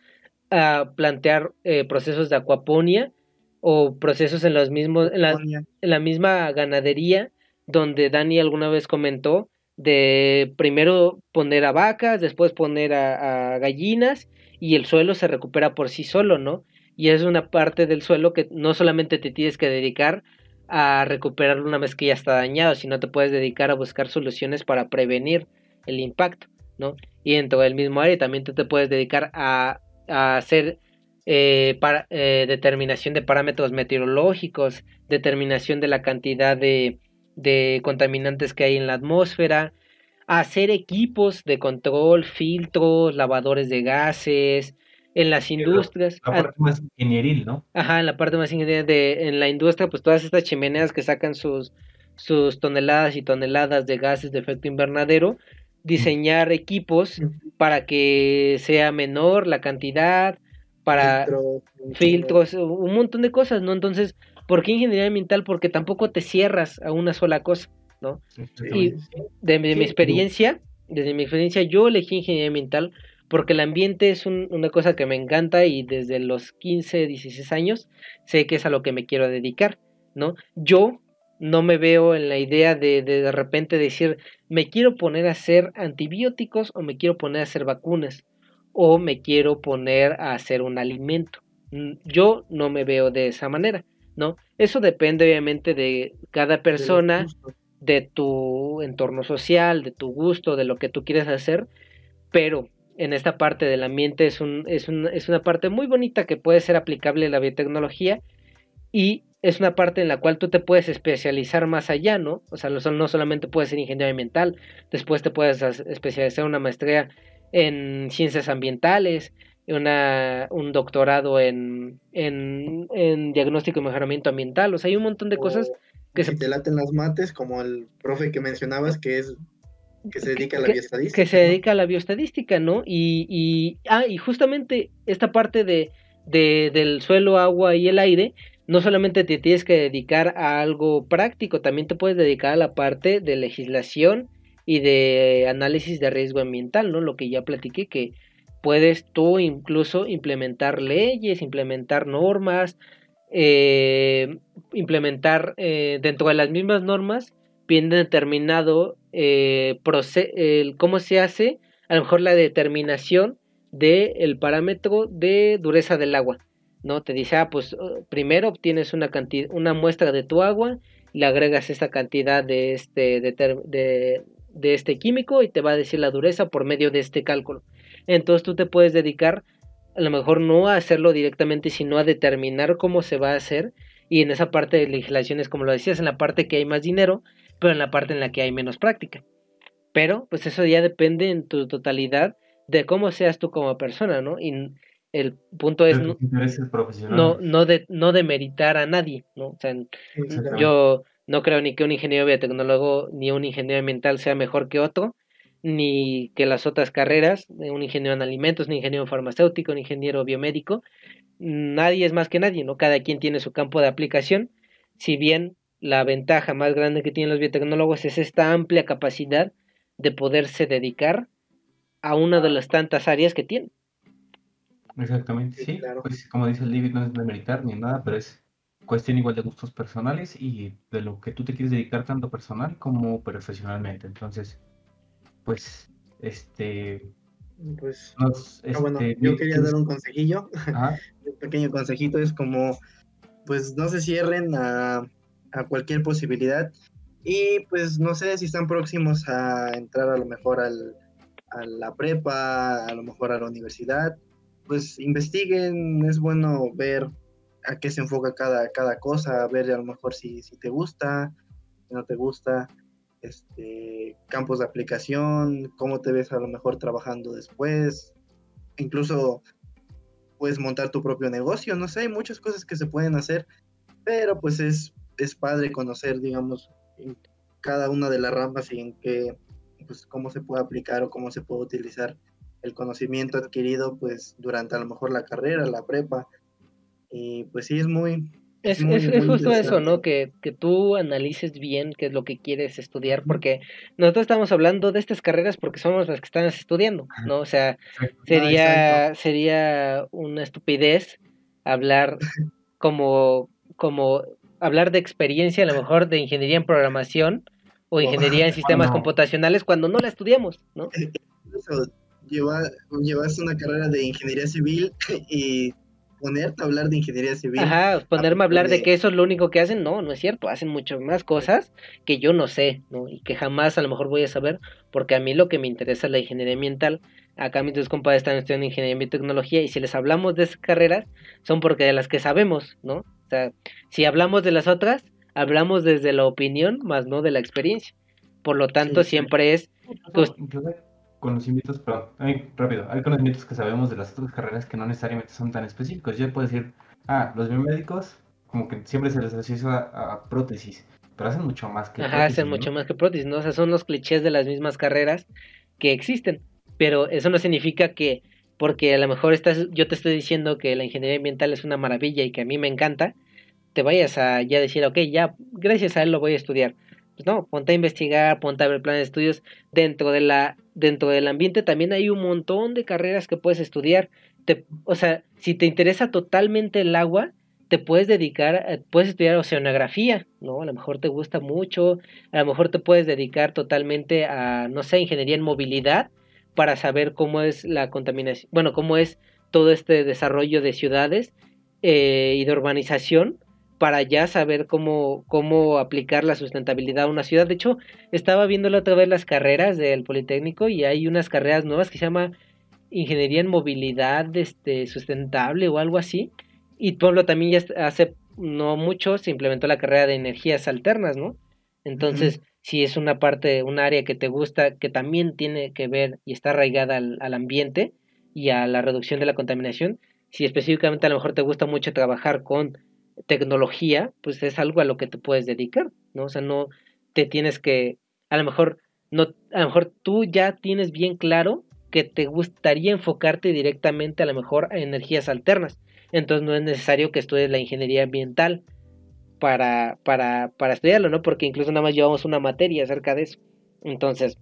a plantear eh, procesos de acuaponia o procesos en los mismos en la, misma ganadería donde Dani alguna vez comentó de primero poner a vacas, después poner a, gallinas y el suelo se recupera por sí solo, ¿no? Y es una parte del suelo que no solamente te tienes que dedicar a recuperarlo una vez que ya está dañado, sino te puedes dedicar a buscar soluciones para prevenir el impacto. Y dentro del mismo área también tú te puedes dedicar a, hacer eh, para, eh, determinación de parámetros meteorológicos, determinación de la cantidad de, contaminantes que hay en la atmósfera, hacer equipos de control, filtros, lavadores de gases, en las industrias. La parte más ingenieril, ¿no? Ajá, en la parte más ingenieril de en la industria, pues todas estas chimeneas que sacan sus, sus toneladas y toneladas de gases de efecto invernadero, diseñar equipos para que sea menor la cantidad, para filtros, un montón de cosas, ¿no? Entonces, ¿por qué ingeniería ambiental? Porque tampoco te cierras a una sola cosa, ¿no? Y de, mi experiencia, desde mi experiencia, yo elegí ingeniería ambiental porque el ambiente es una cosa que me encanta y desde los 15, 16 años sé que es a lo que me quiero dedicar. ¿no? Yo no me veo en la idea de, de de repente decir, me quiero poner a hacer antibióticos o me quiero poner a hacer vacunas o me quiero poner a hacer un alimento. Yo no me veo de esa manera, ¿no? Eso depende obviamente de cada persona, de, tu entorno social, de tu gusto, de lo que tú quieres hacer, pero en esta parte del ambiente es, un, es, un, es una parte muy bonita que puede ser aplicable a la biotecnología y es una parte en la cual tú te puedes especializar más allá, ¿no? O sea, no solamente puedes ser ingeniero ambiental, después te puedes especializar en una maestría en ciencias ambientales, una, un doctorado en, en, en, diagnóstico y mejoramiento ambiental, o sea, hay un montón de cosas que se... te laten las mates, como el profe que mencionabas, que es que se dedica a la bioestadística. Que se dedica a la bioestadística, ¿no? Y, y, ah, y justamente esta parte de, de, del suelo, agua y el aire no solamente te tienes que dedicar a algo práctico, también te puedes dedicar a la parte de legislación y de análisis de riesgo ambiental, ¿no? Lo que ya platiqué, que puedes tú incluso implementar leyes, implementar normas, eh, implementar eh, dentro de las mismas normas, bien determinado eh, cómo se hace, a lo mejor la determinación del parámetro de dureza del agua. ¿no? Te dice, ah, pues uh, primero obtienes una cantidad, una muestra de tu agua, le agregas esta cantidad de este, de, de, este químico y te va a decir la dureza por medio de este cálculo. Entonces tú te puedes dedicar a lo mejor no a hacerlo directamente, sino a determinar cómo se va a hacer. Y en esa parte de legislación es como lo decías, en la parte que hay más dinero, pero en la parte en la que hay menos práctica. Pero pues eso ya depende en tu totalidad de cómo seas tú como persona, ¿no? Y el punto es no, no, no, de, no demeritar a nadie, ¿no? O sea, yo no creo ni que un ingeniero biotecnólogo ni un ingeniero ambiental sea mejor que otro, ni que las otras carreras, un ingeniero en alimentos, un ingeniero farmacéutico, un ingeniero biomédico, nadie es más que nadie, ¿no? Cada quien tiene su campo de aplicación, si bien la ventaja más grande que tienen los biotecnólogos es esta amplia capacidad de poderse dedicar a una de las tantas áreas que tienen. Exactamente, sí. Pues como dice el David, no es de militar ni nada, pero es cuestión igual de gustos personales y de lo que tú te quieres dedicar tanto personal como profesionalmente. Entonces, pues, este... Pues, ah, bueno, este, yo quería dar un consejillo. [laughs] un pequeño consejito es como, pues no se cierren a, a cualquier posibilidad. Y pues no sé si están próximos a entrar a lo mejor al, a la prepa, a lo mejor a la universidad. Pues investiguen, es bueno ver a qué se enfoca cada, cada cosa, ver a lo mejor si, si te gusta, si no te gusta, este, campos de aplicación, cómo te ves a lo mejor trabajando después, incluso puedes montar tu propio negocio, no sé, hay muchas cosas que se pueden hacer, pero pues es, es padre conocer, digamos, en cada una de las ramas y en qué, pues cómo se puede aplicar o cómo se puede utilizar el conocimiento adquirido pues durante a lo mejor la carrera, la prepa. Y pues sí, es muy... Es, justo eso, ¿no? Que, que tú analices bien qué es lo que quieres estudiar, porque nosotros estamos hablando de estas carreras porque somos las que están estudiando, ¿no? O sea, sería, sería una estupidez hablar [laughs] como, como hablar de experiencia, a lo mejor de ingeniería en programación o ingeniería en [laughs] sistemas computacionales cuando no la estudiamos, ¿no? llevar, llevarse una carrera de ingeniería civil [laughs] y ponerte a hablar de ingeniería civil. Ajá, ponerme a hablar de... que eso es lo único que hacen, no, no es cierto, hacen muchas más cosas que yo no sé, ¿no? Y que jamás a lo mejor voy a saber, porque a mí lo que me interesa es la ingeniería ambiental. Acá mis dos compadres están estudiando ingeniería y tecnología y si les hablamos de esas carreras son porque de las que sabemos, ¿no? O sea, si hablamos de las otras, hablamos desde la opinión, más no de la experiencia. Por lo tanto, siempre es... Pues, conocimientos, pero rápido, hay conocimientos que sabemos de las otras carreras que no necesariamente son tan específicos. Yo puedo decir, ah, los biomédicos, como que siempre se les asocia a, prótesis, pero hacen mucho más que Ajá, hacen mucho más que prótesis, ¿no? O sea, son los clichés de las mismas carreras que existen, pero eso no significa que porque a lo mejor estás, yo te estoy diciendo que la ingeniería ambiental es una maravilla y que a mí me encanta, te vayas a ya decir, ok, ya, gracias a él lo voy a estudiar. Pues no, ponte a investigar, ponte a ver planes de estudios dentro de la dentro del ambiente también hay un montón de carreras que puedes estudiar. Te, o sea, si te interesa totalmente el agua, te puedes dedicar, puedes estudiar oceanografía, ¿no? A lo mejor te gusta mucho, a lo mejor te puedes dedicar totalmente a, no sé, ingeniería en movilidad para saber cómo es la contaminación, bueno, cómo es todo este desarrollo de ciudades eh, y de urbanización para ya saber cómo, cómo aplicar la sustentabilidad a una ciudad. De hecho, estaba viendo la otra vez las carreras del Politécnico y hay unas carreras nuevas que se llama Ingeniería en Movilidad este, Sustentable o algo así. Y Pueblo también ya hace no mucho se implementó la carrera de energías alternas, ¿no? Entonces, si es una parte, un área que te gusta, que también tiene que ver y está arraigada al, al ambiente y a la reducción de la contaminación, si específicamente a lo mejor te gusta mucho trabajar con tecnología, pues es algo a lo que te puedes dedicar, ¿no? O sea, no te tienes que, a lo mejor, no, a lo mejor tú ya tienes bien claro que te gustaría enfocarte directamente a lo mejor a energías alternas. Entonces no es necesario que estudies la ingeniería ambiental para, para, para estudiarlo, ¿no? Porque incluso nada más llevamos una materia acerca de eso. Entonces,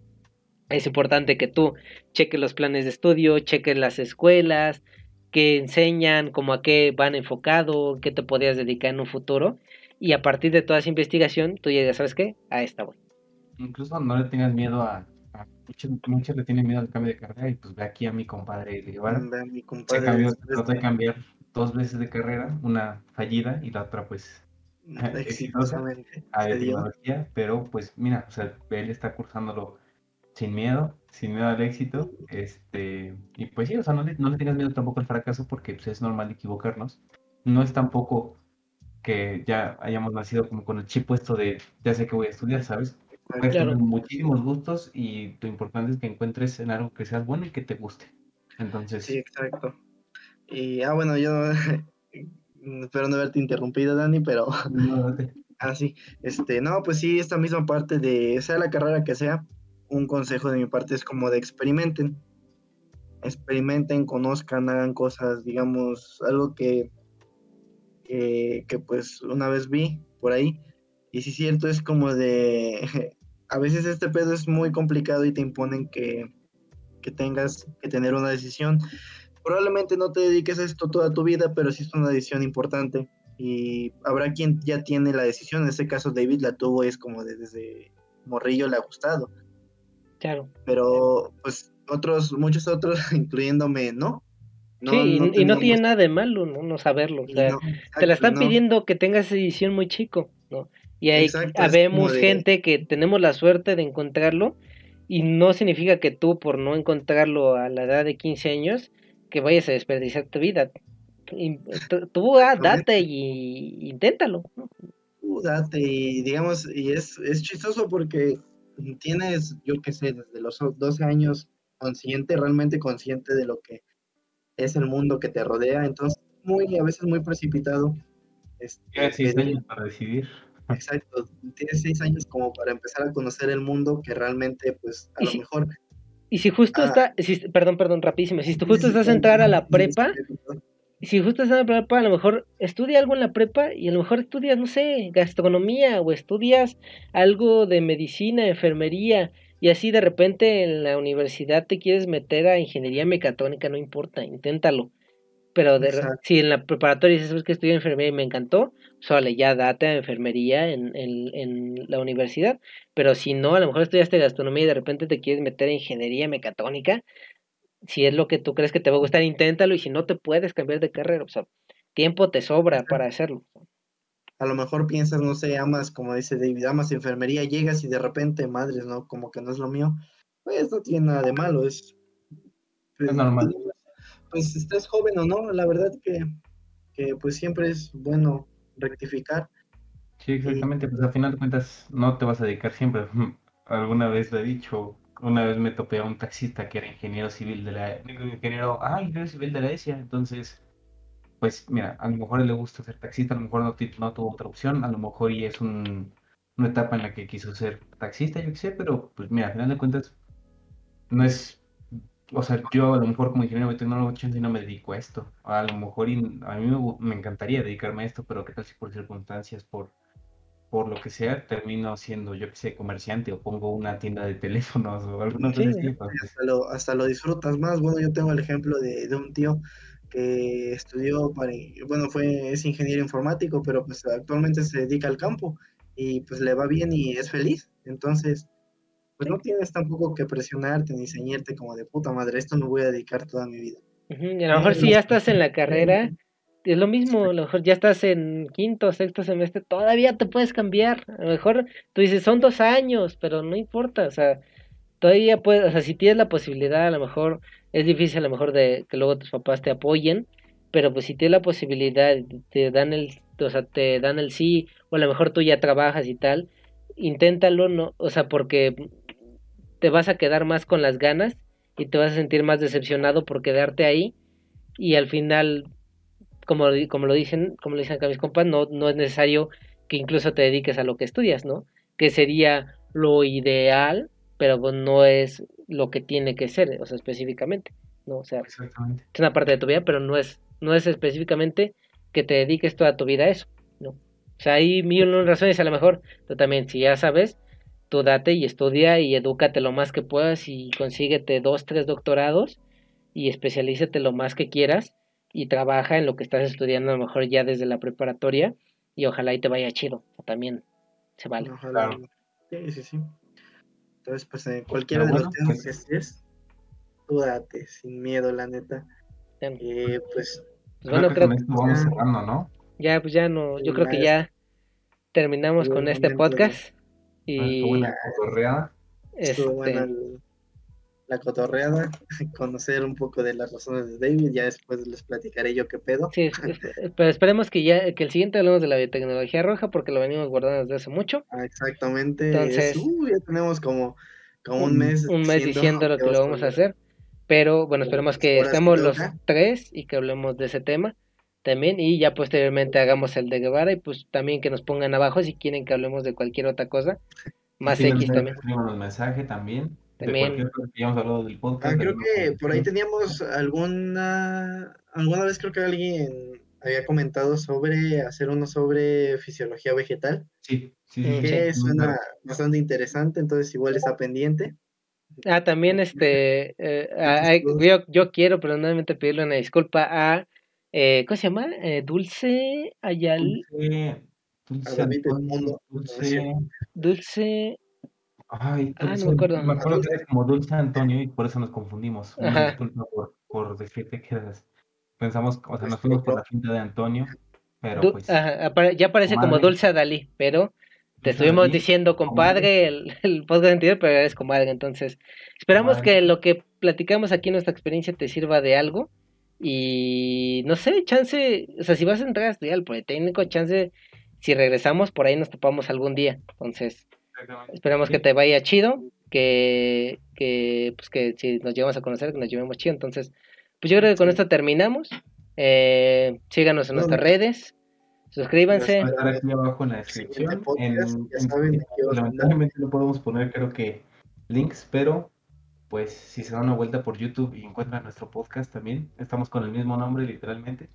es importante que tú cheques los planes de estudio, cheques las escuelas, que enseñan, como a qué van enfocado, qué te podrías dedicar en un futuro. Y a partir de toda esa investigación, tú llegas, ¿sabes qué? A esta voy. Incluso no le tengas miedo a... muchos, le tienen miedo al cambio de carrera y pues ve aquí a mi compadre. Le mi compadre de cambiar dos veces de carrera, una fallida y la otra pues [laughs] exitosa a tecnología, pero pues mira, o sea, él está cursándolo sin miedo, sin miedo al éxito, este, y pues sí, o sea, no le, no le tengas miedo tampoco al fracaso porque pues, es normal equivocarnos. No es tampoco que ya hayamos nacido como con el chip puesto de ya sé que voy a estudiar, ¿sabes? Puedes tener muchísimos gustos y lo importante es que encuentres en algo que seas bueno y que te guste. Entonces. Sí, exacto. Y, ah, bueno, yo [laughs] espero no haberte interrumpido, Dani, pero... No, ah, [laughs] sí. Este, no, pues sí, esta misma parte de, sea la carrera que sea, un consejo de mi parte es como de experimenten. Experimenten, conozcan, hagan cosas, digamos, algo que, que, pues una vez vi por ahí. Y si es cierto, es como de... [laughs] A veces este pedo es muy complicado y te imponen que, que tengas que tener una decisión probablemente no te dediques a esto toda tu vida, pero sí es una decisión importante. Y habrá quien ya tiene la decisión. En este caso, David la tuvo, es como desde morrillo le ha gustado. Claro. Pero, pues, otros, muchos otros, [laughs] incluyéndome, ¿no. sí, y, no tiene nada de malo, ¿no? No saberlo. O sea, te la están pidiendo que tengas esa decisión muy chico, ¿no? Y ahí habemos gente que tenemos la suerte de encontrarlo y no significa que tú por no encontrarlo a la edad de 15 años que vayas a desperdiciar tu vida. Tú ah, date y inténtalo. Tú date y digamos, y es, es chistoso porque tienes, yo qué sé, desde los 12 años consciente, realmente consciente de lo que es el mundo que te rodea, entonces muy, a veces muy precipitado. Este, tienes seis años para decidir. Exacto, tienes seis años como para empezar a conocer el mundo que realmente, pues, a lo mejor y si justo ah. está, perdón, perdón, rapidísimo, si justo estás a entrar a la prepa, si justo estás en la prepa, a lo mejor estudia algo en la prepa y a lo mejor estudias, no sé, gastronomía o estudias algo de medicina, enfermería y así de repente en la universidad te quieres meter a ingeniería mecatrónica, no importa, inténtalo. Pero de, si en la preparatoria dices que estudié enfermería y me encantó, solo ya date a enfermería en, en, en, la universidad. Pero si no, a lo mejor estudiaste gastronomía y de repente te quieres meter en ingeniería mecatrónica, si es lo que tú crees que te va a gustar, inténtalo y si no te puedes cambiar de carrera, o sea, tiempo te sobra para hacerlo. A lo mejor piensas, no sé, amas, como dice David, amas enfermería, llegas y de repente, madres, ¿no? Como que no es lo mío. Pues no tiene nada de malo, es... Es normal. Pues estés joven o no, la verdad que, que pues siempre es bueno rectificar. Sí, exactamente, pues al final de cuentas no te vas a dedicar siempre. [laughs] Alguna vez lo he dicho, una vez me topé a un taxista que era ingeniero civil de la ingeniero, ah, ingeniero civil de la ESIA, entonces pues mira, a lo mejor le gusta ser taxista, a lo mejor no, tuvo otra opción, a lo mejor y es un, una etapa en la que quiso ser taxista, yo qué sé, pero pues mira, al final de cuentas no es o sea, yo a lo mejor como ingeniero de tecnología no me dedico a esto. A lo mejor a mí me, encantaría dedicarme a esto, pero qué tal si por circunstancias, por, por lo que sea, termino siendo, yo que sé, comerciante o pongo una tienda de teléfonos o algo sí, hasta, lo, hasta lo disfrutas más. Bueno, yo tengo el ejemplo de, de un tío que estudió para, bueno, fue, es ingeniero informático, pero pues actualmente se dedica al campo y pues le va bien y es feliz. Entonces, pues no tienes tampoco que presionarte ni ceñirte como de puta madre, esto me voy a dedicar toda mi vida. Y a lo mejor si ya estás en la carrera, es lo mismo, a lo mejor ya estás en quinto o sexto semestre, todavía te puedes cambiar. A lo mejor tú dices, son dos años, pero no importa, o sea, todavía puedes, o sea, si tienes la posibilidad, a lo mejor es difícil a lo mejor de que luego tus papás te apoyen, pero pues si tienes la posibilidad, te dan el, o sea, te dan el sí, o a lo mejor tú ya trabajas y tal, inténtalo, no, o sea, porque te vas a quedar más con las ganas y te vas a sentir más decepcionado por quedarte ahí y al final como, como lo dicen como lo dicen acá mis compas no, no es necesario que incluso te dediques a lo que estudias no que sería lo ideal pero pues no es lo que tiene que ser o sea específicamente no o sea es una parte de tu vida pero no es no es específicamente que te dediques toda tu vida a eso no o sea hay mil razones a lo mejor pero también si ya sabes tú date y estudia y edúcate lo más que puedas y consíguete dos, tres doctorados y especialízate lo más que quieras y trabaja en lo que estás estudiando a lo mejor ya desde la preparatoria y ojalá y te vaya chido, también se vale. Ojalá. Sí, sí, sí. Entonces, pues en cualquiera de los temas pues que estés, tú date, sin miedo, la neta. Eh, pues, pues bueno, creo que vamos cerrando, ¿no? Ya, pues ya no, yo creo que ya terminamos con este podcast. Y buena cotorreada. Estuvo buena este la cotorreada, [laughs] conocer un poco de las razones de David, ya después les platicaré yo qué pedo. Sí, pero esperemos que ya que el siguiente hablemos de la biotecnología roja porque lo venimos guardando desde hace mucho. Ah, exactamente. Entonces, uh, ya tenemos como, como un, mes. Un mes diciendo, lo que lo vamos a hacer. Pero bueno, esperemos que estemos los tres y que hablemos de ese tema también y ya posteriormente hagamos el de Guevara y pues también que nos pongan abajo si quieren que hablemos de cualquier otra cosa [laughs] más X también un mensaje también también del podcast, ah, creo que por ahí teníamos alguna alguna vez creo que alguien había comentado sobre hacer uno sobre fisiología vegetal sí sí, sí que suena bastante interesante entonces igual está pendiente ah también este eh, yo, yo quiero personalmente pedirle una disculpa a eh, ¿cómo se llama? Eh, Dulce Ayal. Dulce. Dulce, Dulce. Dulce. Ay, ah, no me acuerdo. Me acuerdo que era como Dulce Antonio y por eso nos confundimos. por, por decirte que pensamos, o sea, nos fuimos por la finta de Antonio, pero pues. Ajá, ya parece como Dulce Adalí, pero te estuvimos diciendo compadre el, el podcast anterior, pero eres comadre, entonces esperamos que lo que platicamos aquí en nuestra experiencia te sirva de algo y no sé, chance, o sea, si vas a entrar a estudiar al Politécnico, chance, si regresamos, por ahí nos topamos algún día. Entonces, esperamos que te vaya chido, que, que, pues que si nos llevamos a conocer, que nos llevemos chido. Entonces, pues yo creo que con esto terminamos. Eh, síganos en nuestras redes. Suscríbanse. aquí abajo en la descripción. lamentablemente no podemos poner, creo que, links, pero pues si se dan una vuelta por YouTube y encuentran nuestro podcast también, estamos con el mismo nombre literalmente.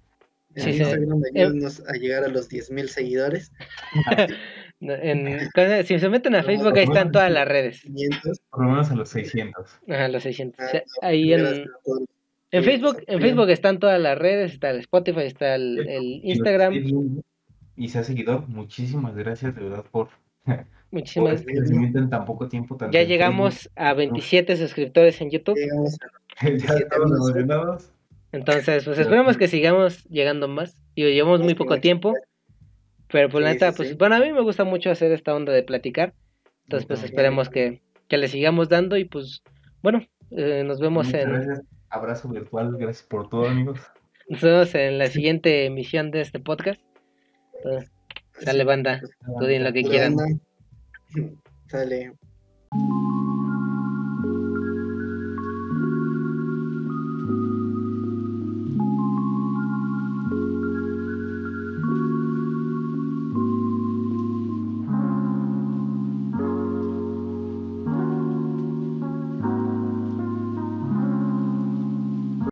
En sí, sí. a llegar a los 10.000 seguidores. [laughs] en, si se meten a Facebook, ahí están todas las redes. 500. Por lo menos a los 600. Ajá, los 600. Ah, ahí en, en Facebook, en Facebook están todas las redes, está el Spotify, está el, el Instagram. Y sea seguidor, muchísimas gracias de verdad por [laughs] Muchísimas gracias. en tan poco tiempo. Ya llegamos a 27 suscriptores en YouTube. [laughs] Entonces, pues esperemos que sigamos llegando más. Digo, llevamos muy poco tiempo. Pero pues la neta, pues bueno, a mí me gusta mucho hacer esta onda de platicar. Entonces, pues esperemos que, que le sigamos dando y pues bueno, eh, nos vemos en... Abrazo virtual, gracias por todo amigos. Nos vemos en la siguiente emisión de este podcast. Entonces, Dale banda, estudien lo que quieran. Sale.